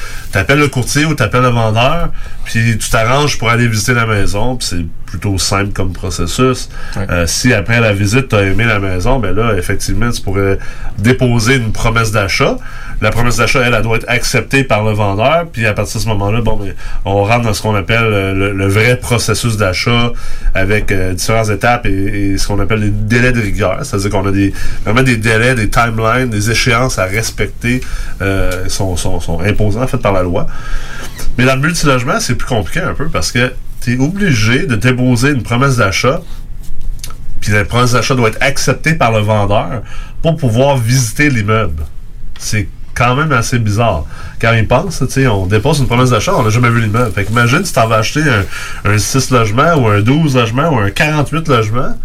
le courtier ou t'appelles le vendeur, puis tu t'arranges pour aller visiter la maison, puis c'est plutôt simple comme processus. Euh, si après la visite, tu as aimé la maison, ben là, effectivement, tu pourrais déposer une promesse d'achat. La promesse d'achat, elle, elle doit être acceptée par le vendeur, puis à partir de ce moment-là, bon, ben, on rentre dans ce qu'on appelle euh, le, vrai processus d'achat avec euh, différentes étapes et, ce qu'on appelle les délais de rigueur. C'est-à-dire qu'on a vraiment des délais, des timelines, des échéances à respecter, euh, sont, sont, sont imposants en fait par la loi. Mais dans le multilogement, c'est plus compliqué un peu parce que tu es obligé de déposer une promesse d'achat puis la promesse d'achat doit être acceptée par le vendeur pour pouvoir visiter l'immeuble. C'est quand même assez bizarre. Quand il pense, tu sais, on dépose une promesse d'achat, on n'a jamais vu l'immeuble. Fait qu'imagine si t'en vas acheter un, un 6 logements ou un 12 logements ou un 48 logements,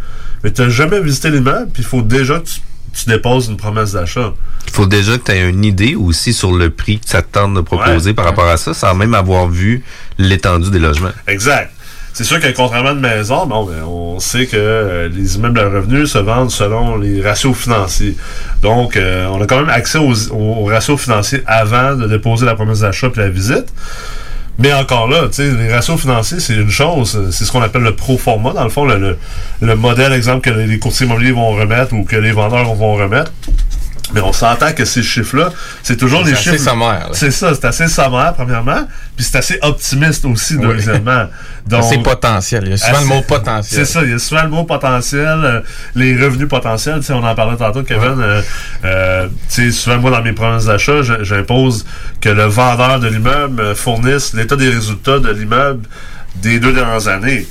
mais t'as jamais visité l'immeuble, puis il faut déjà que tu, tu déposes une promesse d'achat. Il faut déjà que tu aies une idée aussi sur le prix que ça te tente de proposer Ouais. par rapport à ça, sans même avoir vu l'étendue des logements. Exact. C'est sûr que contrairement de maison, bon, ben, on sait que euh, les immeubles à revenus se vendent selon les ratios financiers. Donc, euh, on a quand même accès aux, ratios financiers avant de déposer la promesse d'achat puis la visite. Mais encore là, les ratios financiers, c'est une chose. C'est ce qu'on appelle le pro forma, dans le fond, le, le modèle, exemple, que les courtiers immobiliers vont remettre ou que les vendeurs vont remettre. Mais on s'entend que ces chiffres-là, c'est toujours C'est les assez chiffres. sommaire, là. C'est ça, c'est assez sommaire, premièrement. Puis c'est assez optimiste aussi, Oui. deuxièmement. <laughs> Assez potentiel. Il y a souvent le mot potentiel. C'est ça, il y a souvent le mot potentiel, euh, les revenus potentiels. Tu sais, on en parlait tantôt, Kevin. euh, euh, tu sais, souvent, moi, dans mes promesses d'achat, j'impose que le vendeur de l'immeuble fournisse l'état des résultats de l'immeuble des deux dernières années.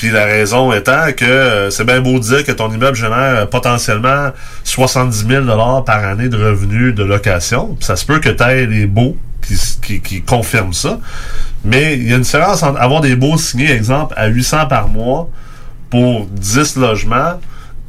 Puis la raison étant que euh, c'est bien beau de dire que ton immeuble génère potentiellement 70 000 par année de revenus de location. Ça se peut que tu aies des beaux qui, qui, qui confirment ça. Mais il y a une différence entre avoir des baux signés, exemple, à 800 par mois pour 10 logements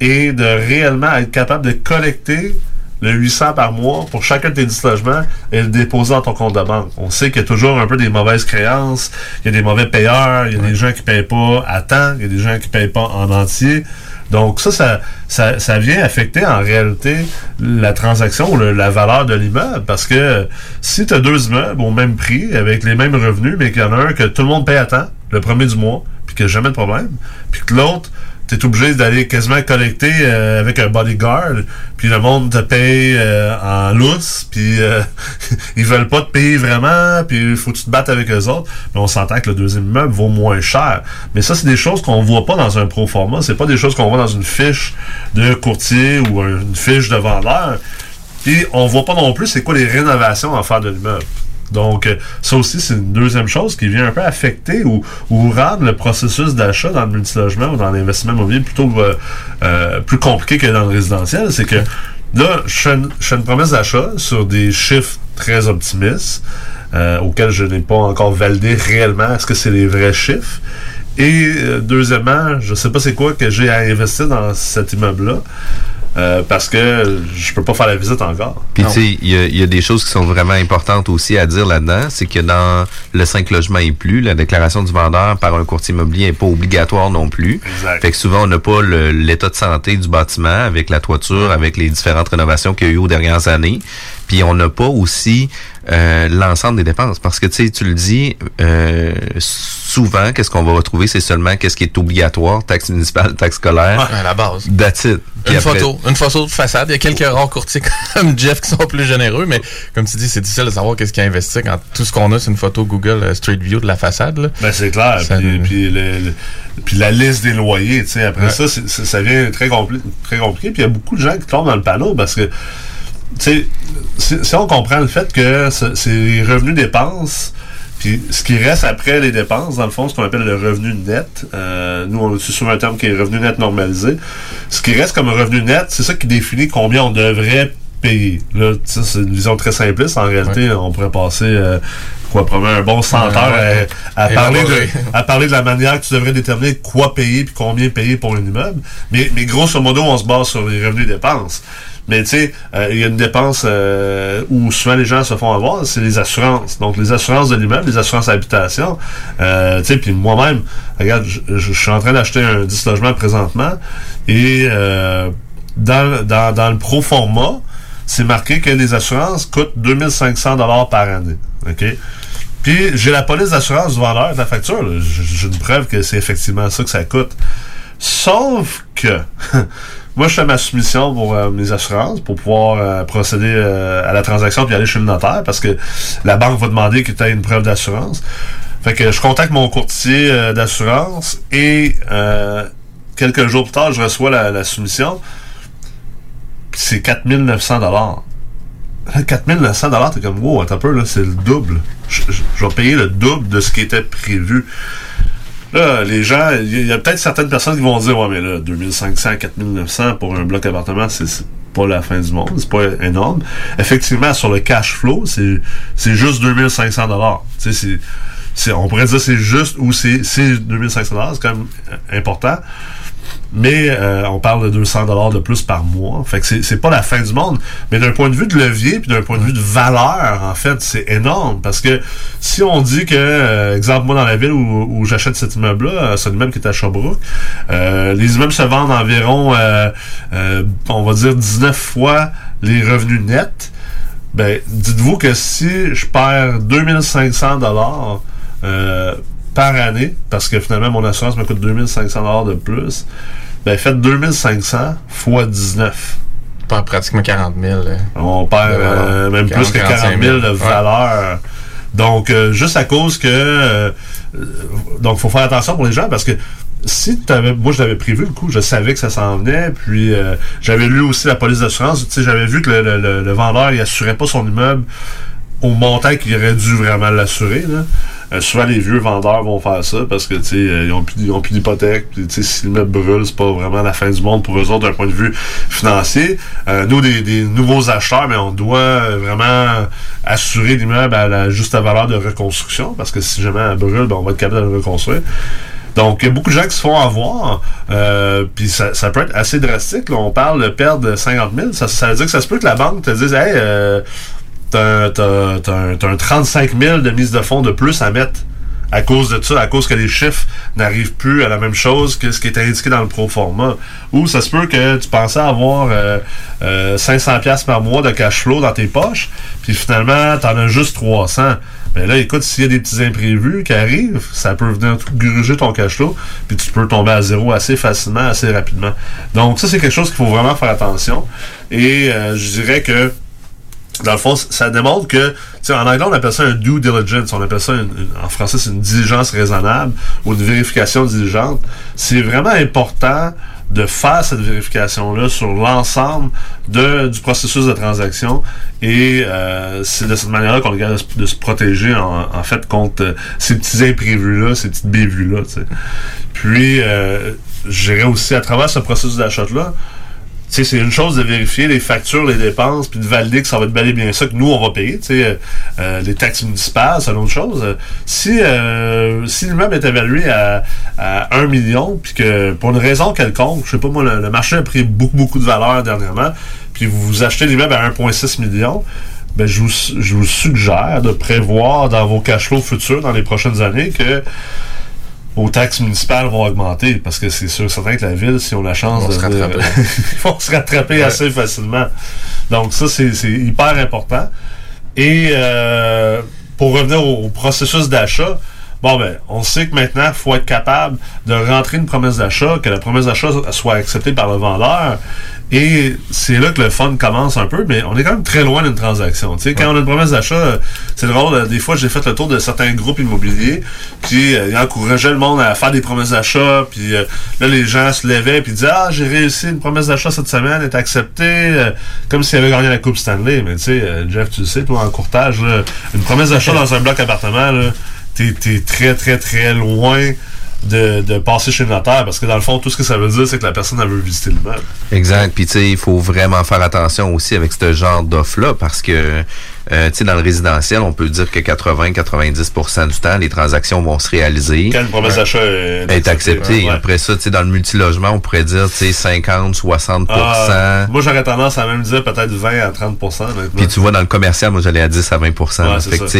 et de réellement être capable de collecter le 800 par mois pour chacun de tes 10 logements et le déposer dans ton compte de banque. On sait qu'il y a toujours un peu des mauvaises créances, il y a des mauvais payeurs, il y a des gens qui payent pas à temps, il y a des gens qui payent pas en entier. Donc ça, ça, ça, ça vient affecter en réalité la transaction ou le- la valeur de l'immeuble parce que si tu as deux immeubles au même prix avec les mêmes revenus, mais qu'il y en a un que tout le monde paye à temps, le premier du mois, puis qu'il n'y a jamais de problème, puis que l'autre, tu es obligé d'aller quasiment collecter euh, avec un bodyguard, puis le monde te paye euh, en lousse, puis euh, <laughs> ils veulent pas te payer vraiment, puis il faut que tu te battes avec eux autres. Mais on s'entend que le deuxième immeuble vaut moins cher. Mais ça, c'est des choses qu'on voit pas dans un pro forma. C'est pas des choses qu'on voit dans une fiche de courtier ou un- une fiche de vendeur. Puis on voit pas non plus c'est quoi les rénovations à faire de l'immeuble. Donc, euh, ça aussi, c'est une deuxième chose qui vient un peu affecter ou, rendre le processus d'achat dans le multilogement ou dans l'investissement immobilier plutôt euh, euh, plus compliqué que dans le résidentiel. C'est que là, je fais une, promesse d'achat sur des chiffres très optimistes auxquels je n'ai pas encore validé réellement est-ce que c'est les vrais chiffres. Et deuxièmement, je sais pas c'est quoi que j'ai à investir dans cet immeuble-là. Euh, parce que je peux pas faire la visite encore. Puis tu sais, il y, a- il y a des choses qui sont vraiment importantes aussi à dire là-dedans, c'est que dans le 5 logements et plus, la déclaration du vendeur par un courtier immobilier n'est pas obligatoire non plus. Exact. Fait que souvent on n'a pas l'état de santé du bâtiment avec la toiture, avec les différentes rénovations qu'il y a eu aux dernières années. Puis on n'a pas aussi euh, l'ensemble des dépenses parce que tu sais, tu le dis euh, souvent, qu'est-ce qu'on va retrouver, c'est seulement qu'est-ce qui est obligatoire, taxe municipale, taxe scolaire. à la base. That's it. Puis Une après- photo, une photo de façade. Il y a quelques rares courtiers comme <laughs> Jeff qui sont plus généreux, mais comme tu dis, c'est difficile de savoir qu'est-ce qu'il a investi quand tout ce qu'on a, c'est une photo Google euh, Street View de la façade. Là. Ben c'est clair. Ça puis, nous- puis le- le- puis la liste des loyers, tu sais, après Ouais. ça, c'est- ça devient très, compli- très compliqué. Puis il y a beaucoup de gens qui tombent dans le panneau parce que, si, si on comprend le fait que ce- c'est les revenus dépenses, puis ce qui reste après les dépenses, dans le fond, ce qu'on appelle le revenu net. euh, nous, on utilise souvent un terme qui est revenu net normalisé. Ce qui reste comme revenu net, c'est ça qui définit combien on devrait payer. Là, c'est une vision très simpliste. En réalité, on pourrait passer euh, quoi, probablement un bon 100 Ouais, heures ouais. à, à parler de, à parler de la manière que tu devrais déterminer quoi payer puis combien payer pour un immeuble. Mais, mais grosso modo, on se base sur les revenus et dépenses. Mais tu sais, euh, il y a une dépense euh, où souvent les gens se font avoir, c'est les assurances. Donc les assurances de l'immeuble, les assurances habitation. Euh, tu sais, puis moi-même, regarde, je, suis en train d'acheter un 10 logements présentement et dans, dans, dans le pro format, c'est marqué que les assurances coûtent 2500 dollars par année. OK? Puis j'ai la police d'assurance du vendeur de la facture. J'ai une preuve que c'est effectivement ça que ça coûte. Sauf que <laughs> moi, je fais ma soumission pour euh, mes assurances pour pouvoir euh, procéder euh, à la transaction puis aller chez le notaire parce que la banque va demander que tu aies une preuve d'assurance. Fait que je contacte mon courtier d'assurance et quelques jours plus tard, je reçois la, soumission. C'est 4900 dollars. 4900 dollars, t'es comme wow, attends un peu là, c'est le double. Je vais payer le double de ce qui était prévu. Là, les gens, il y a- peut-être certaines personnes qui vont dire ouais mais là 2500, 4900 pour un bloc appartement, c'est pas la fin du monde, c'est pas énorme. Effectivement, sur le cash flow, c'est juste 2500 dollars. Tu sais, on pourrait dire c'est juste ou c'est c'est 2500 dollars, c'est quand même important. Mais euh, on parle de 200 dollars de plus par mois. Fait que c'est- c'est pas la fin du monde. Mais d'un point de vue de levier, puis d'un point de vue de valeur, en fait, c'est énorme. Parce que si on dit que, euh, exemple, moi dans la ville où, où j'achète cet immeuble-là, euh, c'est un immeuble qui est à Sherbrooke, euh, les immeubles se vendent environ, euh, on va dire, 19 fois les revenus nets. Ben, dites-vous que si je perds 2500 dollars par année, parce que finalement mon assurance me coûte 2500 dollars de plus, ben faites 2500 fois 19. Pas pratiquement 40 000. là. On perd euh, même 40, plus que 40 000 de Ouais. valeur. Donc, euh, juste à cause que... euh, donc, faut faire attention pour les gens parce que si t'avais, moi je l'avais prévu le coup, je savais que ça s'en venait, puis euh, j'avais lu aussi la police d'assurance, tu sais, j'avais vu que le, le- le- le vendeur il assurait pas son immeuble au montant qu'il aurait dû vraiment l'assurer. Euh, souvent, les vieux vendeurs vont faire ça parce que tu euh, ils ont plus, ils ont plus d'hypothèque. Si l'immeuble brûle, c'est pas vraiment la fin du monde pour eux autres d'un point de vue financier. Euh, nous, des, des nouveaux acheteurs, mais on doit euh, vraiment assurer l'immeuble à la juste valeur de reconstruction parce que si jamais elle brûle, ben, on va être capable de le reconstruire. Donc, il y a beaucoup de gens qui se font avoir, euh, puis ça, ça peut être assez drastique. là. On parle de perdre 50 000. Ça, ça veut dire que ça se peut que la banque te dise, hey, euh, t'as, t'as un, t'as un 35 000 de mise de fonds de plus à mettre à cause de ça, à cause que les chiffres n'arrivent plus à la même chose que ce qui est indiqué dans le pro forma. Ou ça se peut que tu pensais avoir euh, euh, 500 pièces par mois de cash flow dans tes poches, puis finalement, t'en as juste 300. Mais là, écoute, s'il y a des petits imprévus qui arrivent, ça peut venir gruger ton cash flow, puis tu peux tomber à zéro assez facilement, assez rapidement. Donc ça, c'est quelque chose qu'il faut vraiment faire attention. Et euh, je dirais que dans le fond, ça démontre que, en anglais, on appelle ça un due diligence. On appelle ça, une- en français, c'est une diligence raisonnable ou une vérification diligente. C'est vraiment important de faire cette vérification-là sur l'ensemble du processus de transaction et euh, c'est de cette manière-là qu'on regarde de, se- protéger en, fait contre euh, ces petits imprévus-là, ces petites bévues-là. Puis, euh, je dirais aussi à travers ce processus d'achat-là, sais, c'est une chose de vérifier les factures, les dépenses, puis de valider que ça va être bel et bien ça que nous, on va payer. Tu sais, euh, euh, les taxes municipales, c'est une autre chose. Si, euh, si l'immeuble est évalué à, à 1 million, puis que pour une raison quelconque, je sais pas moi, le, marché a pris beaucoup, beaucoup de valeur dernièrement, puis vous, vous achetez l'immeuble à 1,6 million, ben, je, vous, je vous suggère de prévoir dans vos cash flows futurs, dans les prochaines années, que vos taxes municipales vont augmenter parce que c'est sûr certain que la ville, si on a la chance Vont de, se rattraper. <laughs> ils vont se rattraper Ouais. assez facilement. Donc ça, c'est c'est hyper important. Et euh, pour revenir au, au processus d'achat, bon ben, on sait que maintenant, il faut être capable de rentrer une promesse d'achat, que la promesse d'achat soit acceptée par le vendeur. Et c'est là que le fun commence un peu, mais on est quand même très loin d'une transaction. Tu sais, quand on a une promesse d'achat, euh, c'est drôle, euh, des fois j'ai fait le tour de certains groupes immobiliers, puis euh, encourageaient le monde à faire des promesses d'achat, puis euh, là les gens se levaient puis disaient Ah, j'ai réussi une promesse d'achat cette semaine, est acceptée, euh, comme s'ils avaient gagné la Coupe Stanley. Mais tu sais, Jeff, tu le sais, toi, en courtage, là, une promesse d'achat dans un bloc appartement, là, t'es, très, très, très loin de, passer chez le notaire, parce que dans le fond, tout ce que ça veut dire, c'est que la personne elle veut visiter l'immeuble. Exact. Puis tu sais, il faut vraiment faire attention aussi avec ce genre d'offre-là parce que euh, tu sais, dans le résidentiel, on peut dire que 80-90% du temps, les transactions vont se réaliser. Quand une promesse d'achat est, est acceptée. Ouais. Après ça, tu sais, dans le multilogement, on pourrait dire, tu sais, 50, 60 Ah, moi, j'aurais tendance à même dire peut-être 20 à 30 honnêtement. Puis tu vois, dans le commercial, moi, j'allais à 10 à 20 là. c'est Fait que, ça.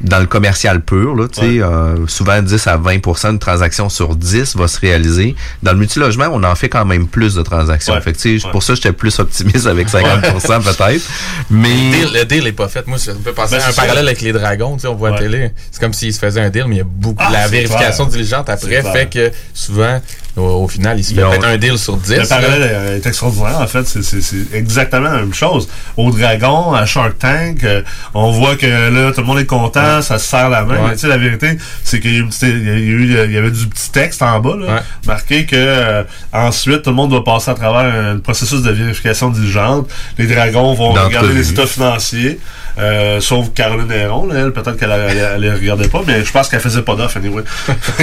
dans le commercial pur, là, tu sais, Ouais. euh, souvent 10 à 20% de transactions sur 10 va se réaliser. Dans le multilogement, on en fait quand même plus de transactions. Fait que, Ouais. pour ça, j'étais plus optimiste avec 50% peut-être. Mais... Le deal, le deal est pas fait. Moi, ça me fait penser Ben, à un parallèle avec les dragons, tu sais, on voit à la télé. C'est comme s'ils se faisaient un deal, mais il y a beaucoup. Ah, la vérification clair. diligente après fait que souvent, au, au final, il se fait Ils peut-être un deal sur 10. Le parallèle est- extraordinaire, en fait. C'est- exactement la même chose. Au Dragon, à Shark Tank, euh, on voit que là, tout le monde est content, ça se serre la main. Ouais. Mais tu sais, la vérité, c'est qu'il y avait du petit texte en bas, là, marqué que euh, ensuite, tout le monde doit passer à travers un processus de vérification diligente. Les Dragons vont regarder les états financiers, euh, sauf Caroline Héron, là, elle, peut-être qu'elle elle, elle les regardait pas, mais je pense qu'elle faisait pas d'offre, anyway. <laughs>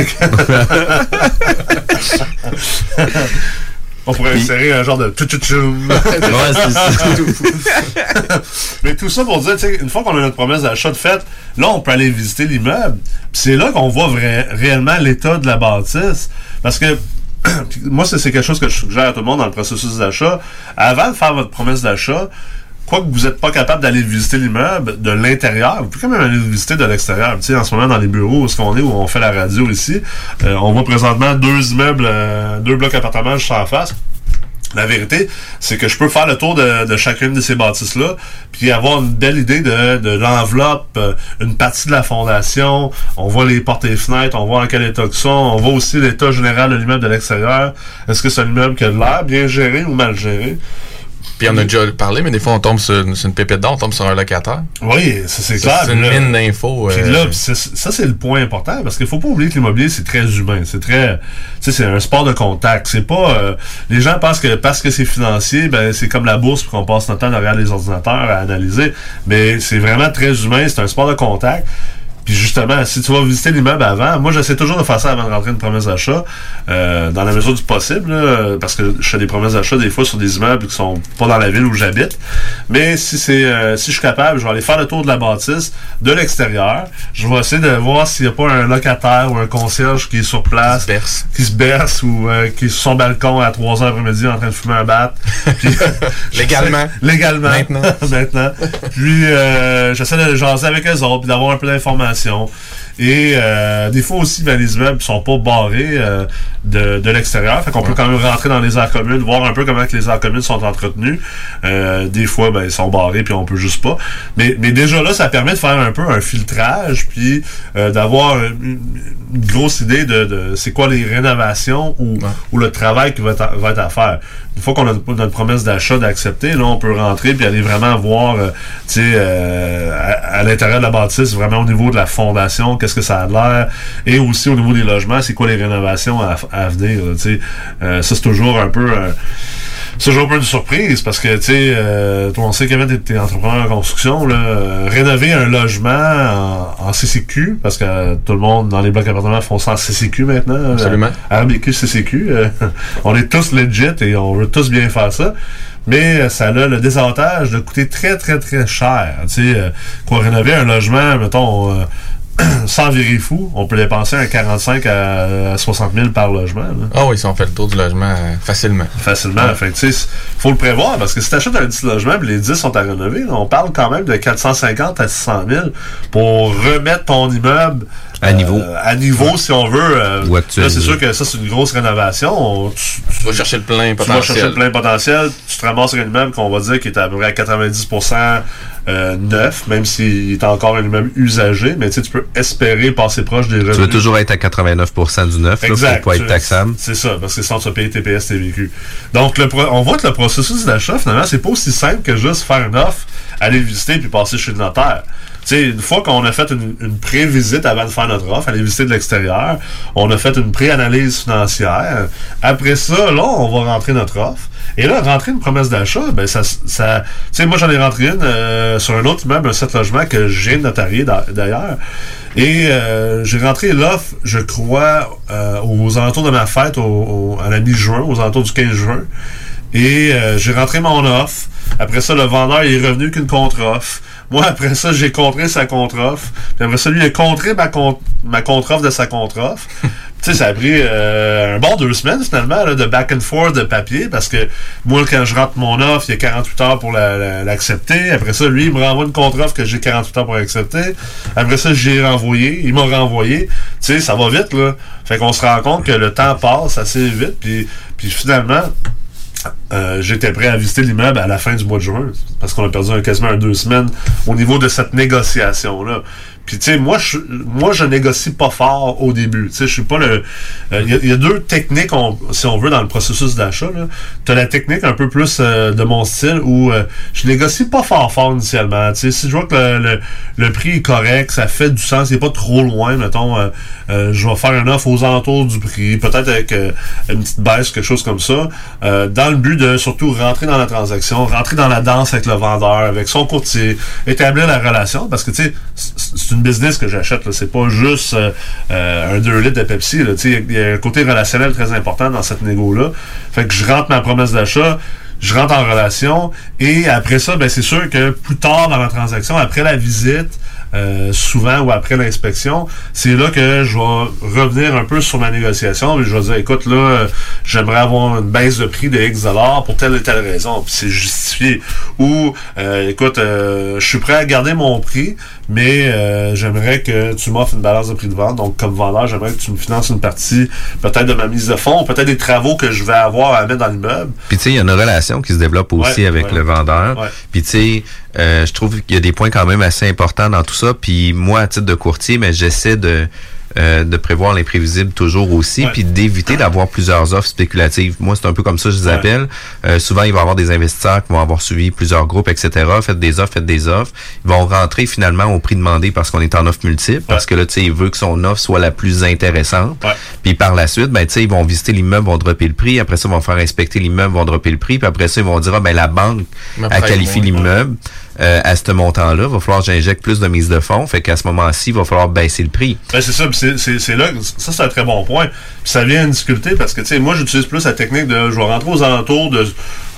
On pourrait Puis- insérer un genre de c'est ça. <laughs> Mais tout ça pour dire, tu une fois qu'on a notre promesse d'achat de faite, là, on peut aller visiter l'immeuble. C'est là qu'on voit réellement l'état de la bâtisse. Parce que <clears throat> moi, c'est quelque chose que je suggère à tout le monde dans le processus d'achat. Avant de faire votre promesse d'achat, quoi que vous n'êtes pas capable d'aller visiter l'immeuble de l'intérieur, vous pouvez quand même aller le visiter de l'extérieur. Tu sais, en ce moment, dans les bureaux où ce qu'on est, où on fait la radio ici, euh, on voit présentement deux immeubles, euh, deux blocs appartements juste en face. La vérité, c'est que je peux faire le tour de, chacune de ces bâtisses-là, puis avoir une belle idée de, de l'enveloppe, euh, une partie de la fondation. On voit les portes et fenêtres, on voit en quel état que sont, on voit aussi l'état général de l'immeuble de l'extérieur. Est-ce que c'est un immeuble qui a de l'air bien géré ou mal géré? Puis on a déjà parlé, mais des fois, on tombe sur, une- sur une pépite d'or, on tombe sur un locataire. Oui, ça c'est clair. C'est une là- mine d'infos. Puis euh, là, ça, c'est le point important parce qu'il faut pas oublier que l'immobilier, c'est très humain. C'est très, tu sais, c'est un sport de contact. C'est pas, euh, les gens pensent que parce que c'est financier, ben, c'est comme la bourse puis qu'on passe notre temps derrière les ordinateurs à analyser. Mais c'est vraiment très humain. C'est un sport de contact. Puis justement, si tu vas visiter l'immeuble avant, moi j'essaie toujours de faire ça avant de rentrer une promesse d'achat, euh, dans la mesure du possible, là, parce que je fais des promesses d'achat des fois sur des immeubles qui sont pas dans la ville où j'habite. Mais si c'est euh, si je suis capable, je vais aller faire le tour de la bâtisse de l'extérieur. Je vais essayer de voir s'il n'y a pas un locataire ou un concierge qui est sur place, qui se berce, ou euh, qui est sur son balcon à 3 heures après-midi en train de fumer un bat. <laughs> Puis- Légalement. <laughs> Légalement. Maintenant. <laughs> Maintenant. Puis euh, j'essaie de jaser avec eux autres, puis d'avoir un peu d'informations c'est en et euh, des fois aussi, ben, les immeubles sont pas barrés euh, de, de l'extérieur. Fait qu'on peut quand même rentrer dans les aires communes, voir un peu comment que les aires communes sont entretenues. Euh, des fois, ben, ils sont barrés, puis on peut juste pas. Mais, mais déjà là, ça permet de faire un peu un filtrage, puis euh, d'avoir une, une grosse idée de, de c'est quoi les rénovations ou, ou le travail qui va être, à, va être à faire. Une fois qu'on a notre promesse d'achat d'accepter, là, on peut rentrer puis aller vraiment voir, euh, tu sais, euh, à, à l'intérieur de la bâtisse, vraiment au niveau de la fondation, qu'est-ce que ça a l'air, et aussi au niveau des logements, c'est quoi les rénovations à, à venir, là. Euh, ça, c'est toujours un peu... euh, c'est toujours un peu une surprise parce que, tu sais, euh, toi, on sait Kevin, t'es- t'es entrepreneur en construction, là, euh, rénover un logement en, en CCQ, parce que euh, tout le monde dans les blocs appartements font ça en CCQ maintenant. Absolument. RBQ, CCQ. <laughs> on est tous legit et on veut tous bien faire ça. Mais ça a le désavantage de coûter très, très, très cher. Tu sais, quoi, rénover un logement, mettons, <clears throat> sans virer fou, on peut dépenser un 45 à, à 60 000 par logement. Ah oui, si on fait le tour du logement euh, facilement. Facilement. Fait que, tu sais, faut le prévoir parce que si tu achètes un petit logement les 10 sont à rénover, là, on parle quand même de 450 à 600 000 pour remettre ton immeuble À niveau. euh, à niveau, si on veut. euh, Ou actuel, là, c'est sûr que ça, c'est une grosse rénovation. On- tu, Tu vas chercher le plein tu vas potentiel. chercher le plein potentiel. Tu te ramasses sur un immeuble qu'on va dire qui est à peu près à 90% euh, neuf, même s'il est encore un immeuble usagé. Mais tu sais, tu peux espérer passer proche des revenus. Tu veux toujours être à 89% du neuf, là, Exact. pour pas être taxable. C'est ça, parce que sinon tu vas payer TPS, TVQ. Donc, le pro- on voit que le processus d'achat, finalement, c'est pas aussi simple que juste faire une offre, aller visiter puis passer chez le notaire. Sais, une fois qu'on a fait une, pré-visite avant de faire notre offre, aller visiter de l'extérieur, on a fait une pré-analyse financière. Après ça, là, on va rentrer notre offre. Et là, rentrer une promesse d'achat, ben ça, ça tu sais, moi j'en ai rentré une euh, sur un autre immeuble, un 7 logements que j'ai notarié d'a- d'ailleurs. Et euh, j'ai rentré l'offre, je crois, euh, aux alentours de ma fête, au, à la mi-juin, aux alentours du 15 juin. Et euh, j'ai rentré mon offre. Après ça, le vendeur est revenu qu'une contre-offre. Moi, après ça, j'ai contré sa contre-offre. Puis après ça, lui, il a contré ma, con- ma contre-offre de sa contre-offre. <laughs> tu sais, ça a pris euh, un bon deux semaines, finalement, là, de back and forth de papier, parce que moi, quand je rentre mon offre, il y a 48 heures pour la- la- l'accepter. Après ça, lui, il me renvoie une contre-offre que j'ai 48 heures pour accepter. Après ça, j'ai renvoyé. Il m'a renvoyé. Tu sais, ça va vite, là. Fait qu'on se rend compte que le temps passe assez vite. Puis, puis finalement, euh, j'étais prêt à visiter l'immeuble à la fin du mois de juin parce qu'on a perdu un, quasiment un deux semaines au niveau de cette négociation là. Puis tu sais moi je moi je négocie pas fort au début. Tu sais je suis pas le euh, il y, a- il y a deux techniques si on veut dans le processus d'achat. Tu as la technique un peu plus euh, de mon style où euh, je négocie pas fort fort initialement. Tu sais si je vois que le, le, le prix est correct, ça fait du sens, il est pas trop loin mettons euh, euh, je vais faire une offre aux alentours du prix, peut-être avec euh, une petite baisse quelque chose comme ça euh, dans le but de surtout rentrer dans la transaction, rentrer dans la danse avec le vendeur, avec son courtier, établir la relation, parce que tu sais, c'est business que j'achète, c'est pas juste euh, euh, un 2 litres de Pepsi, il y a un côté relationnel très important dans cette négo-là. Fait que je rentre ma promesse d'achat, je rentre en relation, et après ça, ben c'est sûr que plus tard dans la transaction, après la visite, euh, souvent ou après l'inspection, c'est là que je vais revenir un peu sur ma négociation. Je vais dire, écoute, là, euh, j'aimerais avoir une baisse de prix de X dollars pour telle et telle raison. Puis c'est justifié. Ou, euh, écoute, euh, je suis prêt à garder mon prix, mais euh, j'aimerais que tu m'offres une balance de prix de vente. Donc, comme vendeur, j'aimerais que tu me finances une partie, peut-être de ma mise de fonds, peut-être des travaux que je vais avoir à mettre dans l'immeuble. Puis tu sais, il y a une relation qui se développe aussi Ouais, avec ouais. le vendeur. Ouais. Puis tu sais, euh, je trouve qu'il y a des points quand même assez importants dans tout ça. Puis moi, à titre de courtier, mais j'essaie de euh, de prévoir l'imprévisible toujours aussi, puis d'éviter d'avoir plusieurs offres spéculatives. Moi, c'est un peu comme ça que je les appelle. Euh, souvent, il va y avoir des investisseurs qui vont avoir suivi plusieurs groupes, etc. Faites des offres, faites des offres. Ils vont rentrer finalement au prix demandé parce qu'on est en offre multiple, parce que là, tu sais, il veut que son offre soit la plus intéressante. Puis par la suite, ben, tu sais, ils vont visiter l'immeuble, vont dropper le prix. Après ça, ils vont faire inspecter l'immeuble, vont dropper le prix. Puis après ça, ils vont dire, ah, ben, la banque a qualifié l'immeuble. Euh, à ce montant-là, va falloir que j'injecte plus de mise de fonds. Fait qu'à ce moment-ci, il va falloir baisser le prix. Ben, c'est ça, c'est- là, ça c'est un très bon point. Puis ça vient une difficulté parce que, tu sais, moi j'utilise plus la technique de, je vais rentrer aux alentours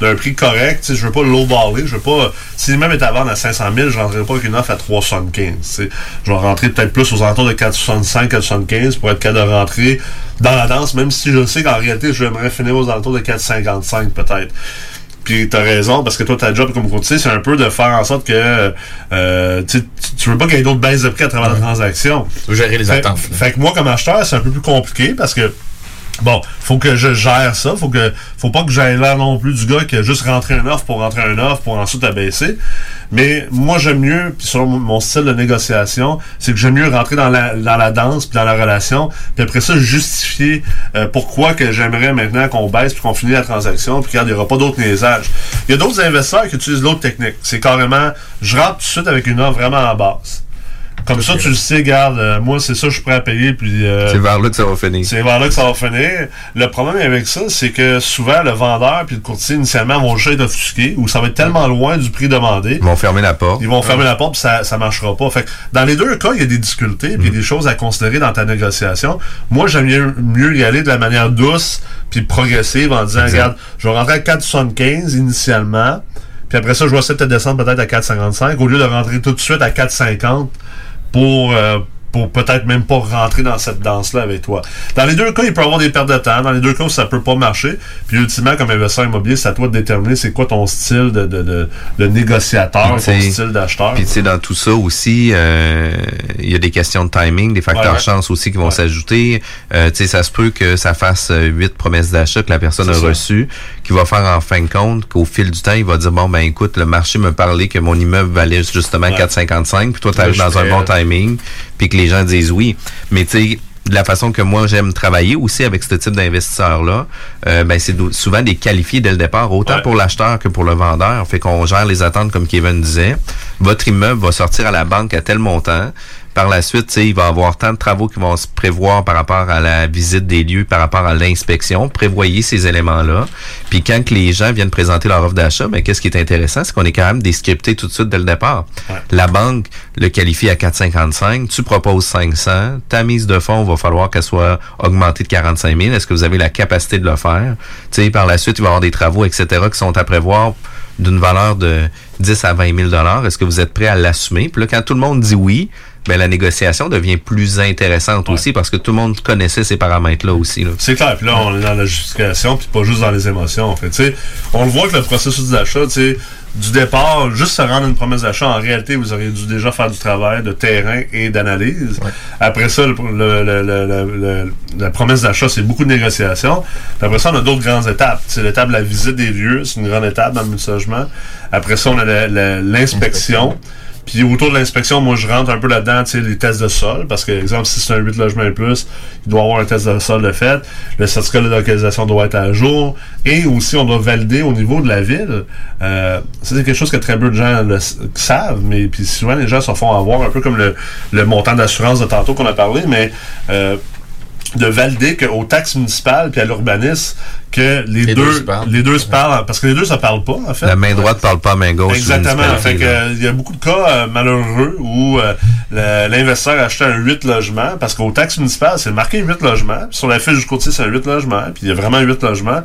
d'un prix correct, tu sais, je veux pas lowballer, je veux pas, si même est à vendre à 500 000, je rentrerai pas avec une offre à 375, tu sais. Je vais rentrer peut-être plus aux alentours de 465, 475 pour être capable de rentrer dans la danse, même si je sais qu'en réalité, j'aimerais finir aux alentours de 455 peut-être. Puis t'as raison, parce que toi, ta job comme courtier, c'est un peu de faire en sorte que euh, tu, tu- veux pas qu'il y ait d'autres baisses de prix à travers la transaction. Tu veux gérer les Fait- attentes. Fait que moi, comme acheteur, c'est un peu plus compliqué parce que Bon, faut que je gère ça. Faut que, faut pas que j'aille l'air non plus du gars qui a juste rentré un offre pour rentrer un offre pour ensuite abaisser. Mais moi, j'aime mieux, puis selon mon- mon style de négociation, c'est que j'aime mieux rentrer dans la, dans la danse puis dans la relation, puis après ça, justifier euh, pourquoi que j'aimerais maintenant qu'on baisse puis qu'on finisse la transaction, puis qu'il n'y aura pas d'autres niaisages. Il y a d'autres investisseurs qui utilisent l'autre technique. C'est carrément, je rentre tout de suite avec une offre vraiment en basse. Comme ça, tu le sais, garde, euh, moi, c'est ça, je suis prêt à payer, puis... euh, C'est vers là que ça va finir. c'est vers là que ça va finir. Le problème avec ça, c'est que souvent, le vendeur puis le courtier, initialement, vont juste être offusqués ou ça va être tellement loin du prix demandé. Ils vont fermer la porte. Ils vont fermer la porte puis ça, ça marchera pas. Fait que dans les deux cas, il y a des difficultés puis Mm. des choses à considérer dans ta négociation. Moi, j'aime mieux, mieux y aller de la manière douce puis progressive en disant, regarde, je vais rentrer à 4,75 initialement. Puis après ça, je vais essayer de te descendre peut-être à 4,55 au lieu de rentrer tout de suite à 4,50 pour, euh, pour peut-être même pas rentrer dans cette danse-là avec toi. Dans les deux cas, il peut y avoir des pertes de temps. Dans les deux cas, ça peut pas marcher. Puis ultimement, comme investisseur immobilier, c'est à toi de déterminer c'est quoi ton style de, de, de, de négociateur, ton Puis, style d'acheteur. Puis tu sais, dans tout ça aussi, euh, il y a des questions de timing, des facteurs Ouais, chance aussi qui vont s'ajouter. Euh, tu sais, ça se peut que ça fasse euh, huit promesses d'achat que la personne a reçues, qui va faire en fin de compte qu'au fil du temps, il va dire bon ben écoute, le marché me parlait que mon immeuble valait justement 4,55, puis toi tu arrives dans un bon timing, puis que les gens disent oui. Mais tu sais de la façon que moi j'aime travailler aussi avec ce type d'investisseurs-là, euh, ben c'est souvent des qualifiés dès le départ, autant Ouais. pour l'acheteur que pour le vendeur. Fait qu'on gère les attentes comme Kevin disait. Votre immeuble va sortir à la banque à tel montant. Par la suite, tu sais, il va y avoir tant de travaux qui vont se prévoir par rapport à la visite des lieux, par rapport à l'inspection. Prévoyez ces éléments-là. Puis quand que les gens viennent présenter leur offre d'achat, ben, qu'est-ce qui est intéressant, c'est qu'on est quand même descripté tout de suite dès le départ. La banque le qualifie à 4,55, tu proposes 500, ta mise de fonds va falloir qu'elle soit augmentée de 45 000. Est-ce que vous avez la capacité de le faire? Tu sais, par la suite, il va y avoir des travaux, etc., qui sont à prévoir d'une valeur de 10 à 20 000 Est-ce que vous êtes prêt à l'assumer? Puis là, quand tout le monde dit oui, ben, la négociation devient plus intéressante aussi parce que tout le monde connaissait ces paramètres-là aussi. Là. C'est clair. Puis là, on est dans la justification, puis pas juste dans les émotions. En fait, on le voit que le processus d'achat, tu du départ, juste se rendre à une promesse d'achat, en réalité, vous auriez dû déjà faire du travail de terrain et d'analyse. Après ça, le- le- le- la promesse d'achat, c'est beaucoup de négociations. Puis après ça, on a d'autres grandes étapes. C'est l'étape de la visite des lieux, c'est une grande étape dans le multilogement. Après ça, on a la- la- l'inspection. Puis autour de l'inspection, moi, je rentre un peu là-dedans, tu sais, les tests de sol. Parce que, exemple, si c'est un 8 logements et plus, il doit avoir un test de sol de fait. Le certificat de localisation doit être à jour. Et aussi, on doit valider au niveau de la ville. Euh, c'est quelque chose que très peu de gens le savent. Mais puis souvent, les gens se font avoir un peu comme le, le montant d'assurance de tantôt qu'on a parlé. Mais... euh, de valider qu'aux taxes municipales puis à l'urbanisme que les, Les deux, deux se parlent. les deux se parlent parce que les deux ça parle pas en fait La main droite parle pas à main gauche. Exactement. Fait que, il y a beaucoup de cas euh, malheureux où euh, l'investisseur achetait un 8 logements parce qu'aux taxes municipales, c'est marqué 8 logements. Sur la fiche du courtier, c'est un 8 logements. Puis il y a vraiment 8 logements.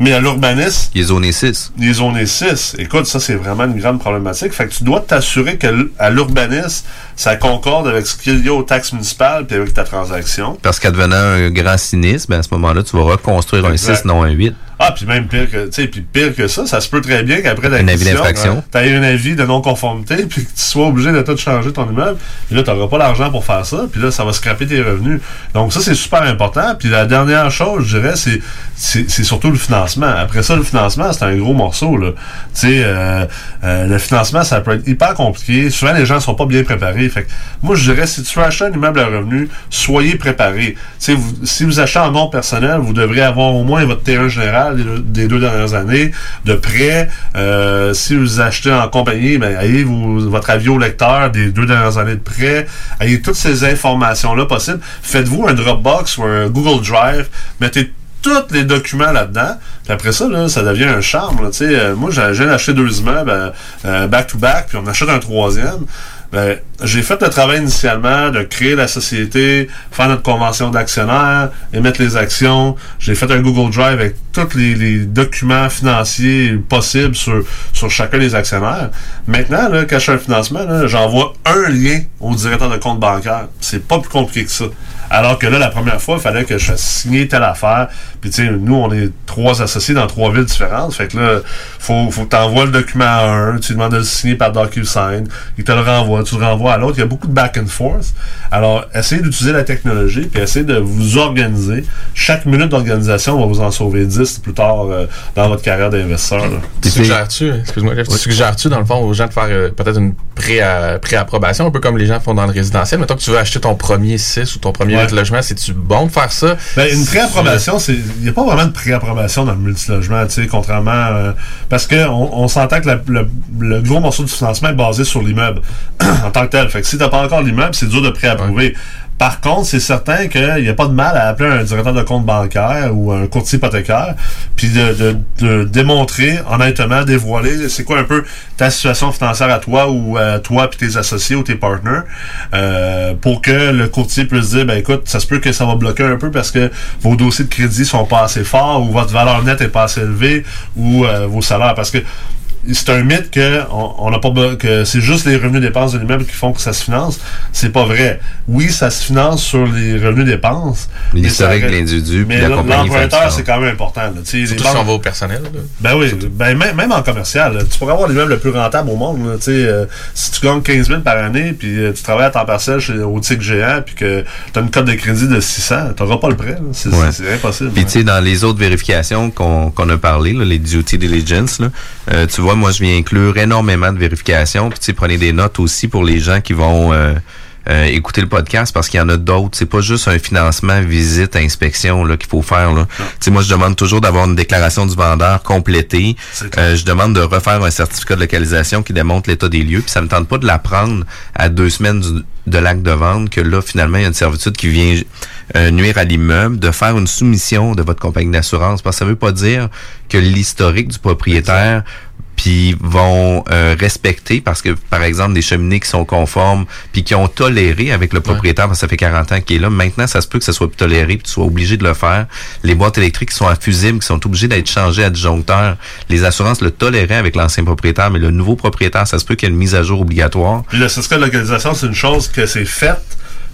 Mais à l'urbanisme, Il est zoné 6. les zones 6. Écoute, ça, c'est vraiment une grande problématique. Fait que tu dois t'assurer qu'à l'urbanisme, ça concorde avec ce qu'il y a aux taxes municipales puis avec ta transaction. Parce qu'advenant un grand sinistre, ben à ce moment-là, tu vas reconstruire un Exact. 6, non un 8. Ah, puis même pire que, tu sais, puis pire que ça, ça se peut très bien qu'après d'infraction. tu aies un avis de non-conformité, <laughs> puis que tu sois obligé de tout changer ton immeuble. Puis là, tu n'auras pas l'argent pour faire ça, puis là, ça va scraper tes revenus. Donc ça, c'est super important. Puis la dernière chose, je dirais, c'est, c'est, c'est surtout le financement. Après ça, le financement, c'est un gros morceau, là. Tu sais, euh, euh, le financement, ça peut être hyper compliqué. Souvent, les gens sont pas bien préparés. Fait que moi, je dirais, si tu veux acheter un immeuble à revenu, soyez préparés. Tu sais, vous- si vous achetez en nom personnel, vous devrez avoir au moins votre terrain général des, deux dernières années de prêt. Euh, si vous achetez en compagnie, ben, ayez votre avis au lecteur des deux dernières années de prêt. Ayez toutes ces informations-là possibles. Faites-vous un Dropbox ou un Google Drive. Mettez tous les documents là-dedans. Puis après ça, là, ça devient un charme. euh, moi, j'ai acheté deux immeubles euh, euh, back-to-back, puis on achète un troisième. Ben, j'ai fait le travail initialement de créer la société, faire notre convention d'actionnaires, émettre les actions. J'ai fait un Google Drive avec tous les, documents financiers possibles sur, sur chacun des actionnaires. Maintenant, là, quand un financement, j'envoie un lien au directeur de compte bancaire. C'est pas plus compliqué que ça. Alors que là, la première fois, il fallait que je fasse signer telle affaire. Puis, tu sais, nous, on est trois associés dans trois villes différentes. Fait que là, faut, faut que tu envoies le document à un, tu lui demandes de le signer par DocuSign, il te le renvoie, tu le renvoies à l'autre. Il y a beaucoup de back and forth. Alors, essayez d'utiliser la technologie, puis essayez de vous organiser. Chaque minute d'organisation va vous en sauver 10 plus tard euh, dans votre carrière d'investisseur. suggères-tu, excuse-moi, Jeff, tu suggères-tu dans le fond aux gens de faire euh, peut-être une pré- euh, pré-approbation, un peu comme les gens font dans le résidentiel? Mettons que tu veux acheter ton premier 6 ou ton premier Ouais. 8 logements, c'est-tu bon de faire ça? Ben, une préapprobation, c'est il n'y a pas vraiment de préapprobation dans le multilogement, tu sais, contrairement euh, parce que on, on s'entend que la- le, le gros morceau du financement est basé sur l'immeuble <clears throat> en tant que tel. Fait que si t'as pas encore l'immeuble, c'est dur de préapprouver. Par contre, c'est certain qu'il n'y a pas de mal à appeler un directeur de compte bancaire ou un courtier hypothécaire, puis de, de- de démontrer, honnêtement, dévoiler c'est quoi un peu ta situation financière à toi ou à toi puis tes associés ou tes partners, euh, pour que le courtier puisse dire, ben écoute, ça se peut que ça va bloquer un peu parce que vos dossiers de crédit sont pas assez forts ou votre valeur nette est pas assez élevée ou euh, vos salaires, parce que c'est un mythe que on on n'a pas que c'est juste les revenus dépenses de l'immeuble qui font que ça se finance. C'est pas vrai. Oui, ça se finance sur les revenus dépenses. mais L'historique de l'individu, Mais l'emprunteur, c'est quand même important. Là. Tu sais, les Surtout banques- si on va au personnel. là. ben oui, ben même, même en commercial, là, tu pourrais avoir l'immeuble le plus rentable au monde. là, tu sais, euh, si tu gagnes 15 000 par année, puis euh, tu travailles à temps partiel chez au TIC géant, puis que tu as une cote de crédit de 600, tu n'auras pas le prêt. là. C'est Ouais. impossible. Puis tu sais, dans les autres vérifications qu'on qu'on a parlé, là, les duty diligence, là, euh, tu vois, moi, je viens inclure énormément de vérifications. Puis tu sais, prenez des notes aussi pour les gens qui vont euh, euh, écouter le podcast parce qu'il y en a d'autres. C'est pas juste un financement, visite, inspection là qu'il faut faire. Là. Moi, je demande toujours d'avoir une déclaration du vendeur complétée. Euh, je demande de refaire un certificat de localisation qui démontre l'état des lieux. Puis ça me tente pas de la prendre à deux semaines du- de l'acte de vente que là, finalement, il y a une servitude qui vient euh, nuire à l'immeuble, de faire une soumission de votre compagnie d'assurance. Parce que ça veut pas dire que l'historique du propriétaire puis vont euh, respecter parce que par exemple des cheminées qui sont conformes puis qui ont toléré avec le propriétaire parce que ça fait 40 ans qu'il est là maintenant ça se peut que ça soit plus toléré puis tu sois obligé de le faire les boîtes électriques qui sont infusibles qui sont obligées d'être changées à disjoncteur les assurances le toléraient avec l'ancien propriétaire mais le nouveau propriétaire ça se peut qu'il y ait une mise à jour obligatoire le certificat de localisation, c'est une chose que c'est fait,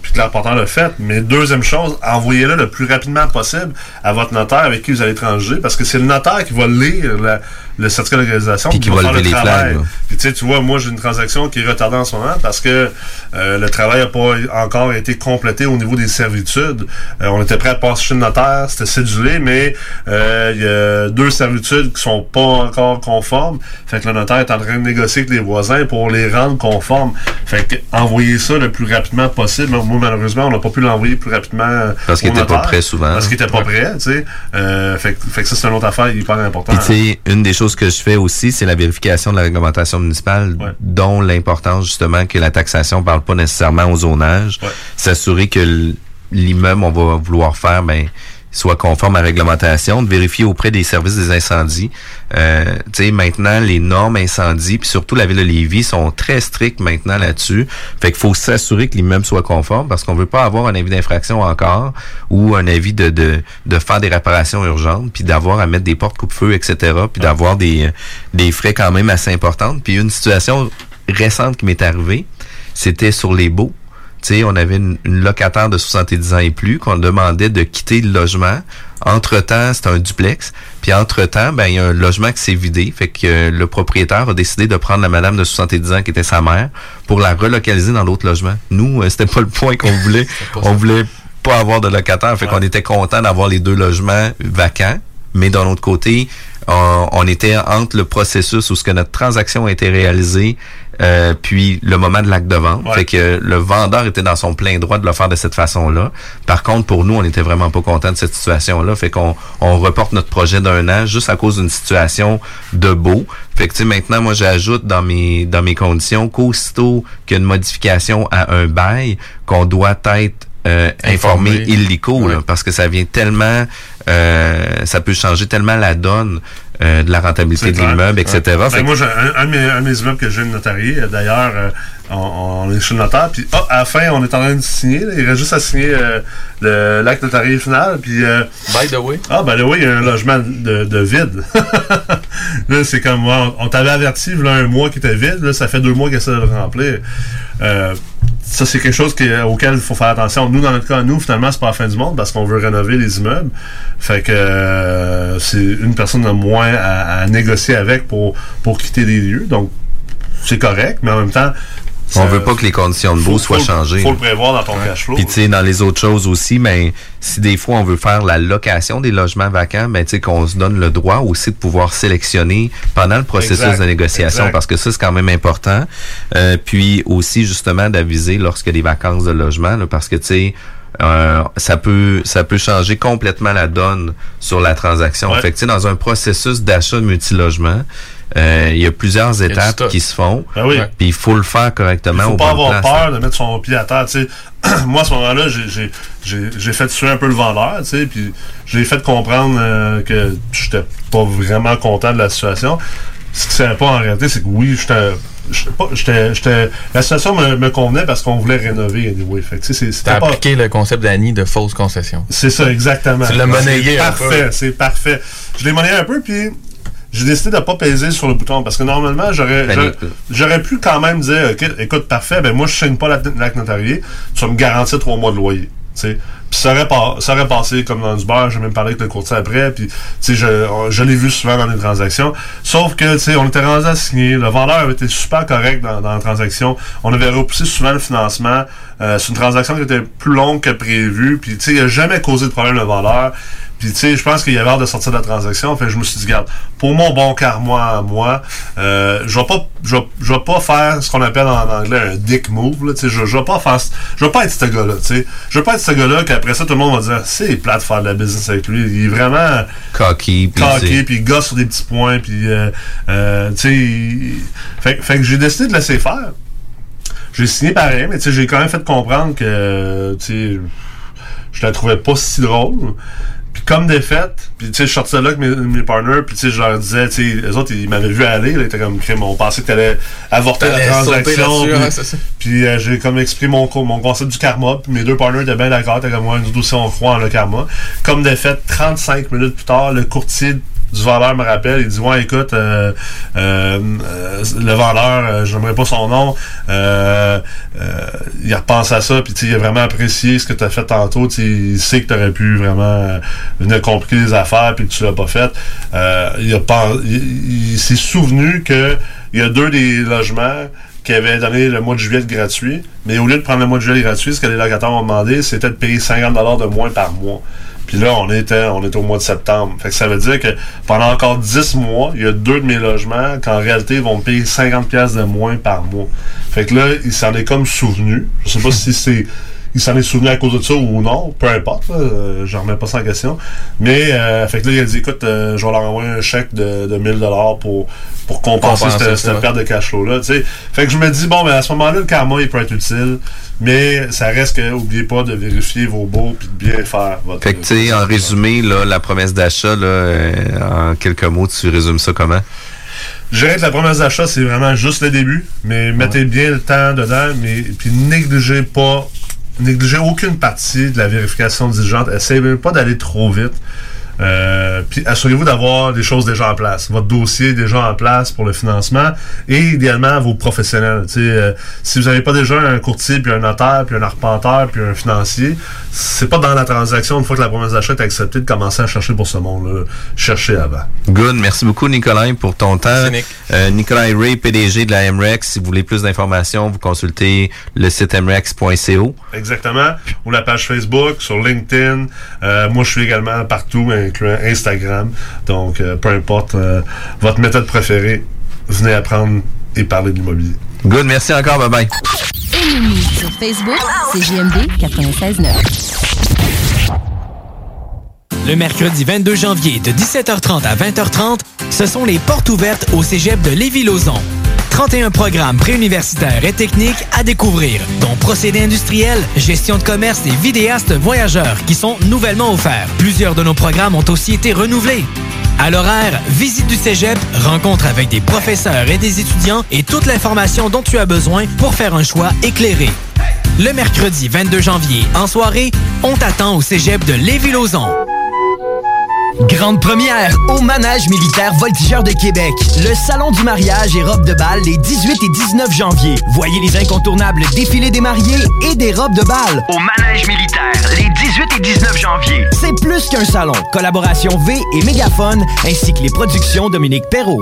puis que l'important le fait. Mais deuxième chose, envoyez-le le plus rapidement possible à votre notaire avec qui vous allez transiger, parce que c'est le notaire qui va lire la- le certificat de localisation, Puis qui va faire lever le les travail. flags. Puis tu sais, tu vois, moi j'ai une transaction qui est retardée en ce moment parce que euh, le travail n'a pas encore été complété au niveau des servitudes. Euh, on était prêt à passer chez le notaire, c'était cédulé, mais euh, il y a deux servitudes qui sont pas encore conformes. Fait que le notaire est en train de négocier avec les voisins pour les rendre conformes. Fait que envoyer ça le plus rapidement possible. Moi, malheureusement, on n'a pas pu l'envoyer plus rapidement Parce qu'il au était pas prêt souvent. Parce qu'il était pas prêt, tu sais. Euh, fait, que- fait que ça, c'est une autre affaire hyper importante. Puis tu sais, une des choses que je fais aussi, c'est la vérification de la réglementation municipale, dont l'importance justement que la taxation parle pas nécessairement au zonage. S'assurer que l'immeuble, on va vouloir faire, ben soit conforme à la réglementation, de vérifier auprès des services des incendies. Euh, tu sais, maintenant, les normes incendies, puis surtout la ville de Lévis, sont très strictes maintenant là-dessus. Fait qu'il faut s'assurer que l'immeuble soit conforme parce qu'on veut pas avoir un avis d'infraction encore ou un avis de, de, de faire des réparations urgentes, puis d'avoir à mettre des portes coupe-feu, etc., puis d'avoir des, des frais quand même assez importants. Puis une situation récente qui m'est arrivée, c'était sur les baux. Sais, on avait une, une locataire de 70 ans et plus qu'on demandait de quitter le logement. Entre-temps, c'était un duplex. Puis entre-temps, ben il y a un logement qui s'est vidé. Fait que euh, le propriétaire a décidé de prendre la madame de 70 ans qui était sa mère pour la relocaliser dans l'autre logement. Nous, euh, c'était pas le point qu'on <laughs> voulait. on voulait pas avoir de locataire. Fait qu'on était content d'avoir les deux logements vacants. Mais d'un autre côté, on, on était entre le processus où ce que notre transaction a été réalisée, euh, puis le moment de l'acte de vente. Fait que le vendeur était dans son plein droit de le faire de cette façon-là. Par contre, pour nous, on n'était vraiment pas content de cette situation-là. Fait qu'on on reporte notre projet d'un an juste à cause d'une situation de beau. Fait que tu sais, maintenant, moi, j'ajoute dans mes dans mes conditions qu'aussitôt qu'il y a une modification à un bail, qu'on doit être euh, informé Informé. illico, là, parce que ça vient tellement, euh, ça peut changer tellement la donne euh, de la rentabilité de l'immeuble, etc. Ben, Fait que- moi, j'ai un, un de mes, un de mes immeubles que j'ai notarié, euh, d'ailleurs, euh, on, on est chez le notaire, puis ah, à la fin, on est en train de signer. là, il reste juste à signer euh, le- l'acte notarié final. Puis, euh, By the way. Ah, ben là, oui, il y a un logement de, de vide. <laughs> là, c'est comme moi, on, on t'avait averti, là, un mois qui était vide, là, ça fait deux mois qu'il essaie de le remplir. Ça, c'est quelque chose auquel il faut faire attention. Nous, dans notre cas, nous, finalement, c'est pas la fin du monde parce qu'on veut rénover les immeubles. Fait que euh, c'est une personne de moins à, à négocier avec pour, pour quitter les lieux. Donc, c'est correct, mais en même temps, on veut pas que les conditions de beau soient changées. faut le prévoir dans ton cash flow. Puis tu sais, dans les autres choses aussi, ben si des fois on veut faire la location des logements vacants, ben tu sais qu'on se donne le droit aussi de pouvoir sélectionner pendant le processus Exact, de négociation, exact. parce que ça c'est quand même important. Euh, puis aussi justement d'aviser lorsqu'il y a des vacances de logement, là, parce que tu sais. euh, ça peut ça peut changer complètement la donne sur la transaction. Ouais. Fait que, tu sais, dans un processus d'achat de multilogement, euh, il y a plusieurs a étapes qui se font. Ben oui. Puis il faut le faire correctement. Il faut pas avoir peur de mettre son pied à terre. tu sais. <clears throat> Moi, à ce moment-là, j'ai- j'ai- j'ai j'ai fait tuer un peu le vendeur, tu sais, puis j'ai fait comprendre euh, que j'étais pas vraiment content de la situation. Ce qui savait pas en réalité, c'est que oui, j'étais. j'étais La situation me, me convenait parce qu'on voulait rénover anyway. Fait c'était pas. appliqué le concept d'Annie de fausse concession. C'est ça, exactement. Tu l'as monnayé Parfait, c'est parfait. Je l'ai monnayé un peu, puis j'ai décidé de pas peser sur le bouton parce que normalement, j'aurais Ben, j'aurais- pu quand même dire OK, écoute, parfait, ben moi, je signe pas la- l'acte notarié, tu vas me garantir trois mois de loyer. tu sais. Puis ça aurait, pas- ça aurait passé comme dans du beurre, j'ai même parlé avec le courtier après, puis tu sais, je, je l'ai vu souvent dans les transactions. Sauf que, tu sais, on était rendu à signer, le vendeur avait été super correct dans, dans la transaction, on avait repoussé souvent le financement, euh, c'est une transaction qui était plus longue que prévu, puis tu sais, il a jamais causé de problème le vendeur. Puis, tu sais, je pense qu'il y avait hâte de sortir de la transaction. Fait que je me suis dit, regarde, pour mon bon karma à moi, euh, je vais pas, je vais, pas faire ce qu'on appelle en anglais un dick move, là. Tu sais, je, je vais pas faire, je vais pas être ce gars-là, tu sais. Je vais pas être ce gars-là qu'après ça, tout le monde va dire, c'est plat de faire de la business avec lui. Il est vraiment cocky, puis cocky, puis il gosse sur des petits points, puis, euh, euh, tu sais, il- fait, fait que j'ai décidé de laisser faire. J'ai signé pareil, mais tu sais, j'ai quand même fait comprendre que, tu sais, je la trouvais pas si drôle. Comme défaite, puis tu sais, je sortais là avec mes, mes partners, puis tu sais, je leur disais, tu sais, les autres, ils m'avaient vu aller, là, ils étaient comme crime, on pensait que t'allais avorter la transaction. puis- euh, j'ai comme expliqué mon, mon concept du karma, puis mes deux partners étaient bien d'accord, t'es comme moi, nous aussi on croit en le karma. Comme de fait, 35 minutes plus tard, le courtier du vendeur me rappelle, il dit ouais écoute euh, euh, euh, le vendeur euh, j'aimerais pas son nom euh, il repense à ça puis il a vraiment apprécié ce que tu as fait tantôt il sait que tu aurais pu vraiment venir compliquer les affaires puis que tu l'as pas fait il a il, s'est souvenu que il y a deux des logements qui avaient donné le mois de juillet gratuit, mais au lieu de prendre le mois de juillet gratuit, ce que les locataires ont demandé, c'était de payer 50 de moins par mois. Puis là, on était, on était au mois de septembre. Fait que ça veut dire que pendant encore 10 mois, il y a deux de mes logements qu'en réalité ils vont me payer 50 pièces de moins par mois. Fait que là, il s'en est comme souvenu. Je sais pas <laughs> si c'est il s'en est souvenu à cause de ça ou non, peu importe, là, euh, je remets pas ça en question. Mais euh, fait que là, il a dit écoute, euh, je vais leur envoyer un chèque de, de 1000 dollars pour pour compenser cette, perte de cash flow là, tu sais. Fait que je me dis bon, ben à ce moment-là, le karma il peut être utile, mais ça reste que oubliez pas de vérifier vos baux puis de bien faire votre Fait que, tu sais, en résumé, là, la promesse d'achat, là, euh, en quelques mots, tu résumes ça comment? Je dirais que la promesse d'achat, c'est vraiment juste le début, mais mettez bien le temps dedans, mais puis négligez pas, négligez aucune partie de la vérification diligente. Essayez même pas d'aller trop vite. Euh, puis assurez-vous d'avoir des choses déjà en place. Votre dossier déjà en place pour le financement et idéalement vos professionnels. Tu sais, euh, si vous n'avez pas déjà un courtier, puis un notaire, puis un arpenteur, puis un financier, c'est pas dans la transaction, une fois que la promesse d'achat est acceptée, de commencer à chercher pour ce monde-là. Chercher avant. Good. Merci beaucoup, Nicolas, pour ton temps. Euh, Nicolas Ray, PDG de la MREX. Si vous voulez plus d'informations, vous consultez le site mrex.co. Exactement. Ou la page Facebook, sur LinkedIn. Euh, moi, je suis également partout, incluant Instagram. Donc, euh, peu importe euh, votre méthode préférée, venez apprendre et parler de l'immobilier. Good. Merci encore. Bye-bye. Aimez-nous sur Facebook, c'est JMD 96.9. Le mercredi 22 janvier de 17h30 à 20h30, ce sont les portes ouvertes au cégep de Lévis-Lauzon. 31 programmes préuniversitaires et techniques à découvrir, dont procédés industriels, gestion de commerce et vidéastes voyageurs qui sont nouvellement offerts. Plusieurs de nos programmes ont aussi été renouvelés. À l'horaire, visite du cégep, rencontre avec des professeurs et des étudiants et toute l'information dont tu as besoin pour faire un choix éclairé. Le mercredi 22 janvier, en soirée, on t'attend au cégep de Lévis-Lauzon. Grande première au Manège militaire Voltigeur de Québec. Le salon du mariage et robes de bal les 18 et 19 janvier. Voyez les incontournables défilés des mariés et des robes de bal. Au Manège militaire les 18 et 19 janvier. C'est plus qu'un salon. Collaboration V et Mégaphone ainsi que les productions Dominique Perrault.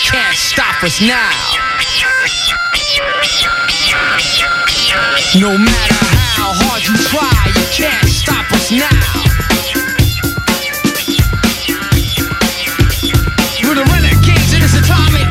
can't stop us now. No matter how hard you try, you can't stop us now. We're the renegades in this atomic